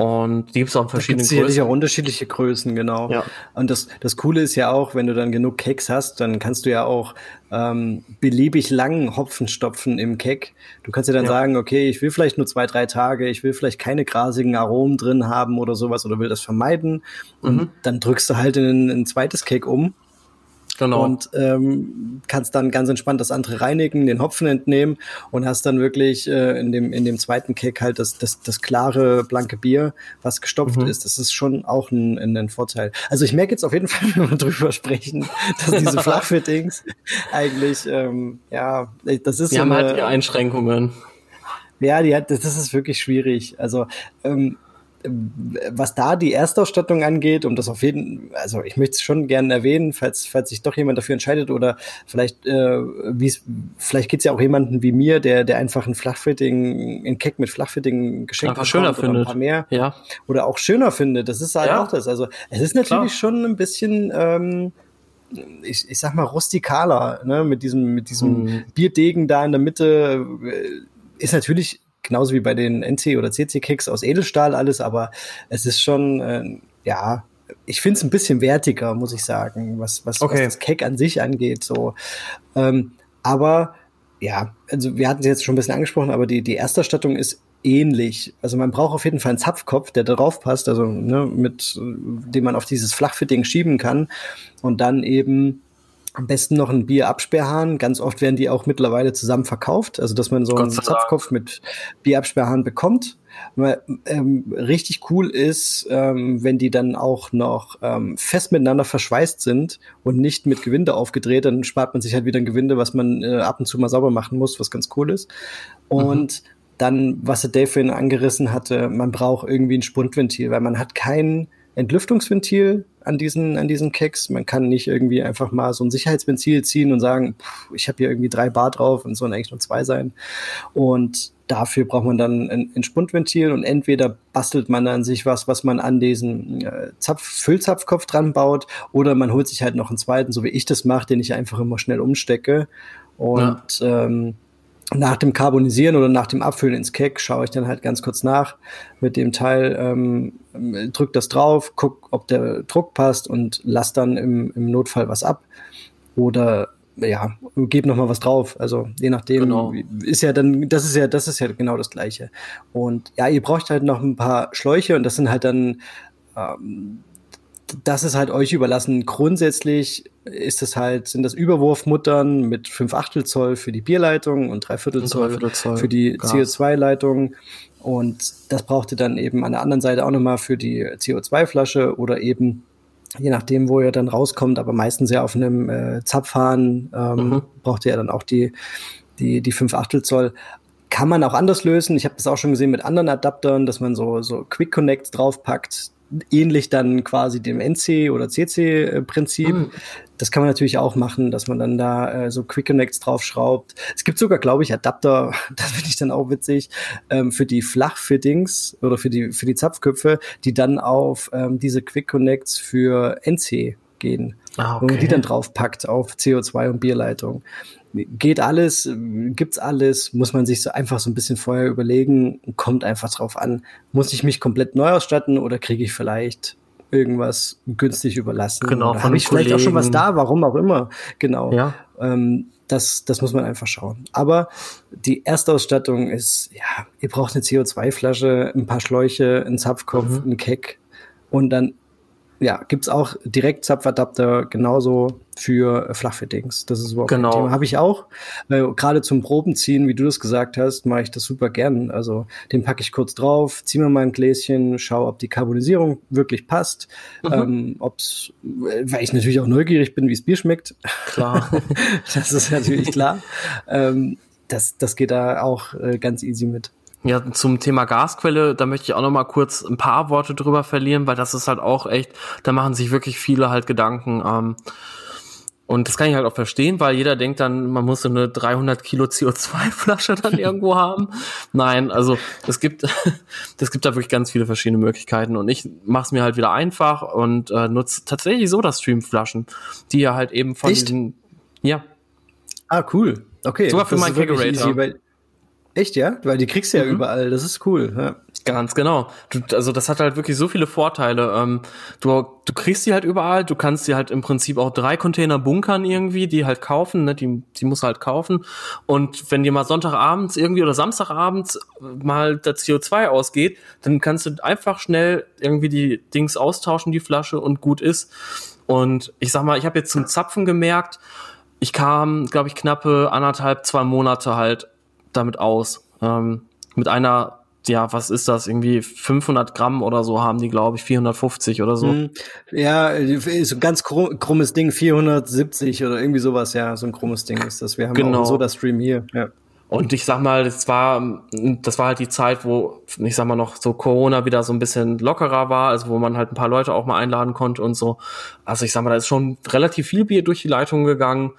Und die gibt es auch in verschiedenen da Größen. auch unterschiedliche Größen, genau. Ja. Und das, das Coole ist ja auch, wenn du dann genug Keks hast, dann kannst du ja auch ähm, beliebig langen Hopfen stopfen im Kek. Du kannst ja dann ja. sagen, okay, ich will vielleicht nur zwei, drei Tage, ich will vielleicht keine grasigen Aromen drin haben oder sowas oder will das vermeiden. Und mhm. dann drückst du halt in ein zweites Cake um Genau. Und ähm, kannst dann ganz entspannt das andere reinigen, den Hopfen entnehmen und hast dann wirklich äh, in, dem, in dem zweiten Cake halt das, das, das klare, blanke Bier, was gestopft mhm. ist. Das ist schon auch ein, ein, Vorteil. Also ich merke jetzt auf jeden Fall, wenn wir drüber sprechen, dass diese Flachfittings eigentlich, ähm, ja, das ist die so haben eine, halt die Einschränkungen. Ja, die hat, das ist wirklich schwierig. Also ähm, was da die Erstausstattung angeht, um das auf jeden, also ich möchte es schon gerne erwähnen, falls, falls sich doch jemand dafür entscheidet oder vielleicht, äh, wie es, vielleicht geht's ja auch jemanden wie mir, der, der einfach ein Flachfitting, ein Keck mit Flachfitting geschenkt hat. schöner findet. Ein paar mehr. Ja. Oder auch schöner findet. Das ist halt ja. auch das. Also es ist natürlich Klar. schon ein bisschen, ähm, ich, ich sag mal, rustikaler, ne, mit diesem, mit diesem hm. Bierdegen da in der Mitte, äh, ist natürlich genauso wie bei den NC oder CC Kicks aus Edelstahl alles, aber es ist schon, äh, ja, ich finde es ein bisschen wertiger, muss ich sagen, was, was, okay. was das Keck an sich angeht. So. Ähm, aber ja, also wir hatten es jetzt schon ein bisschen angesprochen, aber die, die Ersterstattung ist ähnlich. Also man braucht auf jeden Fall einen Zapfkopf, der darauf passt, also ne, mit dem man auf dieses Flachfitting schieben kann und dann eben am besten noch ein Bierabsperrhahn. Ganz oft werden die auch mittlerweile zusammen verkauft, also dass man so einen Zapfkopf mit Bierabsperrhahn bekommt. Ähm, richtig cool ist, ähm, wenn die dann auch noch ähm, fest miteinander verschweißt sind und nicht mit Gewinde aufgedreht, dann spart man sich halt wieder ein Gewinde, was man äh, ab und zu mal sauber machen muss, was ganz cool ist. Und mhm. dann, was der Dave vorhin angerissen hatte, man braucht irgendwie ein Spundventil, weil man hat kein Entlüftungsventil an diesen, an diesen Keks. Man kann nicht irgendwie einfach mal so ein Sicherheitsventil ziehen und sagen, pff, ich habe hier irgendwie drei Bar drauf und sollen eigentlich nur zwei sein. Und dafür braucht man dann ein, ein Spundventil und entweder bastelt man dann sich was, was man an diesen äh, Zapf, Füllzapfkopf dran baut, oder man holt sich halt noch einen zweiten, so wie ich das mache, den ich einfach immer schnell umstecke. Und ja. ähm, nach dem Carbonisieren oder nach dem Abfüllen ins Keck schaue ich dann halt ganz kurz nach mit dem Teil, ähm, drück das drauf, guck, ob der Druck passt und lass dann im, im Notfall was ab. Oder ja, gebe noch mal was drauf. Also je nachdem genau. ist ja dann, das ist ja, das ist ja genau das Gleiche. Und ja, ihr braucht halt noch ein paar Schläuche und das sind halt dann ähm, das ist halt euch überlassen. Grundsätzlich ist es halt, sind das Überwurfmuttern mit 5 Achtel Zoll für die Bierleitung und 3 Viertel Zoll, Zoll für die CO2-Leitung. Und das braucht ihr dann eben an der anderen Seite auch nochmal für die CO2-Flasche oder eben je nachdem, wo ihr dann rauskommt, aber meistens ja auf einem äh, Zapfhahn ähm, mhm. braucht ihr ja dann auch die, die, die 5 Achtel Zoll. Kann man auch anders lösen. Ich habe das auch schon gesehen mit anderen Adaptern, dass man so, so Quick Connects draufpackt ähnlich dann quasi dem NC oder CC Prinzip. Mhm. Das kann man natürlich auch machen, dass man dann da äh, so Quick Connects draufschraubt. Es gibt sogar, glaube ich, Adapter, das finde ich dann auch witzig, ähm, für die Flachfittings oder für die, für die Zapfköpfe, die dann auf ähm, diese Quick Connects für NC gehen. Ah, okay. Wenn man die dann draufpackt auf CO2 und Bierleitung geht alles, gibt's alles, muss man sich so einfach so ein bisschen vorher überlegen, kommt einfach drauf an, muss ich mich komplett neu ausstatten oder kriege ich vielleicht irgendwas günstig überlassen? Genau, habe ich vielleicht auch schon was da, warum auch immer. Genau. Ja. Ähm, das, das muss man einfach schauen. Aber die Erstausstattung ist, ja, ihr braucht eine CO2-Flasche, ein paar Schläuche, einen Zapfkopf, mhm. ein Keck und dann ja, gibt's auch direkt Zapfadapter genauso für Flachfittings. Das ist überhaupt genau. Thema. Habe ich auch. Äh, Gerade zum Probenziehen, wie du das gesagt hast, mache ich das super gern. Also den packe ich kurz drauf, ziehe mir mal ein Gläschen, schaue, ob die Carbonisierung wirklich passt. Mhm. Ähm, ob's, weil ich natürlich auch neugierig bin, wie es Bier schmeckt. Klar. das ist natürlich klar. ähm, das, das geht da auch äh, ganz easy mit. Ja, zum Thema Gasquelle, da möchte ich auch noch mal kurz ein paar Worte drüber verlieren, weil das ist halt auch echt, da machen sich wirklich viele halt Gedanken. Ähm, und das kann ich halt auch verstehen, weil jeder denkt dann, man muss so eine 300 Kilo CO2-Flasche dann irgendwo haben. Nein, also es gibt, es gibt da wirklich ganz viele verschiedene Möglichkeiten und ich mache es mir halt wieder einfach und äh, nutze tatsächlich so das Stream-Flaschen, die ja halt eben von Echt? diesen, ja. Ah, cool. Okay. Sogar für meinen Kegerator. Echt, ja? Weil die kriegst du ja Mhm. überall. Das ist cool. Ja. Ganz genau. Du, also das hat halt wirklich so viele Vorteile. Ähm, du, du kriegst die halt überall, du kannst die halt im Prinzip auch drei Container bunkern irgendwie, die halt kaufen, ne? die, die musst du halt kaufen. Und wenn dir mal Sonntagabends irgendwie oder Samstagabends mal das CO2 ausgeht, dann kannst du einfach schnell irgendwie die Dings austauschen, die Flasche und gut ist. Und ich sag mal, ich habe jetzt zum Zapfen gemerkt, ich kam, glaube ich, knappe anderthalb, zwei Monate halt damit aus. Ähm, mit einer, ja, was ist das? Irgendwie 500 Gramm oder so haben die, glaube ich, 450 oder so. Hm. Ja, so ein ganz krumm, krummes Ding, 470 oder irgendwie sowas, ja, so ein krummes Ding ist das. Wir haben Genau. auch so das Stream hier. Ja. Und ich sag mal, das war, das war halt die Zeit, wo, ich sag mal noch, so Corona wieder so ein bisschen lockerer war, also wo man halt ein paar Leute auch mal einladen konnte und so. Also ich sag mal, da ist schon relativ viel Bier durch die Leitung gegangen.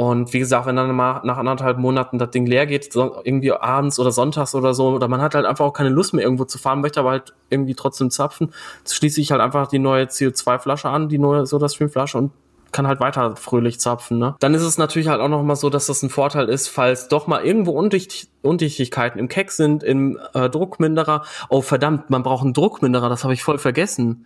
Und wie gesagt, wenn dann mal nach anderthalb Monaten das Ding leer geht, so irgendwie abends oder sonntags oder so, oder man hat halt einfach auch keine Lust mehr irgendwo zu fahren, möchte aber halt irgendwie trotzdem zapfen, schließe ich halt einfach die neue CO2-Flasche an, die neue Soda-Stream-Flasche und kann halt weiter fröhlich zapfen. Ne? Dann ist es natürlich halt auch noch mal so, dass das ein Vorteil ist, falls doch mal irgendwo Undicht Undichtigkeiten im Keck sind, im äh, Druckminderer. Oh verdammt, man braucht einen Druckminderer, das habe ich voll vergessen.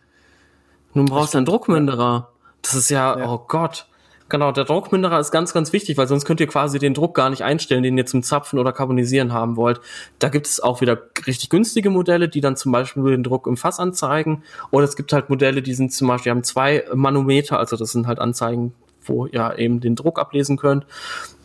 Nun brauchst du einen Druckminderer. Das ist ja, Ja. oh Gott. Genau, der Druckminderer ist ganz, ganz wichtig, weil sonst könnt ihr quasi den Druck gar nicht einstellen, den ihr zum Zapfen oder Carbonisieren haben wollt. Da gibt es auch wieder richtig günstige Modelle, die dann zum Beispiel den Druck im Fass anzeigen. Oder es gibt halt Modelle, die sind zum Beispiel, die haben zwei Manometer, also das sind halt Anzeigen, wo ihr eben den Druck ablesen könnt,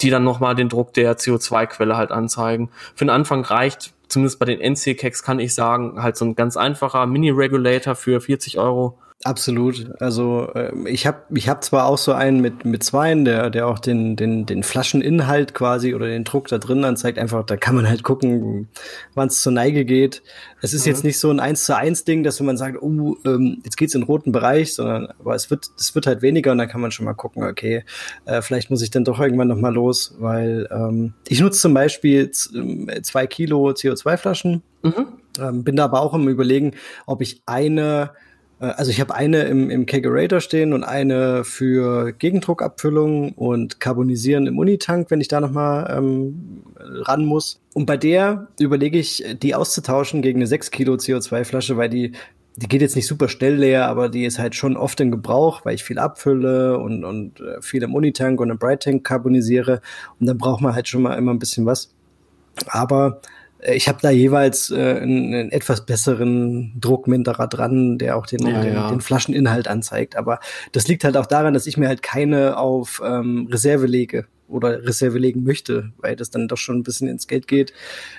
die dann nochmal den Druck der CO2-Quelle halt anzeigen. Für den Anfang reicht, zumindest bei den NC-Keks kann ich sagen, halt so ein ganz einfacher Mini-Regulator für 40 Euro. Absolut. Also ähm, ich habe ich hab zwar auch so einen mit mit Zweien, der der auch den den den Flascheninhalt quasi oder den Druck da drin anzeigt. Einfach, da kann man halt gucken, wann es zur Neige geht. Es ist jetzt nicht so ein eins zu eins Ding, dass wenn man sagt, oh, ähm, jetzt geht's in den roten Bereich, sondern aber es wird es wird halt weniger und dann kann man schon mal gucken, okay, äh, vielleicht muss ich dann doch irgendwann noch mal los, weil ähm, ich nutze zum Beispiel ähm, zwei Kilo CO2-Flaschen Mhm. ähm, bin da aber auch im Überlegen, ob ich eine, äh, also ich habe eine im, im Kegerator stehen und eine für Gegendruckabfüllung und Carbonisieren im Unitank, wenn ich da nochmal ähm, ran muss. Und bei der überlege ich, die auszutauschen gegen eine 6 Kilo CO2-Flasche, weil die die geht jetzt nicht super schnell leer, aber die ist halt schon oft in Gebrauch, weil ich viel abfülle und, und äh, viel im Unitank und im Bright Tank carbonisiere. Und dann braucht man halt schon mal immer ein bisschen was. Aber äh, ich habe da jeweils äh, einen, einen etwas besseren Druckminderer dran, der auch den, Ja, den, ja. den Flascheninhalt anzeigt. Aber das liegt halt auch daran, dass ich mir halt keine auf ähm, Reserve lege oder Reserve legen möchte, weil das dann doch schon ein bisschen ins Geld geht.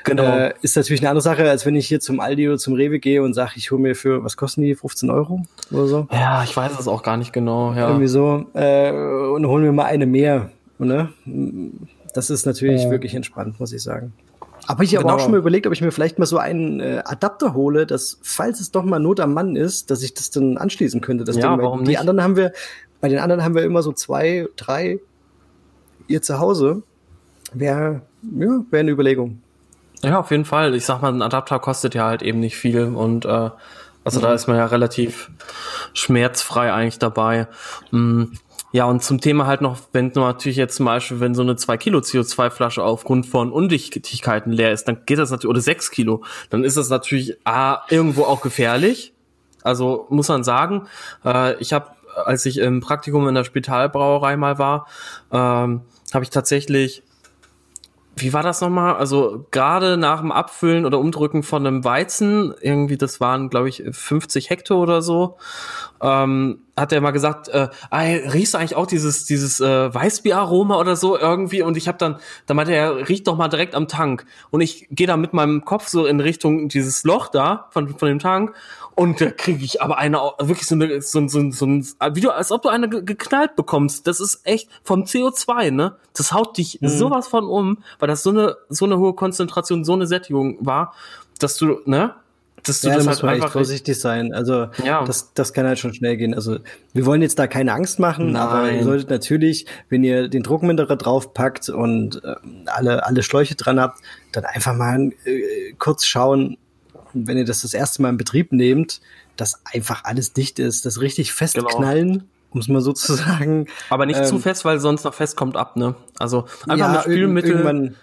Genau. Äh, ist natürlich eine andere Sache, als wenn ich hier zum Aldi oder zum Rewe gehe und sage, ich hole mir für, was kosten die, 15 Euro oder so? Ja, ich weiß es auch gar nicht genau. Ja. Irgendwie so. Äh, und holen mir mal eine mehr. Ne? Das ist natürlich wirklich entspannt, muss ich sagen. Aber ich habe Genau. auch schon mal überlegt, ob ich mir vielleicht mal so einen äh, Adapter hole, dass, falls es doch mal Not am Mann ist, dass ich das dann anschließen könnte. Das Ja, Ding. Warum die nicht? anderen haben wir, bei den anderen haben wir immer so zwei, drei ihr zu Hause. Wäre ja, wär eine Überlegung. Ja, auf jeden Fall. Ich sag mal, ein Adapter kostet ja halt eben nicht viel und äh, also da ist man ja relativ schmerzfrei eigentlich dabei. Mm, Ja, und zum Thema halt noch, wenn du natürlich jetzt zum Beispiel, wenn so eine 2 Kilo CO2-Flasche aufgrund von Undichtigkeiten leer ist, dann geht das natürlich, oder 6 Kilo, dann ist das natürlich A, irgendwo auch gefährlich. Also muss man sagen, äh, ich habe, als ich im Praktikum in der Spitalbrauerei mal war, ähm, habe ich tatsächlich wie war das nochmal? Also gerade nach dem Abfüllen oder Umdrücken von einem Weizen, irgendwie, das waren, glaube ich, 50 Hektar oder so, ähm, hat er mal gesagt, äh, riechst du eigentlich auch dieses dieses äh, Weißbieraroma oder so irgendwie? Und ich habe dann, da meinte er, riecht doch mal direkt am Tank. Und ich gehe da mit meinem Kopf so in Richtung dieses Loch da von von dem Tank und da kriege ich aber eine wirklich so eine so, so, so ein wie du als ob du eine geknallt bekommst. Das ist echt vom CO2, ne? Das haut dich mhm. sowas von um, weil das so eine so eine hohe Konzentration, so eine Sättigung war, dass du, ne? dass du ja, das da muss halt man echt vorsichtig sein. Also ja. das, das kann halt schon schnell gehen. Also wir wollen jetzt da keine Angst machen, Nein. aber ihr solltet natürlich, wenn ihr den Druckminderer draufpackt und äh, alle, alle Schläuche dran habt, dann einfach mal äh, kurz schauen, wenn ihr das das erste Mal in Betrieb nehmt, dass einfach alles dicht ist, das richtig festknallen. Genau um es mal so zu sagen. Aber nicht ähm, zu fest, weil sonst noch fest kommt ab, ne? Also einfach ja, mit Spülmittel.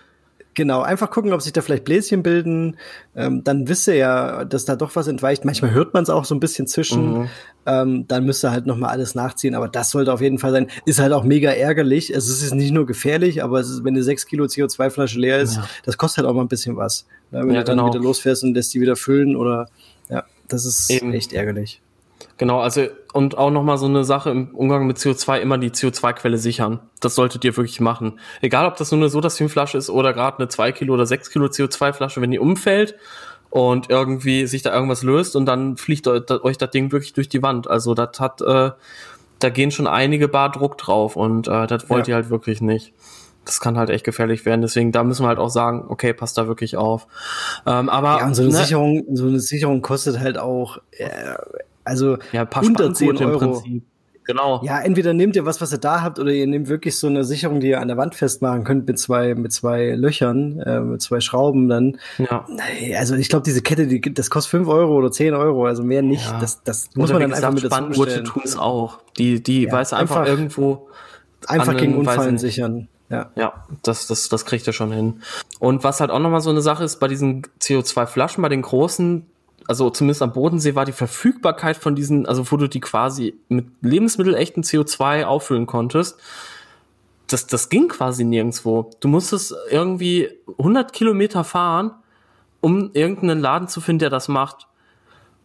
Genau, einfach gucken, ob sich da vielleicht Bläschen bilden. Ähm, dann wisst ihr ja, dass da doch was entweicht. Manchmal hört man es auch so ein bisschen zwischen. Mhm. Ähm, dann müsst ihr halt noch mal alles nachziehen. Aber das sollte auf jeden Fall sein. Ist halt auch mega ärgerlich. Also es ist nicht nur gefährlich, aber es ist, wenn eine 6 Kilo CO2-Flasche leer ist, ja. das kostet halt auch mal ein bisschen was. Ne? Wenn ja, du dann genau. wieder losfährst und lässt die wieder füllen oder ja, das ist Eben. echt ärgerlich. Genau, also und auch nochmal so eine Sache im Umgang mit CO2, immer die CO2-Quelle sichern. Das solltet ihr wirklich machen. Egal, ob das nur eine Sodastream-Flasche ist oder gerade eine 2 Kilo oder 6 Kilo CO2-Flasche, wenn die umfällt und irgendwie sich da irgendwas löst und dann fliegt euch das Ding wirklich durch die Wand. Also das hat, äh, da gehen schon einige Bar Druck drauf und äh, das wollt ja. ihr halt wirklich nicht das kann halt echt gefährlich werden. Deswegen, da müssen wir halt auch sagen, okay, passt da wirklich auf. Ähm, aber ja, und so eine ne, Sicherung, so eine Sicherung kostet halt auch äh, also ja, ein paar unter 10 Euro. Im Prinzip. Genau. Ja, entweder nehmt ihr was, was ihr da habt, oder ihr nehmt wirklich so eine Sicherung, die ihr an der Wand festmachen könnt mit zwei, mit zwei Löchern, äh, mit zwei Schrauben dann. Ja. Also ich glaube, diese Kette, die, das kostet fünf Euro oder zehn Euro, also mehr nicht. Ja. Das, das muss man dann einfach mit dazu bestellen. tun es auch. Die, die ja, weiß einfach, einfach irgendwo. Einfach gegen Unfallen sichern. Ja. ja, das, das, das kriegt er schon hin. Und was halt auch nochmal so eine Sache ist, bei diesen CO2-Flaschen, bei den großen, also zumindest am Bodensee war die Verfügbarkeit von diesen, also wo du die quasi mit lebensmittelechten CO2 auffüllen konntest, das, das ging quasi nirgendwo. Du musstest irgendwie 100 Kilometer fahren, um irgendeinen Laden zu finden, der das macht.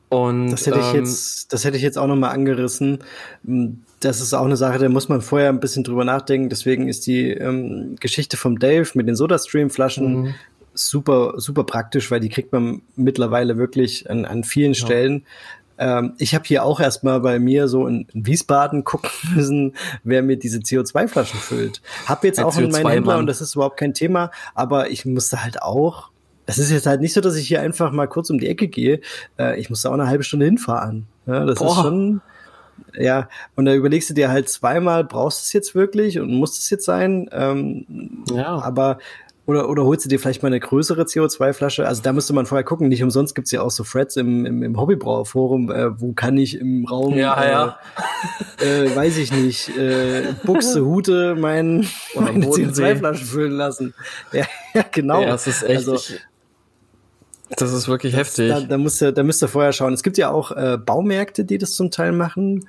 Und das hätte ich ähm, jetzt, das hätte ich jetzt auch noch mal angerissen. Das ist auch eine Sache, da muss man vorher ein bisschen drüber nachdenken. Deswegen ist die ähm, Geschichte vom Dave mit den SodaStream-Flaschen mhm super, super praktisch, weil die kriegt man mittlerweile wirklich an, an vielen ja. Stellen. Ähm, ich habe hier auch erstmal bei mir so in, in, Wiesbaden gucken müssen, wer mir diese CO2-Flaschen füllt. Hab jetzt Ein auch einen Händler und das ist überhaupt kein Thema, aber ich musste halt auch es ist jetzt halt nicht so, dass ich hier einfach mal kurz um die Ecke gehe. Äh, ich musste auch eine halbe Stunde hinfahren. Ja, das Boah. ist schon, ja, und da überlegst du dir halt zweimal, brauchst du es jetzt wirklich und muss es jetzt sein? Ähm, ja. Aber oder, oder holst du dir vielleicht mal eine größere CO2-Flasche? Also da müsste man vorher gucken. Nicht umsonst gibt's ja auch so Threads im, im, im Hobbybrauerforum. Äh, wo kann ich im Raum, ja, äh, ja. Äh, weiß ich nicht, äh, Buchse, Hute mein, meine CO2-Flasche füllen lassen. Ja, ja genau. Ja, das ist echt... Also, das ist wirklich das, heftig. Da, da, musst ihr, da müsst ihr vorher schauen. Es gibt ja auch äh, Baumärkte, die das zum Teil machen.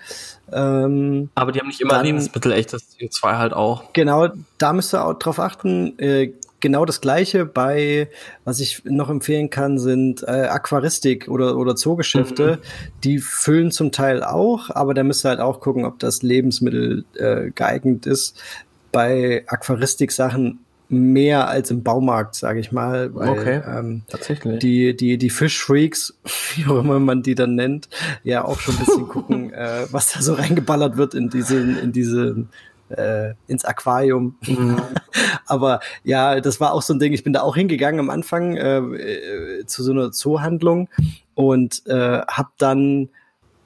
Ähm, Aber die haben nicht immer dann, Lebensmittel, echtes CO2 halt auch. Genau, da müsst ihr auch drauf achten. Äh, genau das Gleiche bei, was ich noch empfehlen kann, sind äh, Aquaristik oder, oder Zoogeschäfte. Mhm. Die füllen zum Teil auch, aber da müsst ihr halt auch gucken, ob das Lebensmittel äh, geeignet ist. Bei Aquaristik-Sachen mehr als im Baumarkt, sage ich mal. Weil, okay, ähm, tatsächlich. Die, die, die Fischfreaks, wie auch immer man die dann nennt, ja auch schon ein bisschen gucken, äh, was da so reingeballert wird in diesen, in diese äh, ins Aquarium. Mhm. Aber ja, das war auch so ein Ding. Ich bin da auch hingegangen am Anfang äh, äh, zu so einer Zoohandlung und äh, habe dann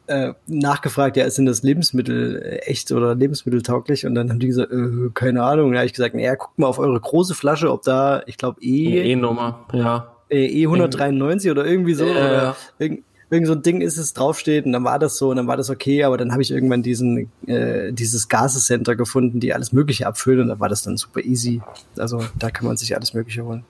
äh, nachgefragt, ja, ist denn das Lebensmittel äh, echt oder lebensmitteltauglich? Und dann haben die gesagt, äh, keine Ahnung. Da habe ich gesagt, naja, guckt mal auf eure große Flasche, ob da, ich glaube, E. E-Nummer, ja. E 193 oder irgendwie so. Äh, oder irgend, irgend so ein Ding ist es draufsteht und dann war das so und dann war das okay, aber dann habe ich irgendwann diesen äh, dieses Gasecenter gefunden, die alles Mögliche abfüllen und da war das dann super easy. Also da kann man sich alles Mögliche holen.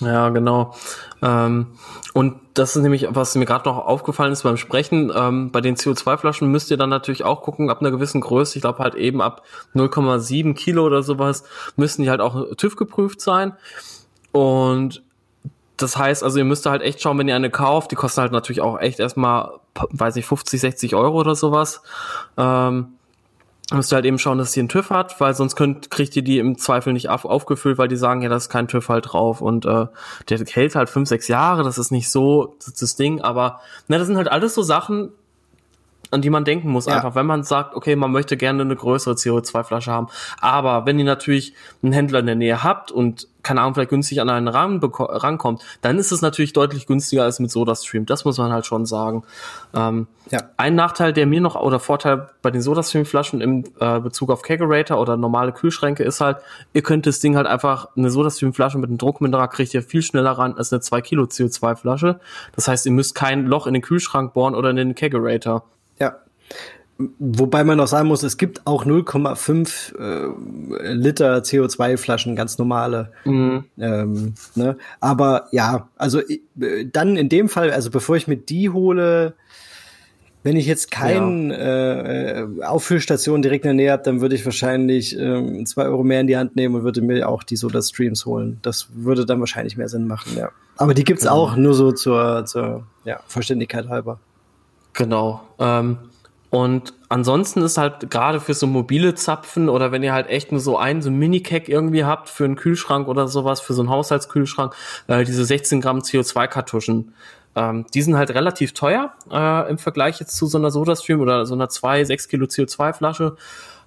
Ja, genau. Ähm, und das ist nämlich, was mir gerade noch aufgefallen ist beim Sprechen, ähm, bei den CO2-Flaschen müsst ihr dann natürlich auch gucken, ab einer gewissen Größe, ich glaube halt eben ab 0,7 Kilo oder sowas, müssen die halt auch TÜV geprüft sein. Und das heißt, also ihr müsst halt echt schauen, wenn ihr eine kauft, die kosten halt natürlich auch echt erstmal, weiß ich, 50, 60 Euro oder sowas. Ähm, müsst ihr halt eben schauen, dass sie einen TÜV hat, weil sonst könnt, kriegt ihr die im Zweifel nicht auf, aufgefüllt, weil die sagen, ja, da ist kein TÜV halt drauf und äh, der hält halt fünf, sechs Jahre, das ist nicht so das, das Ding, aber na, das sind halt alles so Sachen, an die man denken muss, ja. einfach, wenn man sagt, okay, man möchte gerne eine größere CO2-Flasche haben. Aber wenn ihr natürlich einen Händler in der Nähe habt und keine Ahnung, vielleicht günstig an einen Rahmen rankommt, dann ist es natürlich deutlich günstiger als mit SodaStream. Das muss man halt schon sagen. Ähm, ja. Ein Nachteil, der mir noch, oder Vorteil bei den SodaStream-Flaschen im äh, Bezug auf Kegerator oder normale Kühlschränke ist halt, ihr könnt das Ding halt einfach, eine SodaStream-Flasche mit einem Druckminderer kriegt ihr viel schneller ran als eine 2 Kilo CO2-Flasche. Das heißt, ihr müsst kein Loch in den Kühlschrank bohren oder in den Kegerator. Ja. Wobei man noch sagen muss, es gibt auch 0,5 äh, Liter CO2-Flaschen, ganz normale. Mhm. Ähm, ne? Aber ja, also äh, dann in dem Fall, also bevor ich mir die hole, wenn ich jetzt keine ja. äh, Auffüllstation direkt in der Nähe habe, dann würde ich wahrscheinlich äh, zwei Euro mehr in die Hand nehmen und würde mir auch die Soda Streams holen. Das würde dann wahrscheinlich mehr Sinn machen, ja. Aber die gibt's genau. auch nur so zur, zur ja, Vollständigkeit halber. Genau. Ähm, und ansonsten ist halt gerade für so mobile Zapfen oder wenn ihr halt echt nur so einen so Mini-Cack irgendwie habt für einen Kühlschrank oder sowas, für so einen Haushaltskühlschrank, äh, diese 16 Gramm CO2-Kartuschen, ähm, die sind halt relativ teuer äh, im Vergleich jetzt zu so einer SodaStream oder so einer 2, 6 Kilo CO2-Flasche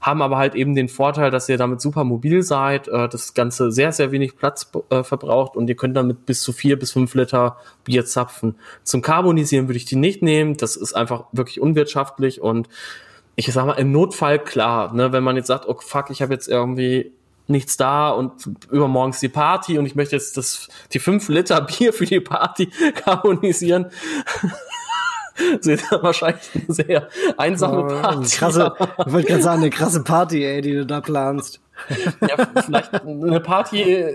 haben aber halt eben den Vorteil, dass ihr damit super mobil seid, äh, das Ganze sehr, sehr wenig Platz äh, verbraucht und ihr könnt damit bis zu vier bis fünf Liter Bier zapfen. Zum Carbonisieren würde ich die nicht nehmen, das ist einfach wirklich unwirtschaftlich und ich sag mal, im Notfall klar, ne, wenn man jetzt sagt, oh fuck, ich habe jetzt irgendwie nichts da und übermorgens die Party und ich möchte jetzt das, die fünf Liter Bier für die Party carbonisieren. sind wahrscheinlich eine sehr einsame oh, Party. Krasse, ich wollte gerade sagen, eine krasse Party, ey, die du da planst. Ja, vielleicht eine Party,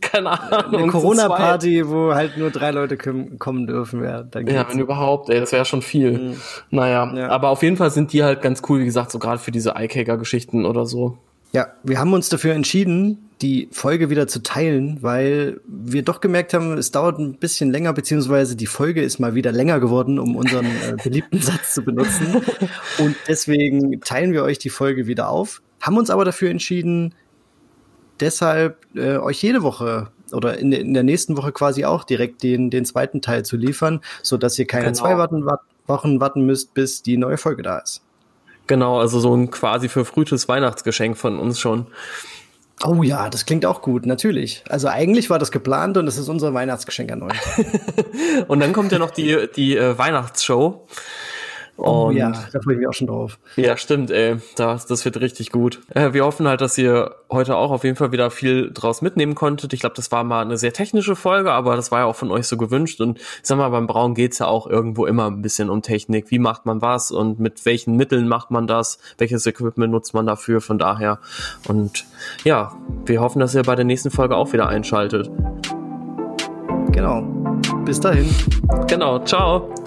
keine Ahnung. Eine Corona-Party, wo halt nur drei Leute kommen dürfen. Ja, ja wenn überhaupt, ey, das wäre schon viel. Mhm. Naja, ja. aber auf jeden Fall sind die halt ganz cool, wie gesagt, so gerade für diese Eyecagger-Geschichten oder so. Ja, wir haben uns dafür entschieden, die Folge wieder zu teilen, weil wir doch gemerkt haben, es dauert ein bisschen länger, beziehungsweise die Folge ist mal wieder länger geworden, um unseren äh, beliebten Satz zu benutzen. Und deswegen teilen wir euch die Folge wieder auf, haben uns aber dafür entschieden, deshalb äh, euch jede Woche oder in, in, der nächsten Woche quasi auch direkt den, den zweiten Teil zu liefern, so dass ihr keine genau. zwei warten, Wochen warten müsst, bis die neue Folge da ist. Genau, also so ein quasi verfrühtes Weihnachtsgeschenk von uns schon. Oh ja, das klingt auch gut, natürlich. Also eigentlich war das geplant und es ist unser Weihnachtsgeschenk an und dann kommt ja noch die, die äh, Weihnachtsshow. Oh ja, da freue ich mich auch schon drauf. Ja, stimmt, ey. Das, das wird richtig gut. Äh, wir hoffen halt, dass ihr heute auch auf jeden Fall wieder viel draus mitnehmen konntet. Ich glaube, das war mal eine sehr technische Folge, aber das war ja auch von euch so gewünscht. Und ich sag mal, beim Brauen geht's ja auch irgendwo immer ein bisschen um Technik. Wie macht man was und mit welchen Mitteln macht man das? Welches Equipment nutzt man dafür? Von daher. Und ja, wir hoffen, dass ihr bei der nächsten Folge auch wieder einschaltet. Genau. Bis dahin. Genau. Ciao.